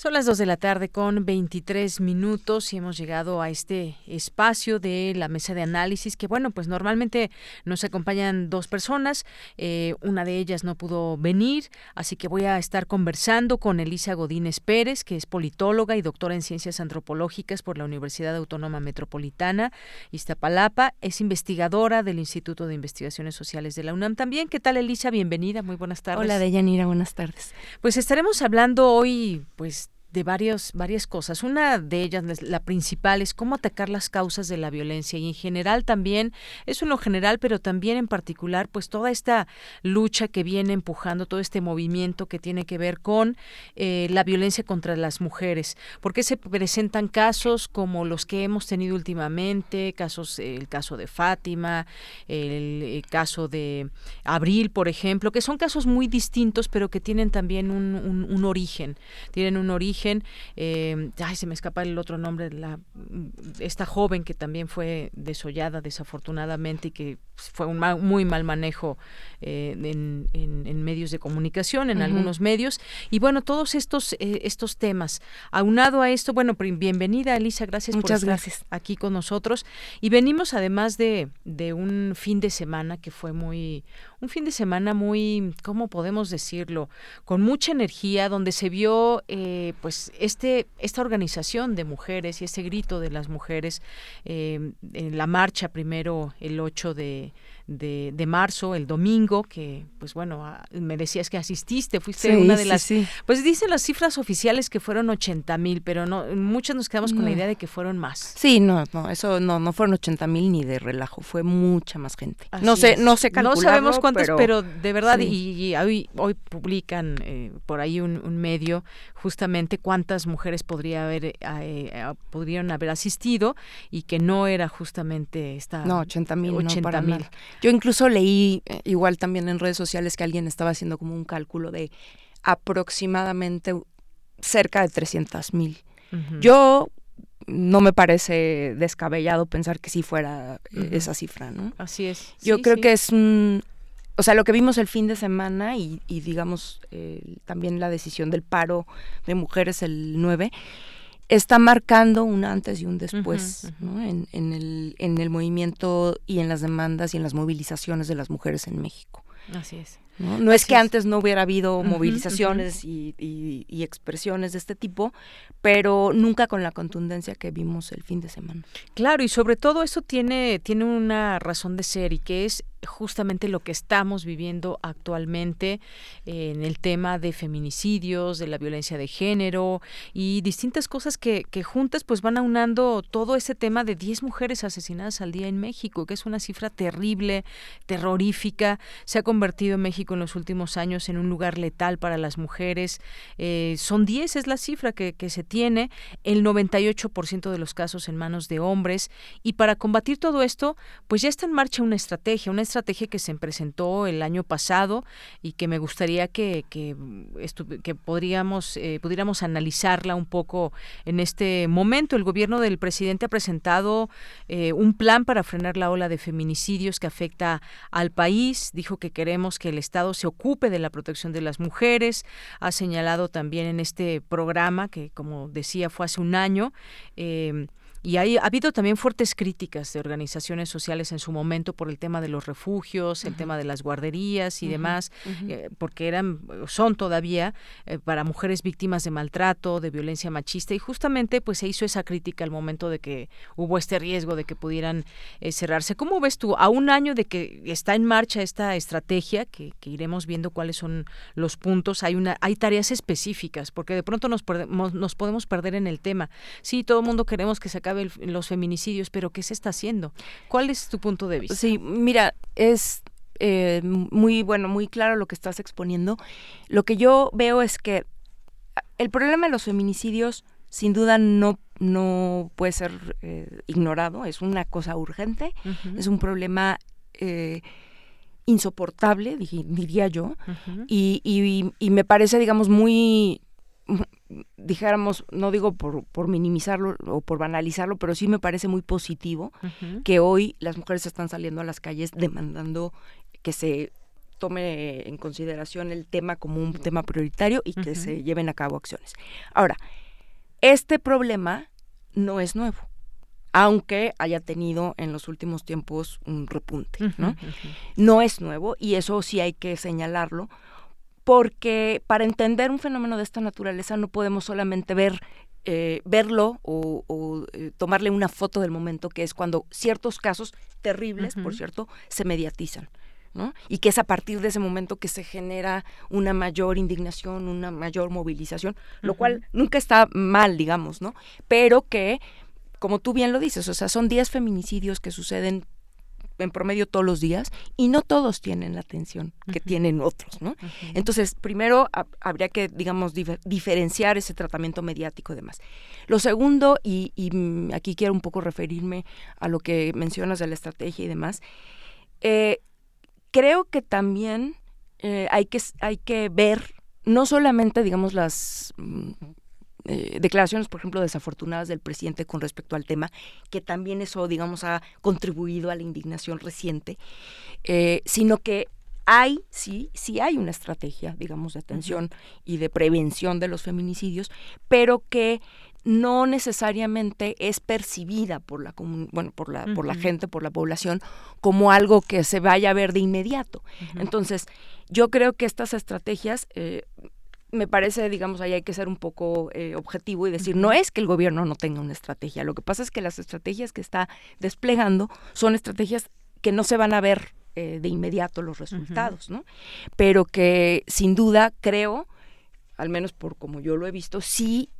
Son las 2 de la tarde con 23 minutos y hemos llegado a este espacio de la mesa de análisis que, bueno, pues normalmente nos acompañan dos personas. Eh, una de ellas no pudo venir, así que voy a estar conversando con Elisa Godínez Pérez, que es politóloga y doctora en ciencias antropológicas por la Universidad Autónoma Metropolitana Iztapalapa. Es investigadora del Instituto de Investigaciones Sociales de la UNAM también. ¿Qué tal, Elisa? Bienvenida. Muy buenas tardes. Hola, Deyanira. Buenas tardes. Pues estaremos hablando hoy, pues, de varios, varias cosas. Una de ellas, la principal, es cómo atacar las causas de la violencia y en general también, eso en lo general, pero también en particular, pues toda esta lucha que viene empujando, todo este movimiento que tiene que ver con eh, la violencia contra las mujeres. porque se presentan casos como los que hemos tenido últimamente, casos, el caso de Fátima, el, caso de Abril, por ejemplo, que son casos muy distintos, pero que tienen también un, un origen, tienen un origen eh, ay, se me escapa el otro nombre, la, esta joven que también fue desollada desafortunadamente y que fue un muy mal manejo eh, en, medios de comunicación, en algunos medios. Y bueno, todos estos, eh, estos temas. Aunado a esto, bueno, bienvenida Elisa, gracias por estar gracias. aquí con nosotros. Y venimos además de, de un fin de semana que fue muy, un fin de semana muy, ¿cómo podemos decirlo? Con mucha energía, donde se vio eh, pues este, esta organización de mujeres y ese grito de las mujeres en la marcha primero el 8 de de, de, marzo, el domingo, que pues bueno, me decías que asististe, fuiste una de las... Pues dicen las cifras oficiales que fueron 80 mil, pero no muchas nos quedamos con la idea de que fueron más. Sí, no, no, eso no, no fueron 80 mil ni de relajo, fue mucha más gente. no sé, no sé No sabemos cuántos, pero, de verdad, y, hoy, hoy publican eh, por ahí un, medio justamente cuántas mujeres podría haber, eh, eh, podrían haber asistido y que no era justamente esta... No, 80 mil, no, mil. Yo incluso leí eh, igual también en redes sociales que alguien estaba haciendo como un cálculo de aproximadamente cerca de 300 mil. Yo no me parece descabellado pensar que sí fuera eh, esa cifra, ¿no? Así es. Yo creo que es un... O sea, lo que vimos el fin de semana y, digamos también la decisión del paro de mujeres el 9, está marcando un antes y un después En, el, en el movimiento y en las demandas y en las movilizaciones de las mujeres en México. Así es. No, es que antes no hubiera habido movilizaciones y, expresiones de este tipo, pero nunca con la contundencia que vimos el fin de semana. Claro, y sobre todo eso tiene, tiene una razón de ser y que es justamente lo que estamos viviendo actualmente en el tema de feminicidios, de la violencia de género y distintas cosas que, que juntas pues van aunando todo ese tema de 10 mujeres asesinadas al día en México, que es una cifra terrible, terrorífica. Se ha convertido en México en los últimos años en un lugar letal para las mujeres. Eh, son 10 es la cifra que, que se tiene, el 98% de los casos en manos de hombres. Y para combatir todo esto, pues ya está en marcha una estrategia, una estrategia que se presentó el año pasado y que me gustaría que, que, que podríamos, eh, pudiéramos analizarla un poco en este momento. El gobierno del presidente ha presentado eh, un plan para frenar la ola de feminicidios que afecta al país. Dijo que queremos que el Estado se ocupe de la protección de las mujeres. Ha señalado también en este programa, que como decía fue hace un año, eh, y hay, ha habido también fuertes críticas de organizaciones sociales en su momento por el tema de los refugios, el tema de las guarderías y demás, eh, porque eran, son todavía eh, para mujeres víctimas de maltrato, de violencia machista, y justamente pues se hizo esa crítica al momento de que hubo este riesgo de que pudieran eh, cerrarse. ¿Cómo ves tú, a un año de que está en marcha esta estrategia, que, iremos viendo cuáles son los puntos, hay una, hay tareas específicas, porque de pronto nos, nos podemos perder en el tema. Sí, todo el mundo queremos que se acabe los feminicidios, pero ¿qué se está haciendo? ¿Cuál es tu punto de vista? Sí, mira, es eh, muy bueno, muy claro lo que estás exponiendo. Lo que yo veo es que el problema de los feminicidios sin duda no, no puede ser eh, ignorado, es una cosa urgente, es un problema eh, insoportable, diría yo, y, y, me parece, digamos, muy dijéramos, no digo por, por, minimizarlo o por banalizarlo, pero sí me parece muy positivo que hoy las mujeres están saliendo a las calles demandando que se tome en consideración el tema como un tema prioritario y que se lleven a cabo acciones. Ahora, este problema no es nuevo aunque haya tenido en los últimos tiempos un repunte, ¿no? No es nuevo y eso sí hay que señalarlo porque para entender un fenómeno de esta naturaleza no podemos solamente ver eh, verlo o, eh, tomarle una foto del momento, que es cuando ciertos casos terribles, por cierto, se mediatizan. ¿no? Y que es a partir de ese momento que se genera una mayor indignación, una mayor movilización, lo cual nunca está mal, digamos, ¿no? Pero que, como tú bien lo dices, o sea, son 10 feminicidios que suceden en promedio todos los días y no todos tienen la atención que tienen otros, ¿no? Entonces, primero habría que, digamos, diferenciar ese tratamiento mediático y demás. Lo segundo, y, aquí quiero un poco referirme a lo que mencionas de la estrategia y demás, eh, creo que también eh, hay, que, hay que ver no solamente, digamos, las mm, eh, declaraciones, por ejemplo, desafortunadas del presidente con respecto al tema, que también eso, digamos, ha contribuido a la indignación reciente, eh, sino que hay, sí, sí hay una estrategia, digamos, de atención y de prevención de los feminicidios, pero que no necesariamente es percibida por la bueno por la por la gente por la población como algo que se vaya a ver de inmediato. Entonces yo creo que estas estrategias eh, me parece, digamos, ahí hay que ser un poco eh, objetivo y decir, no es que el gobierno no tenga una estrategia, lo que pasa es que las estrategias que está desplegando son estrategias que no se van a ver eh, de inmediato los resultados, ¿no? Pero que sin duda creo, al menos por como yo lo he visto, sí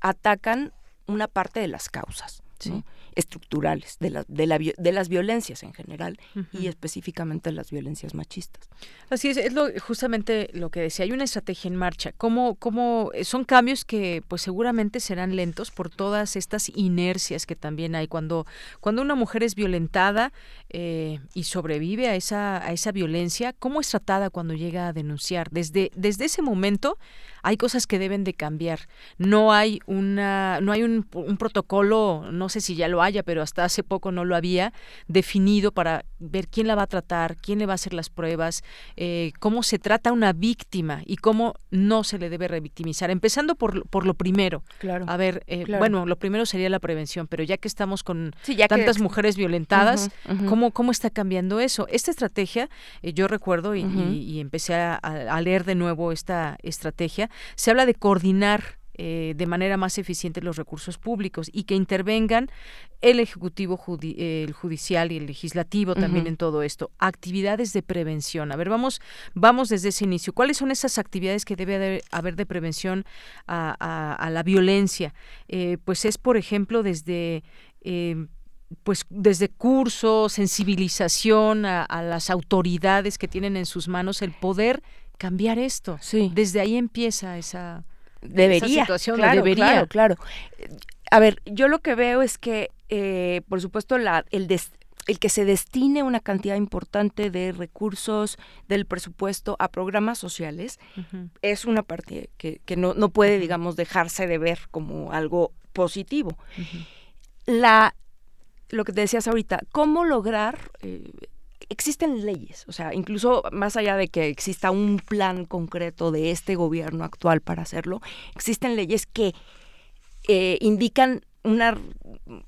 atacan una parte de las causas. ¿sí? Estructurales de, la, de, la, de las violencias en general y específicamente las violencias machistas. Así es, es lo, justamente lo que decía, hay una estrategia en marcha. ¿Cómo, cómo son cambios que pues seguramente serán lentos por todas estas inercias que también hay cuando, cuando una mujer es violentada eh, y sobrevive a esa, a esa violencia, ¿cómo es tratada cuando llega a denunciar? Desde, desde ese momento hay cosas que deben de cambiar. No hay una, no hay un, un protocolo, no sé si ya lo haya, pero hasta hace poco no lo había definido para ver quién la va a tratar, quién le va a hacer las pruebas, eh, cómo se trata una víctima y cómo no se le debe revictimizar. Empezando por, por lo primero. Claro. A ver, eh, Claro. bueno, lo primero sería la prevención, pero ya que estamos con Sí, ya que tantas mujeres violentadas. ¿cómo, ¿cómo está cambiando eso? Esta estrategia, eh, yo recuerdo y, Ujú. y- y empecé a, a leer de nuevo esta estrategia, se habla de coordinar eh, de manera más eficiente los recursos públicos y que intervengan el Ejecutivo, judi- el Judicial y el Legislativo también en todo esto. Actividades de prevención. A ver, vamos, vamos desde ese inicio. ¿Cuáles son esas actividades que debe haber, haber de prevención a, a- a la violencia? Eh, pues es, por ejemplo, desde... eh, pues desde cursos, sensibilización a, a las autoridades que tienen en sus manos el poder cambiar esto. Sí. Desde ahí empieza esa, debería esa situación, claro, debería. claro, claro. A ver, yo lo que veo es que, eh, por supuesto, la, el, des- el que se destine una cantidad importante de recursos del presupuesto a programas sociales es una parte que, que no, no puede, digamos, dejarse de ver como algo positivo. La, lo que te decías ahorita, ¿cómo lograr? eh, existen leyes, o sea, incluso más allá de que exista un plan concreto de este gobierno actual para hacerlo, existen leyes que eh, indican una,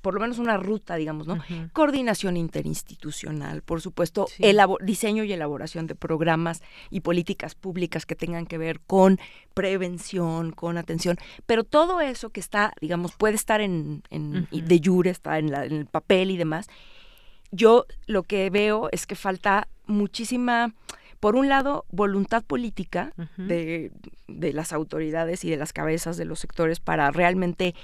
por lo menos una ruta, digamos, ¿no? Coordinación interinstitucional, por supuesto, elabo- diseño y elaboración de programas y políticas públicas que tengan que ver con prevención, con atención, pero todo eso que está, digamos, puede estar en, en de jure, está en, la- en el papel y demás. Yo lo que veo es que falta muchísima, por un lado, voluntad política de, de las autoridades y de las cabezas de los sectores para realmente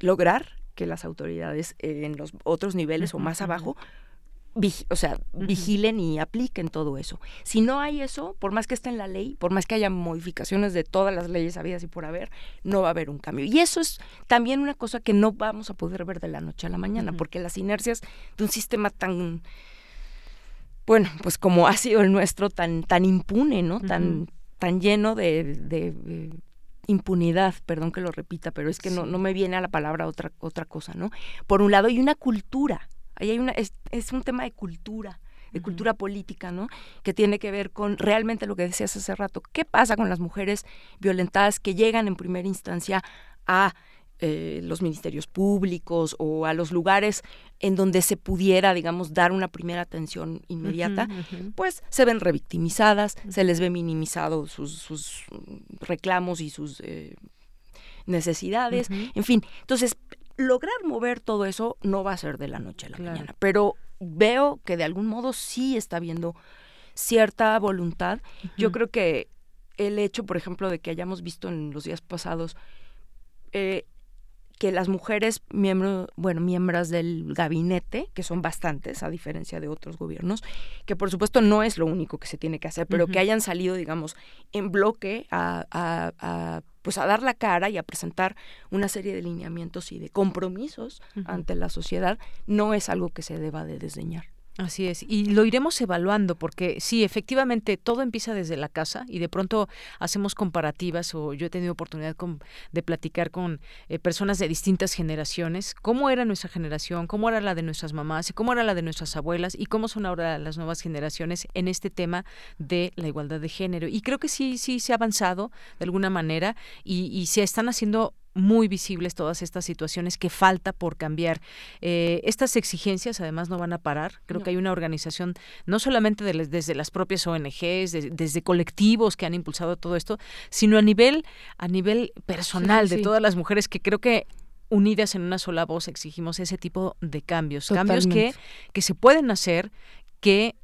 lograr que las autoridades eh, en los otros niveles o más abajo o sea, vigilen y apliquen todo eso. Si no hay eso, por más que esté en la ley, por más que haya modificaciones de todas las leyes habidas y por haber, no va a haber un cambio. Y eso es también una cosa que no vamos a poder ver de la noche a la mañana, porque las inercias de un sistema tan bueno, pues como ha sido el nuestro, tan, tan impune, ¿no? Tan, tan lleno de, de, impunidad, perdón que lo repita, pero es que no, Sí. no me viene a la palabra otra, otra cosa, ¿no? Por un lado, y una cultura. Ahí hay una, es, es un tema de cultura, de cultura política, ¿no? Que tiene que ver con realmente lo que decías hace rato. ¿Qué pasa con las mujeres violentadas que llegan en primera instancia a eh, los ministerios públicos o a los lugares en donde se pudiera, digamos, dar una primera atención inmediata, pues se ven revictimizadas, se les ve minimizado sus, sus reclamos y sus eh, necesidades, en fin. Entonces, lograr mover todo eso no va a ser de la noche a la mañana, pero veo que de algún modo sí está habiendo cierta voluntad. Yo creo que el hecho, por ejemplo, de que hayamos visto en los días pasados eh, que las mujeres miembros, bueno, miembros del gabinete, que son bastantes a diferencia de otros gobiernos, que por supuesto no es lo único que se tiene que hacer, pero que hayan salido, digamos, en bloque a, a- a, pues a dar la cara y a presentar una serie de lineamientos y de compromisos ante la sociedad, no es algo que se deba de desdeñar. Así es, y lo iremos evaluando porque sí, efectivamente todo empieza desde la casa y de pronto hacemos comparativas o yo he tenido oportunidad con- de platicar con eh, personas de distintas generaciones, cómo era nuestra generación, cómo era la de nuestras mamás cómo era la de nuestras abuelas y cómo son ahora las nuevas generaciones en este tema de la igualdad de género. Y creo que sí, sí se ha avanzado de alguna manera y, y se están haciendo muy visibles todas estas situaciones que falta por cambiar. Eh, estas exigencias además no van a parar. Creo No. que hay una organización, no solamente de desde las propias ONGs, de- desde colectivos que han impulsado todo esto, sino a nivel, a nivel personal Sí, de sí. todas las mujeres que creo que unidas en una sola voz exigimos ese tipo de cambios. Cambios que, que se pueden hacer, que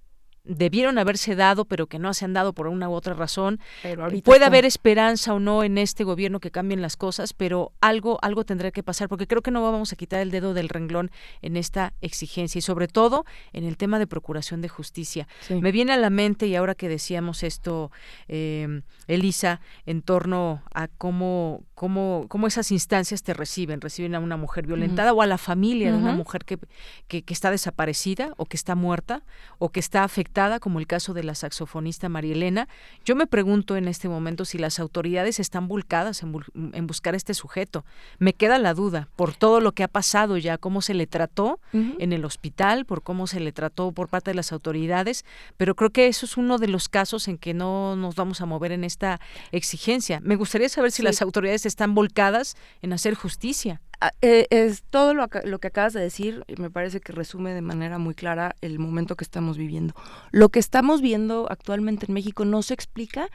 debieron haberse dado, pero que no se han dado por una u otra razón. Pero Puede haber esperanza o no en este gobierno que cambien las cosas, pero algo, algo tendrá que pasar, porque creo que no vamos a quitar el dedo del renglón en esta exigencia y sobre todo en el tema de procuración de justicia. Sí. Me viene a la mente, y ahora que decíamos esto, eh, Elisa, en torno a cómo, cómo, cómo esas instancias te reciben, reciben a una mujer violentada o a la familia de una mujer que, que, que está desaparecida o que está muerta o que está afectada afectada, como el caso de la saxofonista María Elena. Yo me pregunto en este momento si las autoridades están volcadas en, buscar a este sujeto. Me queda la duda por todo lo que ha pasado ya, cómo se le trató en el hospital, por cómo se le trató por parte de las autoridades, pero creo que eso es uno de los casos en que no nos vamos a mover en esta exigencia. Me gustaría saber si las autoridades están volcadas en hacer justicia. Ah, eh, es todo lo, lo, que acabas de decir, me parece que resume de manera muy clara el momento que estamos viviendo. Lo que estamos viendo actualmente en México no se explica,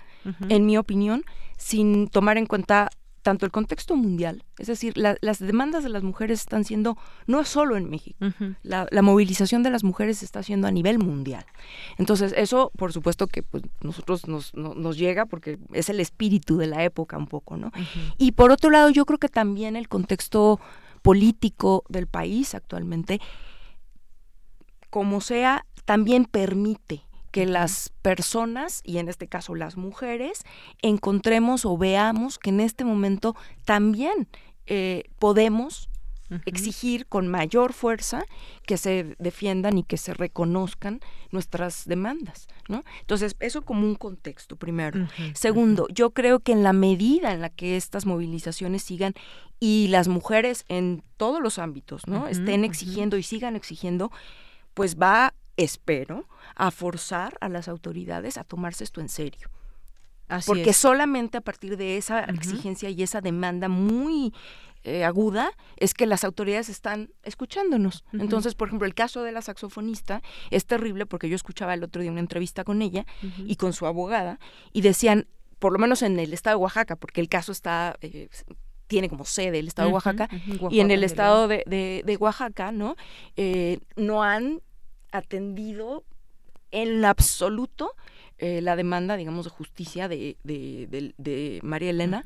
en mi opinión, sin tomar en cuenta tanto el contexto mundial, es decir, las demandas de las mujeres están siendo no solo en México, la, movilización de las mujeres se está haciendo a nivel mundial. Entonces, eso, por supuesto que pues, nosotros nos, nos llega porque es el espíritu de la época un poco, ¿no? Y por otro lado, yo creo que también el contexto político del país actualmente, como sea, también permite que las personas, y en este caso las mujeres, encontremos o veamos que en este momento también eh, podemos exigir con mayor fuerza que se defiendan y que se reconozcan nuestras demandas, ¿no? Entonces, eso como un contexto primero. Segundo, yo creo que en la medida en la que estas movilizaciones sigan y las mujeres en todos los ámbitos, ¿no? estén exigiendo y sigan exigiendo, pues va espero, a forzar a las autoridades a tomarse esto en serio. Porque solamente a partir de esa exigencia y esa demanda muy eh, aguda es que las autoridades están escuchándonos. Entonces, por ejemplo, el caso de la saxofonista es terrible porque yo escuchaba el otro día una entrevista con ella y con su abogada y decían, por lo menos en el estado de Oaxaca, porque el caso está... Eh, tiene como sede el estado de Oaxaca, y en el estado de, de, Oaxaca, ¿no? Eh, no han atendido en absoluto eh, la demanda, digamos, de justicia de, de, María Elena.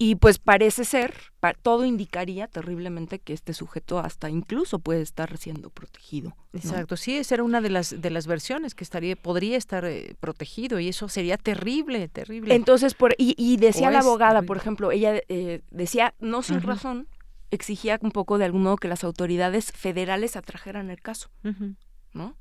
Y pues parece ser, todo indicaría terriblemente que este sujeto hasta incluso puede estar siendo protegido. Exacto, sí, esa era una de las de las versiones que estaría podría estar eh, protegido y eso sería terrible, terrible. Entonces, por y, decía la abogada, por ejemplo, ella eh, decía no sin razón exigía un poco de algún modo que las autoridades federales atrajeran el caso. ¿No?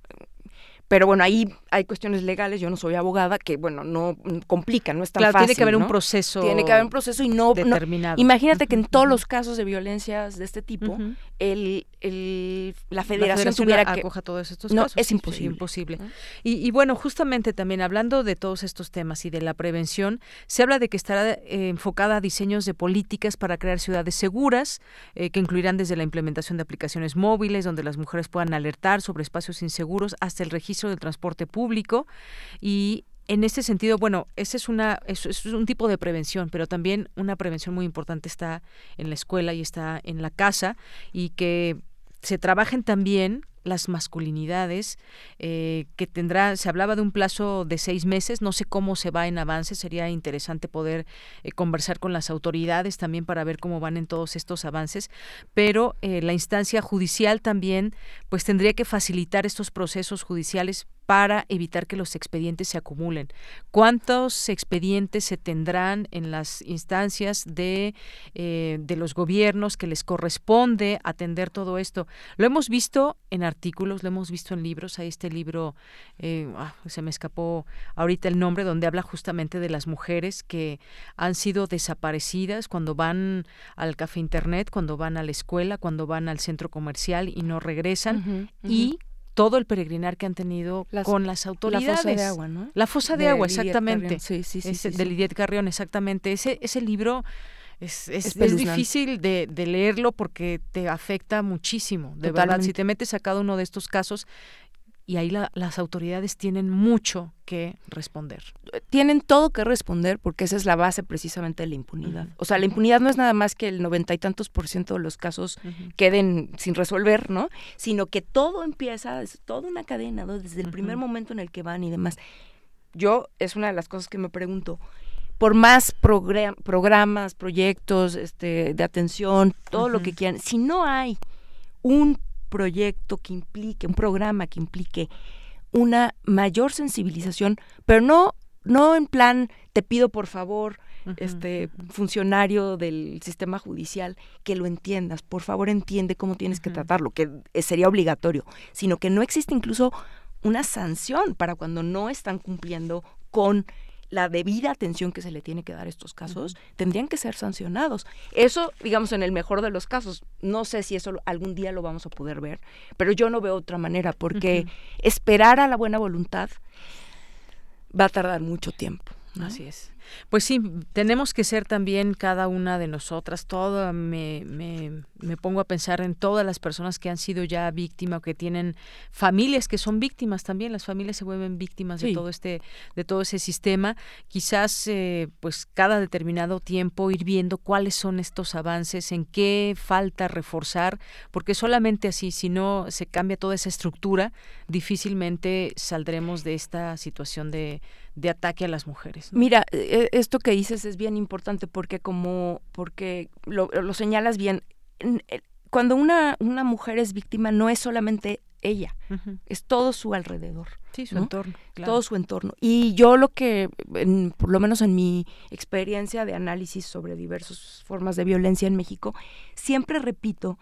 Pero bueno, ahí hay cuestiones legales, yo no soy abogada, que bueno, no complican, no es tan claro, Tiene que haber un proceso. Tiene que haber un proceso y no. Determinado. imagínate que en todos los casos de violencias de este tipo, el, el, la, federación tuviera que. acoja todos estos no, casos. Es imposible. imposible. Y, bueno, justamente también hablando de todos estos temas y de la prevención, se habla de que estará eh, enfocada a diseños de políticas para crear ciudades seguras, eh, que incluirán desde la implementación de aplicaciones móviles, donde las mujeres puedan alertar sobre espacios inseguros, hasta el registro del transporte público y en este sentido, bueno, ese es una es, un tipo de prevención, pero también una prevención muy importante está en la escuela y está en la casa y que se trabajen también las masculinidades, eh, que tendrá, se hablaba de un plazo de seis meses, no sé cómo se va en avance, sería interesante poder eh, conversar con las autoridades también para ver cómo van en todos estos avances, pero eh, la instancia judicial también pues tendría que facilitar estos procesos judiciales para evitar que los expedientes se acumulen. ¿Cuántos expedientes se tendrán en las instancias de, eh, de los gobiernos que les corresponde atender todo esto? Lo hemos visto en artículos, lo hemos visto en libros. Hay este libro, eh, ah, se me escapó ahorita el nombre, donde habla justamente de las mujeres que han sido desaparecidas cuando van al café internet, cuando van a la escuela, cuando van al centro comercial y no regresan. Y todo el peregrinar que han tenido con las autoridades. La fosa de agua, ¿no? La fosa de, agua, exactamente. Sí, sí, sí, De Lidiet Carrión, exactamente. Ese, ese libro es, es, difícil de, de, leerlo porque te afecta muchísimo, de verdad. Si te metes a cada uno de estos casos, y ahí las autoridades tienen mucho que responder. Tienen todo que responder porque esa es la base precisamente de la impunidad. O sea, la impunidad no es nada más que el noventa y tantos por ciento de los casos queden sin resolver, ¿no? Sino que todo empieza, es toda una cadena, ¿no? desde el primer momento en el que van y demás. Yo, es una de las cosas que me pregunto, por más programas, proyectos este, de atención, todo lo que quieran, si no hay un proyecto que implique, un programa que implique una mayor sensibilización, pero no, no en plan te pido por favor, este funcionario del sistema judicial, que lo entiendas, por favor entiende cómo tienes que tratarlo, que sería obligatorio, sino que no existe incluso una sanción para cuando no están cumpliendo con la debida atención que se le tiene que dar a estos casos, tendrían que ser sancionados. Eso, digamos, en el mejor de los casos. No sé si eso algún día lo vamos a poder ver, pero yo no veo otra manera, porque esperar a la buena voluntad va a tardar mucho tiempo. Así es. Pues sí, tenemos que ser también cada una de nosotras. Todo me, me, me, pongo a pensar en todas las personas que han sido ya víctimas o que tienen familias que son víctimas también. Las familias se vuelven víctimas de todo este, de todo ese sistema. Quizás, eh, pues cada determinado tiempo ir viendo cuáles son estos avances, en qué falta reforzar, porque solamente así, si no se cambia toda esa estructura, difícilmente saldremos de esta situación de de ataque a las mujeres. Mira, e, esto que dices es bien importante porque como porque lo, señalas bien, eh, cuando una, una mujer es víctima no es solamente ella, es todo su alrededor. Sí, su entorno. Todo su entorno. Y yo lo que, por lo menos en mi experiencia de análisis sobre diversas formas de violencia en México, siempre repito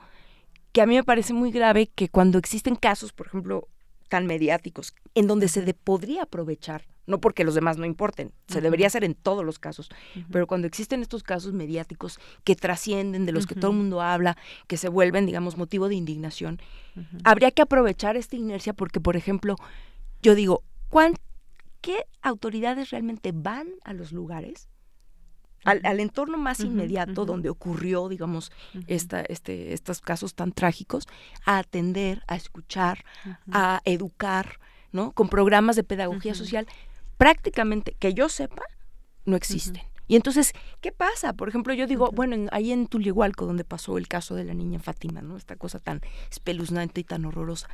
que a mí me parece muy grave que cuando existen casos, por ejemplo, tan mediáticos, en donde se podría aprovechar no porque los demás no importen, se debería hacer en todos los casos, pero cuando existen estos casos mediáticos que trascienden, de los que todo el mundo habla, que se vuelven, digamos, motivo de indignación, habría que aprovechar esta inercia porque, por ejemplo, yo digo, ¿qué autoridades realmente van a los lugares? Al, entorno más inmediato donde ocurrió, digamos, esta, este, estos casos tan trágicos, a atender, a escuchar, a educar, ¿no? Con programas de pedagogía social prácticamente, que yo sepa, no existen. Y entonces, ¿qué pasa? Por ejemplo, yo digo, bueno, ahí en Tuligualco, donde pasó el caso de la niña Fátima, ¿no? Esta cosa tan espeluznante y tan horrorosa.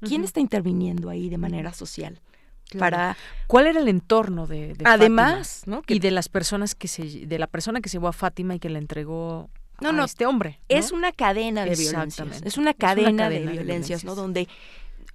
¿Quién está interviniendo ahí de manera social? Para cuál era el entorno de, además ¿no? y de las personas que se de la persona que se llevó a Fátima y que la entregó no, a este hombre es una cadena de violencias es una cadena, de, violencias, no donde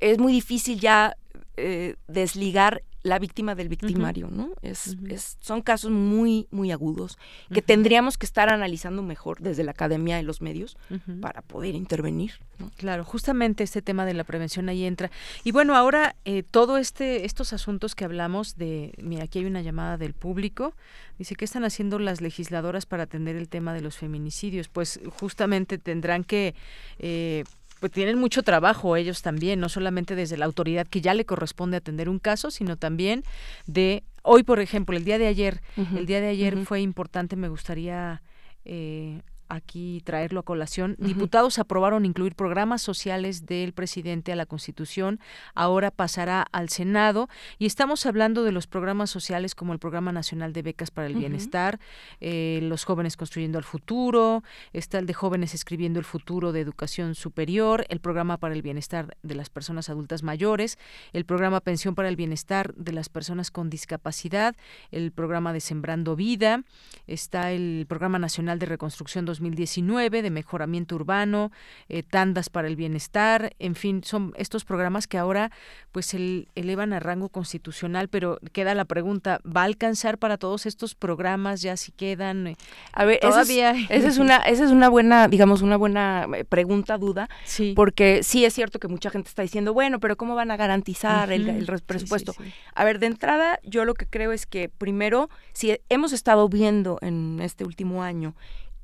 es muy difícil ya eh, desligar la víctima del victimario, ¿no? Es, es, son casos muy, muy agudos que tendríamos que estar analizando mejor desde la academia y los medios para poder intervenir. Claro, justamente este tema de la prevención ahí entra. Y bueno, ahora eh, todo este, estos asuntos que hablamos de, mira, aquí hay una llamada del público, dice, ¿qué están haciendo las legisladoras para atender el tema de los feminicidios? Pues justamente tendrán que... Eh, pues tienen mucho trabajo ellos también, no solamente desde la autoridad que ya le corresponde atender un caso, sino también de hoy, por ejemplo, el día de ayer, el día de ayer fue importante, me gustaría eh, aquí traerlo a colación. Diputados aprobaron incluir programas sociales del presidente a la Constitución. Ahora pasará al Senado y estamos hablando de los programas sociales como el Programa Nacional de Becas para el Bienestar, eh, los jóvenes construyendo el futuro, está el de jóvenes escribiendo el futuro de educación superior, el programa para el bienestar de las personas adultas mayores, el programa Pensión para el Bienestar de las personas con discapacidad, el programa de Sembrando Vida, está el Programa Nacional de Reconstrucción 2019 de mejoramiento urbano, eh, tandas para el bienestar, en fin, son estos programas que ahora pues el, elevan a rango constitucional, pero queda la pregunta, ¿va a alcanzar para todos estos programas ya si quedan? A ver, todavía esa es, una esa es una buena, digamos, una buena eh, pregunta, duda, sí. porque sí es cierto que mucha gente está diciendo, bueno, pero ¿cómo van a garantizar el, presupuesto? a ver, de entrada, yo lo que creo es que primero, si hemos estado viendo en este último año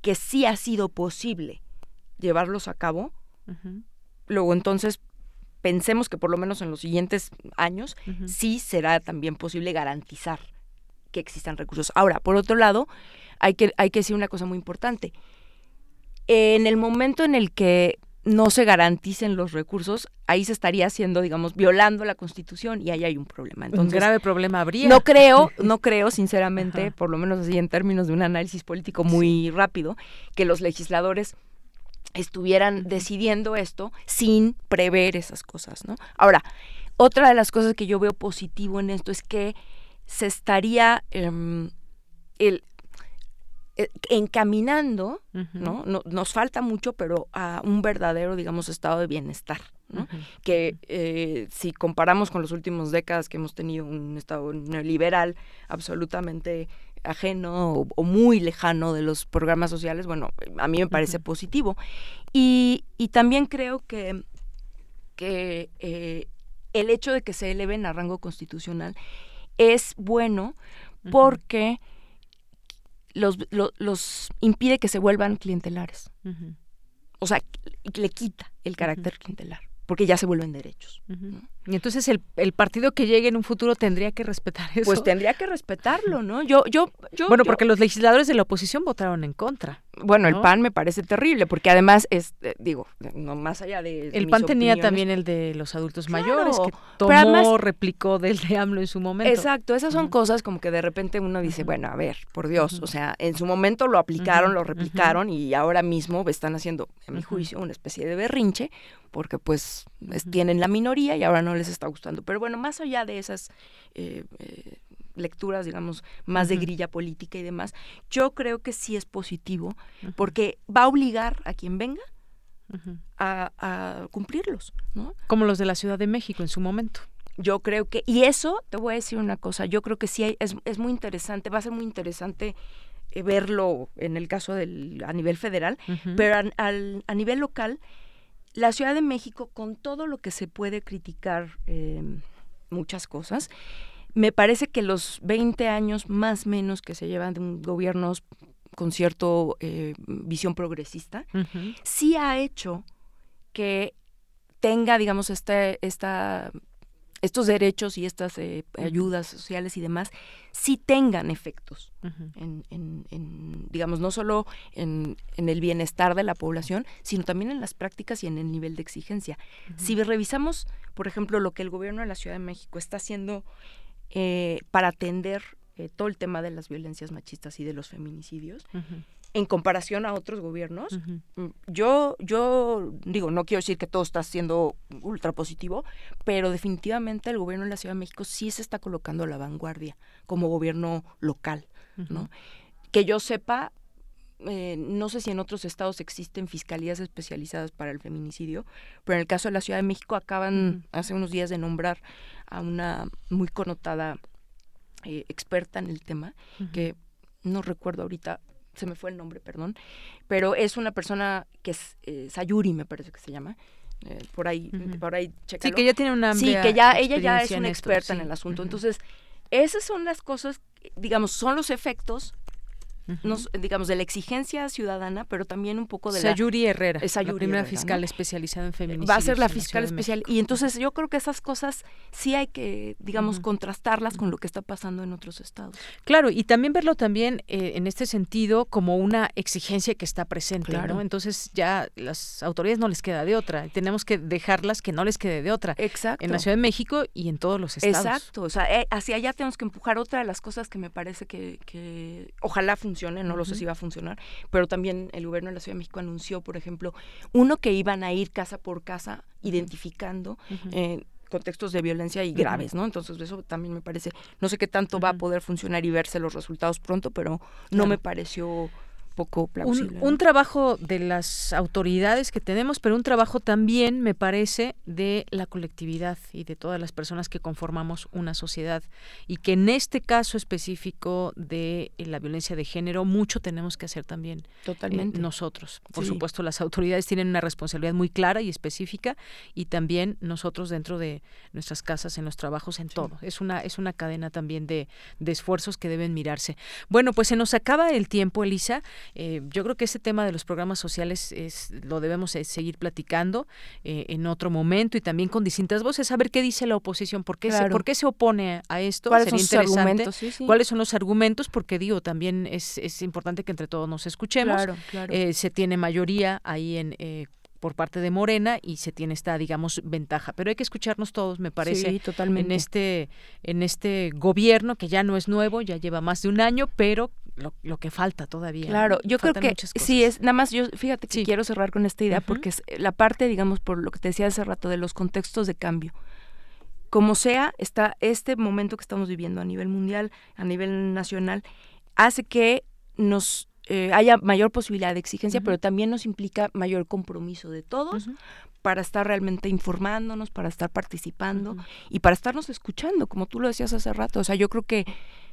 que sí ha sido posible llevarlos a cabo, luego entonces pensemos que por lo menos en los siguientes años sí será también posible garantizar que existan recursos. Ahora, por otro lado, hay que, hay que decir una cosa muy importante. En el momento en el que no se garanticen los recursos, ahí se estaría haciendo, digamos, violando la Constitución y ahí hay un problema. Entonces, un grave problema habría. No creo, no creo, sinceramente, por lo menos así en términos de un análisis político muy rápido, que los legisladores estuvieran decidiendo esto sin prever esas cosas, ¿no? Ahora, otra de las cosas que yo veo positivo en esto es que se estaría em, el eh, encaminando, ¿no? Nos falta mucho, pero a un verdadero, digamos, estado de bienestar, ¿no? Que eh, si comparamos con las últimas décadas que hemos tenido un estado neoliberal absolutamente ajeno o, muy lejano de los programas sociales, bueno, a mí me parece positivo. Y, y, también creo que, que eh, el hecho de que se eleven a rango constitucional es bueno porque los, los, impide que se vuelvan clientelares. O sea, le quita el carácter clientelar porque ya se vuelven derechos. Y entonces el, el, partido que llegue en un futuro tendría que respetar eso. Pues tendría que respetarlo, ¿no? Yo, yo, yo. Bueno, porque los legisladores de la oposición votaron en contra. Bueno, el PAN me parece terrible, porque además es, eh, digo, no más allá de. El PAN tenía también el de los adultos mayores, que tomó, replicó del de AMLO en su momento. Exacto, esas son cosas como que de repente uno dice, bueno, a ver, por Dios, o sea, en su momento lo aplicaron, lo replicaron y ahora mismo están haciendo, a mi juicio, una especie de berrinche, porque pues tienen la minoría y ahora no les está gustando. Pero bueno, más allá de esas eh, eh, lecturas, digamos, más de grilla política y demás, yo creo que sí es positivo, porque va a obligar a quien venga a, cumplirlos, ¿no? Como los de la Ciudad de México en su momento. Yo creo que, y eso, te voy a decir una cosa, yo creo que sí hay, es, es muy interesante, va a ser muy interesante eh, verlo en el caso del a nivel federal, pero a nivel local la Ciudad de México, con todo lo que se puede criticar, em, muchas cosas, me parece que los 20 años más menos que se llevan de gobiernos con cierta eh, visión progresista, sí ha hecho que tenga, digamos, este, esta estos derechos y estas eh, ayudas sociales y demás sí tengan efectos en, digamos, no solo en, el bienestar de la población, sino también en las prácticas y en el nivel de exigencia. Si revisamos, por ejemplo, lo que el gobierno de la Ciudad de México está haciendo eh, para atender eh, todo el tema de las violencias machistas y de los feminicidios, en comparación a otros gobiernos. Mm, yo, yo digo, no quiero decir que todo está siendo ultra positivo, pero definitivamente el gobierno de la Ciudad de México sí se está colocando a la vanguardia como gobierno local, ¿no? Que yo sepa, eh, no sé si en otros estados existen fiscalías especializadas para el feminicidio, pero en el caso de la Ciudad de México acaban hace unos días de nombrar a una muy connotada eh, experta en el tema, que no recuerdo ahorita se me fue el nombre, perdón, pero es una persona que es eh, Sayuri, me parece que se llama. Eh, por ahí, por ahí, chécalo. Sí, que ya tiene una Sí, que ya ella ya es una experta en el asunto. Entonces, esas son las cosas, digamos, son los efectos digamos, de la exigencia ciudadana, pero también un poco de la... Sayuri Herrera, la primera fiscal especializada en feminismo. Va a ser la fiscal especial. Y entonces yo creo que esas cosas sí hay que, digamos, contrastarlas con lo que está pasando en otros estados. Claro, y también verlo también eh, en este sentido como una exigencia que está presente, ¿no? Entonces ya las autoridades no les queda de otra. Tenemos que dejarlas que no les quede de otra. Exacto. En la Ciudad de México y en todos los estados. Exacto. O sea, eh, hacia allá tenemos que empujar otra de las cosas que me parece que, que ojalá funcione no lo sé si va a funcionar, pero también el gobierno de la Ciudad de México anunció, por ejemplo, uno que iban a ir casa por casa identificando eh, contextos de violencia y graves, ¿no? Entonces eso también me parece, no sé qué tanto va a poder funcionar y verse los resultados pronto, pero no me pareció poco plausible. Un, trabajo de las autoridades que tenemos, pero un trabajo también, me parece, de la colectividad y de todas las personas que conformamos una sociedad. Y que en este caso específico de la violencia de género, mucho tenemos que hacer también eh, Totalmente. nosotros. Por supuesto, las autoridades tienen una responsabilidad muy clara y específica y también nosotros dentro de nuestras casas, en los trabajos, en todo. Es una, es una cadena también de, de esfuerzos que deben mirarse. Bueno, pues se nos acaba el tiempo, Elisa. Eh, yo creo que ese tema de los programas sociales es, lo debemos eh, seguir platicando eh, en otro momento y también con distintas voces, saber qué dice la oposición, por qué, se, por qué se opone a esto. ¿Cuáles son los argumentos? ¿Cuáles son los argumentos? Porque digo, también es, es importante que entre todos nos escuchemos. se tiene mayoría ahí en por parte de Morena y se tiene esta digamos ventaja pero hay que escucharnos todos me parece totalmente. en este en este gobierno que ya no es nuevo ya lleva más de un año pero lo, que falta todavía. Claro, yo creo que sí es, nada más yo, fíjate que quiero cerrar con esta idea porque es la parte, digamos, por lo que te decía hace rato, de los contextos de cambio. Como sea, está este momento que estamos viviendo a nivel mundial, a nivel nacional, hace que nos eh, haya mayor posibilidad de exigencia, pero también nos implica mayor compromiso de todos para estar realmente informándonos, para estar participando y para estarnos escuchando, como tú lo decías hace rato. O sea, yo creo que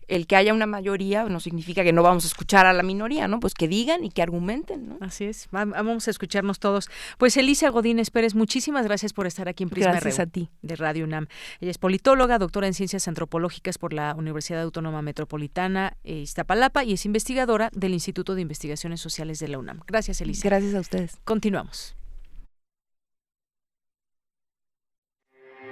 el que haya una mayoría no significa que no vamos a escuchar a la minoría, ¿no? Pues que digan y que argumenten, ¿no? Así es, vamos a escucharnos todos. Pues Elisa Godínez Pérez, muchísimas gracias por estar aquí en Prisma Gracias a ti. de Radio UNAM. Ella es politóloga, doctora en Ciencias Antropológicas por la Universidad Autónoma Metropolitana eh, Iztapalapa y es investigadora del Instituto de Investigaciones Sociales de la UNAM. Gracias, Elisa. Gracias a ustedes. Continuamos.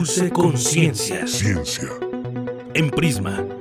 Dulce Conciencia. Ciencia. En Prisma.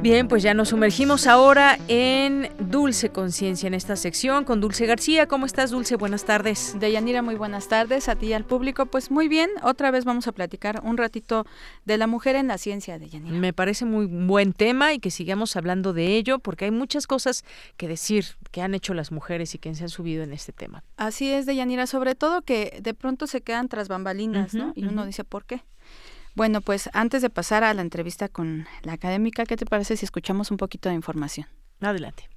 Bien, pues ya nos sumergimos ahora en Dulce Conciencia en esta sección con Dulce García. ¿Cómo estás, Dulce? Buenas tardes. Deyanira, muy buenas tardes a ti y al público. Pues muy bien, otra vez vamos a platicar un ratito de la mujer en la ciencia, Deyanira. Me parece muy buen tema y que sigamos hablando de ello porque hay muchas cosas que decir que han hecho las mujeres y que se han subido en este tema. Así es, Deyanira, sobre todo que de pronto se quedan tras bambalinas, ¿no? Y uno dice, ¿por qué? Bueno, pues antes de pasar a la entrevista con la académica, ¿qué te parece si escuchamos un poquito de información? Adelante.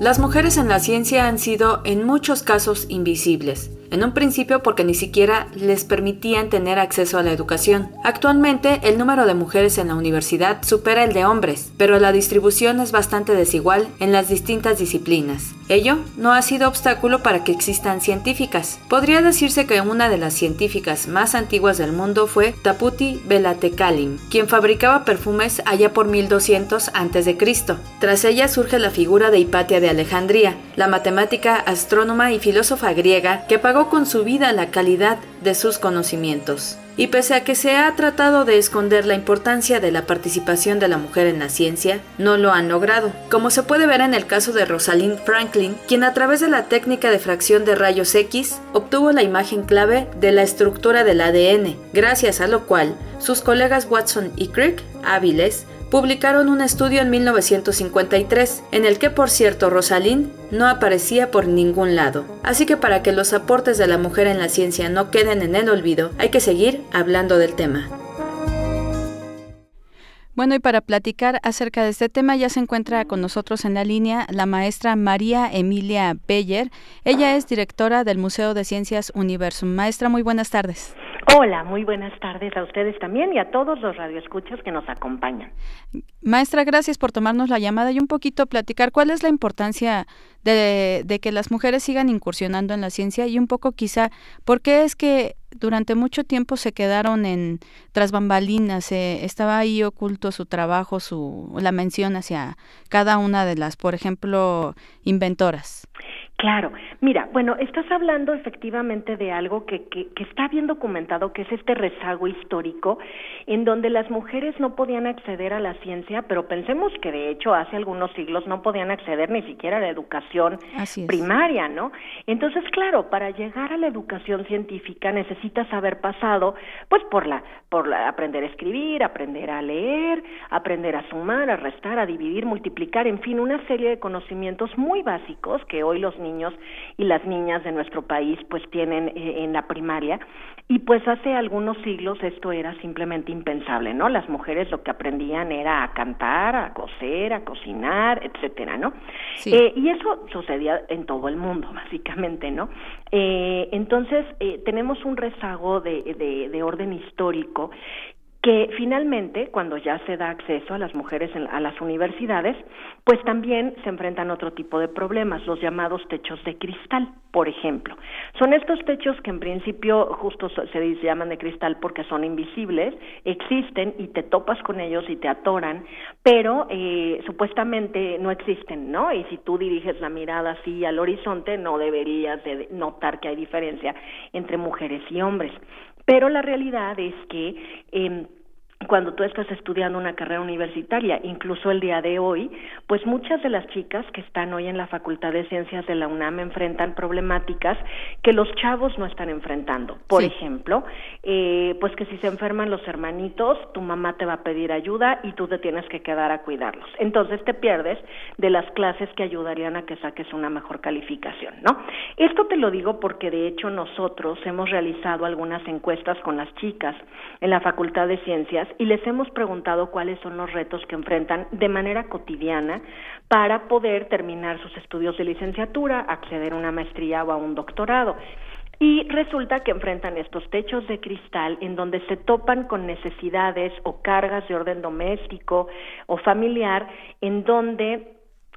Las mujeres en la ciencia han sido en muchos casos invisibles. En un principio porque ni siquiera les permitían tener acceso a la educación. Actualmente el número de mujeres en la universidad supera el de hombres, pero la distribución es bastante desigual en las distintas disciplinas. Ello no ha sido obstáculo para que existan científicas. Podría decirse que una de las científicas más antiguas del mundo fue Taputi Belatekalim, quien fabricaba perfumes allá por 1200 a.C. Tras ella surge la figura de Hipatia de Alejandría, la matemática, astrónoma y filósofa griega que pagó con su vida la calidad de sus conocimientos. Y pese a que se ha tratado de esconder la importancia de la participación de la mujer en la ciencia, no lo han logrado, como se puede ver en el caso de Rosalind Franklin, quien a través de la técnica de fracción de rayos X obtuvo la imagen clave de la estructura del ADN, gracias a lo cual sus colegas Watson y Crick, hábiles, publicaron un estudio en 1953, en el que por cierto Rosalind no aparecía por ningún lado. Así que para que los aportes de la mujer en la ciencia no queden en el olvido, hay que seguir hablando del tema. Bueno, y para platicar acerca de este tema ya se encuentra con nosotros en la línea la maestra María Emilia Beller. Ella es directora del Museo de Ciencias Universum. Maestra, muy buenas tardes. Hola, muy buenas tardes a ustedes también y a todos los radioescuchas que nos acompañan. Maestra, gracias por tomarnos la llamada y un poquito platicar cuál es la importancia de, de, que las mujeres sigan incursionando en la ciencia y un poco quizá por qué es que durante mucho tiempo se quedaron en tras bambalinas, eh, estaba ahí oculto su trabajo, su la mención hacia cada una de las, por ejemplo, inventoras. Claro, mira, bueno, estás hablando efectivamente de algo que, que, que, está bien documentado, que es este rezago histórico, en donde las mujeres no podían acceder a la ciencia, pero pensemos que de hecho hace algunos siglos no podían acceder ni siquiera a la educación primaria, ¿no? Entonces, claro, para llegar a la educación científica necesitas haber pasado, pues, por la, por la, aprender a escribir, aprender a leer, aprender a sumar, a restar, a dividir, multiplicar, en fin, una serie de conocimientos muy básicos que hoy los niños y las niñas de nuestro país pues tienen eh, en la primaria y pues hace algunos siglos esto era simplemente impensable, ¿no? Las mujeres lo que aprendían era a cantar, a coser, a cocinar, etcétera, ¿no? Eh, y eso sucedía en todo el mundo, básicamente, ¿no? Eh, entonces eh, tenemos un rezago de, de, de orden histórico que finalmente, cuando ya se da acceso a las mujeres a las universidades, pues también se enfrentan otro tipo de problemas, los llamados techos de cristal, por ejemplo. Son estos techos que en principio justo se llaman de cristal porque son invisibles, existen y te topas con ellos y te atoran, pero eh, supuestamente no existen, ¿no? Y si tú diriges la mirada así al horizonte, no deberías de notar que hay diferencia entre mujeres y hombres. Pero la realidad es que eh, cuando tú estás estudiando una carrera universitaria, incluso el día de hoy, pues muchas de las chicas que están hoy en la Facultad de Ciencias de la UNAM enfrentan problemáticas que los chavos no están enfrentando. Por ejemplo, eh, pues que si se enferman los hermanitos, tu mamá te va a pedir ayuda y tú te tienes que quedar a cuidarlos. Entonces te pierdes de las clases que ayudarían a que saques una mejor calificación, ¿no? Esto te lo digo porque de hecho nosotros hemos realizado algunas encuestas con las chicas en la Facultad de Ciencias y les hemos preguntado cuáles son los retos que enfrentan de manera cotidiana para poder terminar sus estudios de licenciatura, acceder a una maestría o a un doctorado. Y resulta que enfrentan estos techos de cristal en donde se topan con necesidades o cargas de orden doméstico o familiar, en donde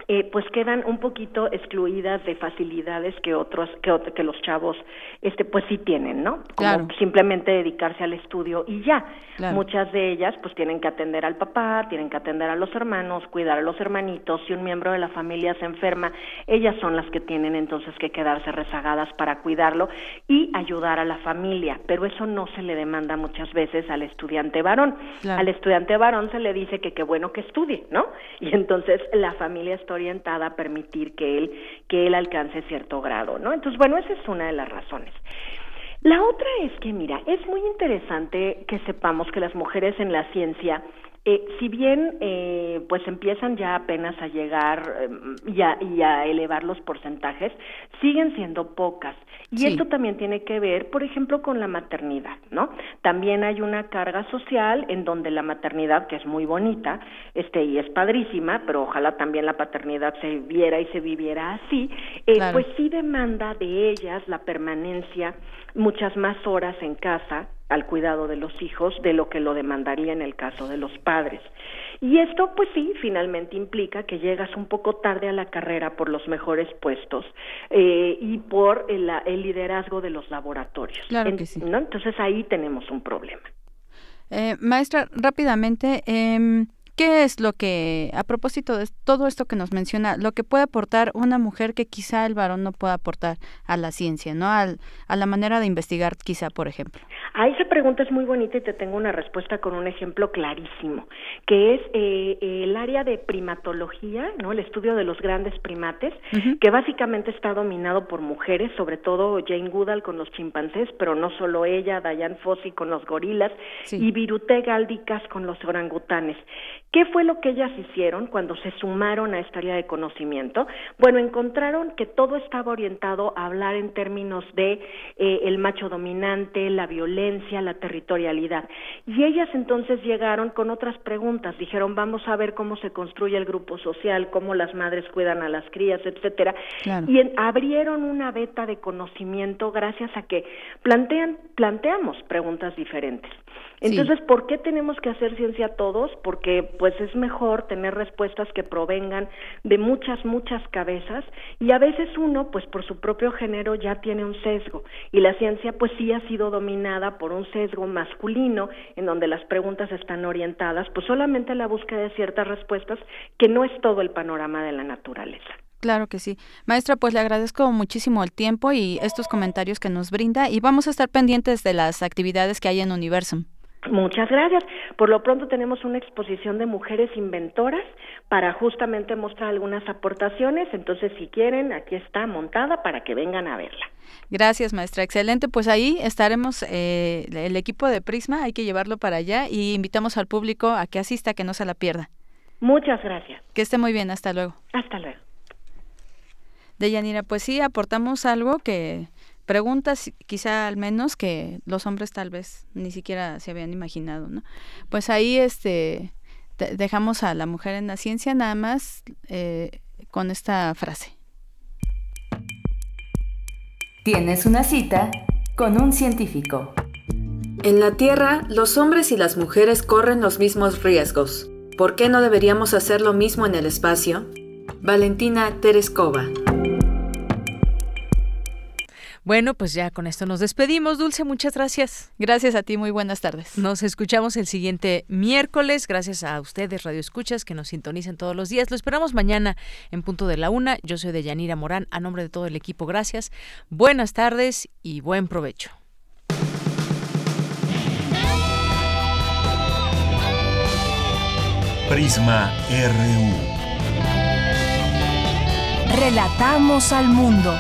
eh, pues quedan un poquito excluidas de facilidades que otros que, que los chavos este pues sí tienen no como simplemente dedicarse al estudio y ya. Muchas de ellas pues tienen que atender al papá tienen que atender a los hermanos cuidar a los hermanitos. Si un miembro de la familia se enferma ellas son las que tienen entonces que quedarse rezagadas para cuidarlo y ayudar a la familia. Pero eso no se le demanda muchas veces al estudiante varón. Al estudiante varón se le dice que qué bueno que estudie no y entonces la familia orientada a permitir que él, que él alcance cierto grado, ¿no? Entonces, bueno, esa es una de las razones. La otra es que, mira, es muy interesante que sepamos que las mujeres en la ciencia eh, si bien eh, pues empiezan ya apenas a llegar eh, y, a, y, a, elevar los porcentajes, siguen siendo pocas. Y esto también tiene que ver, por ejemplo, con la maternidad, ¿no? También hay una carga social en donde la maternidad, que es muy bonita, este y es padrísima, pero ojalá también la paternidad se viera y se viviera así, eh, pues sí demanda de ellas la permanencia muchas más horas en casa al cuidado de los hijos de lo que lo demandaría en el caso de los padres. Y esto, pues sí, finalmente implica que llegas un poco tarde a la carrera por los mejores puestos eh, y por el, liderazgo de los laboratorios. Claro que sí. ¿no? Entonces ahí tenemos un problema. Eh, maestra, rápidamente, eh, ¿Qué es lo que, a propósito de todo esto que nos menciona, lo que puede aportar una mujer que quizá el varón no pueda aportar a la ciencia, ¿no? Al, a la manera de investigar, quizá, por ejemplo. A esa pregunta es muy bonita y te tengo una respuesta con un ejemplo clarísimo, que es eh, el área de primatología, ¿no? El estudio de los grandes primates, que básicamente está dominado por mujeres, sobre todo Jane Goodall con los chimpancés, pero no solo ella, Diane Fossey con los gorilas y Virute Galdicas con los orangutanes. ¿Qué fue lo que ellas hicieron cuando se sumaron a esta área de conocimiento? Bueno, encontraron que todo estaba orientado a hablar en términos de eh, el macho dominante, la violencia, la territorialidad. Y ellas entonces llegaron con otras preguntas. Dijeron, vamos a ver cómo se construye el grupo social, cómo las madres cuidan a las crías, etcétera. Y abrieron una beta de conocimiento gracias a que plantean, planteamos preguntas diferentes. Entonces, ¿por qué tenemos que hacer ciencia todos? Porque pues es mejor tener respuestas que provengan de muchas, muchas cabezas y a veces uno, pues por su propio género ya tiene un sesgo y la ciencia pues sí ha sido dominada por un sesgo masculino en donde las preguntas están orientadas pues solamente a la búsqueda de ciertas respuestas que no es todo el panorama de la naturaleza. Claro que sí. Maestra, pues le agradezco muchísimo el tiempo y estos comentarios que nos brinda y vamos a estar pendientes de las actividades que hay en Universum. Muchas gracias. Por lo pronto tenemos una exposición de mujeres inventoras para justamente mostrar algunas aportaciones. Entonces, si quieren, aquí está montada para que vengan a verla. Gracias, maestra. Excelente. Pues ahí estaremos, eh, el equipo de Prisma, hay que llevarlo para allá y invitamos al público a que asista, que no se la pierda. Muchas gracias. Que esté muy bien. Hasta luego. Hasta luego. Deyanira, pues sí, aportamos algo que preguntas quizá al menos que los hombres tal vez ni siquiera se habían imaginado, ¿no? Pues ahí este dejamos a la mujer en la ciencia nada más eh, con esta frase. Tienes una cita con un científico. En la Tierra, los hombres y las mujeres corren los mismos riesgos. ¿Por qué no deberíamos hacer lo mismo en el espacio? Valentina Tereskova. Bueno, pues ya con esto nos despedimos. Dulce, muchas gracias. Gracias a ti, muy buenas tardes. Nos escuchamos el siguiente miércoles. Gracias a ustedes, Radio Escuchas, que nos sintonizan todos los días. Lo esperamos mañana en punto de la una. Yo soy Deyanira Morán, a nombre de todo el equipo, gracias. Buenas tardes y buen provecho. Prisma RU. Relatamos al mundo.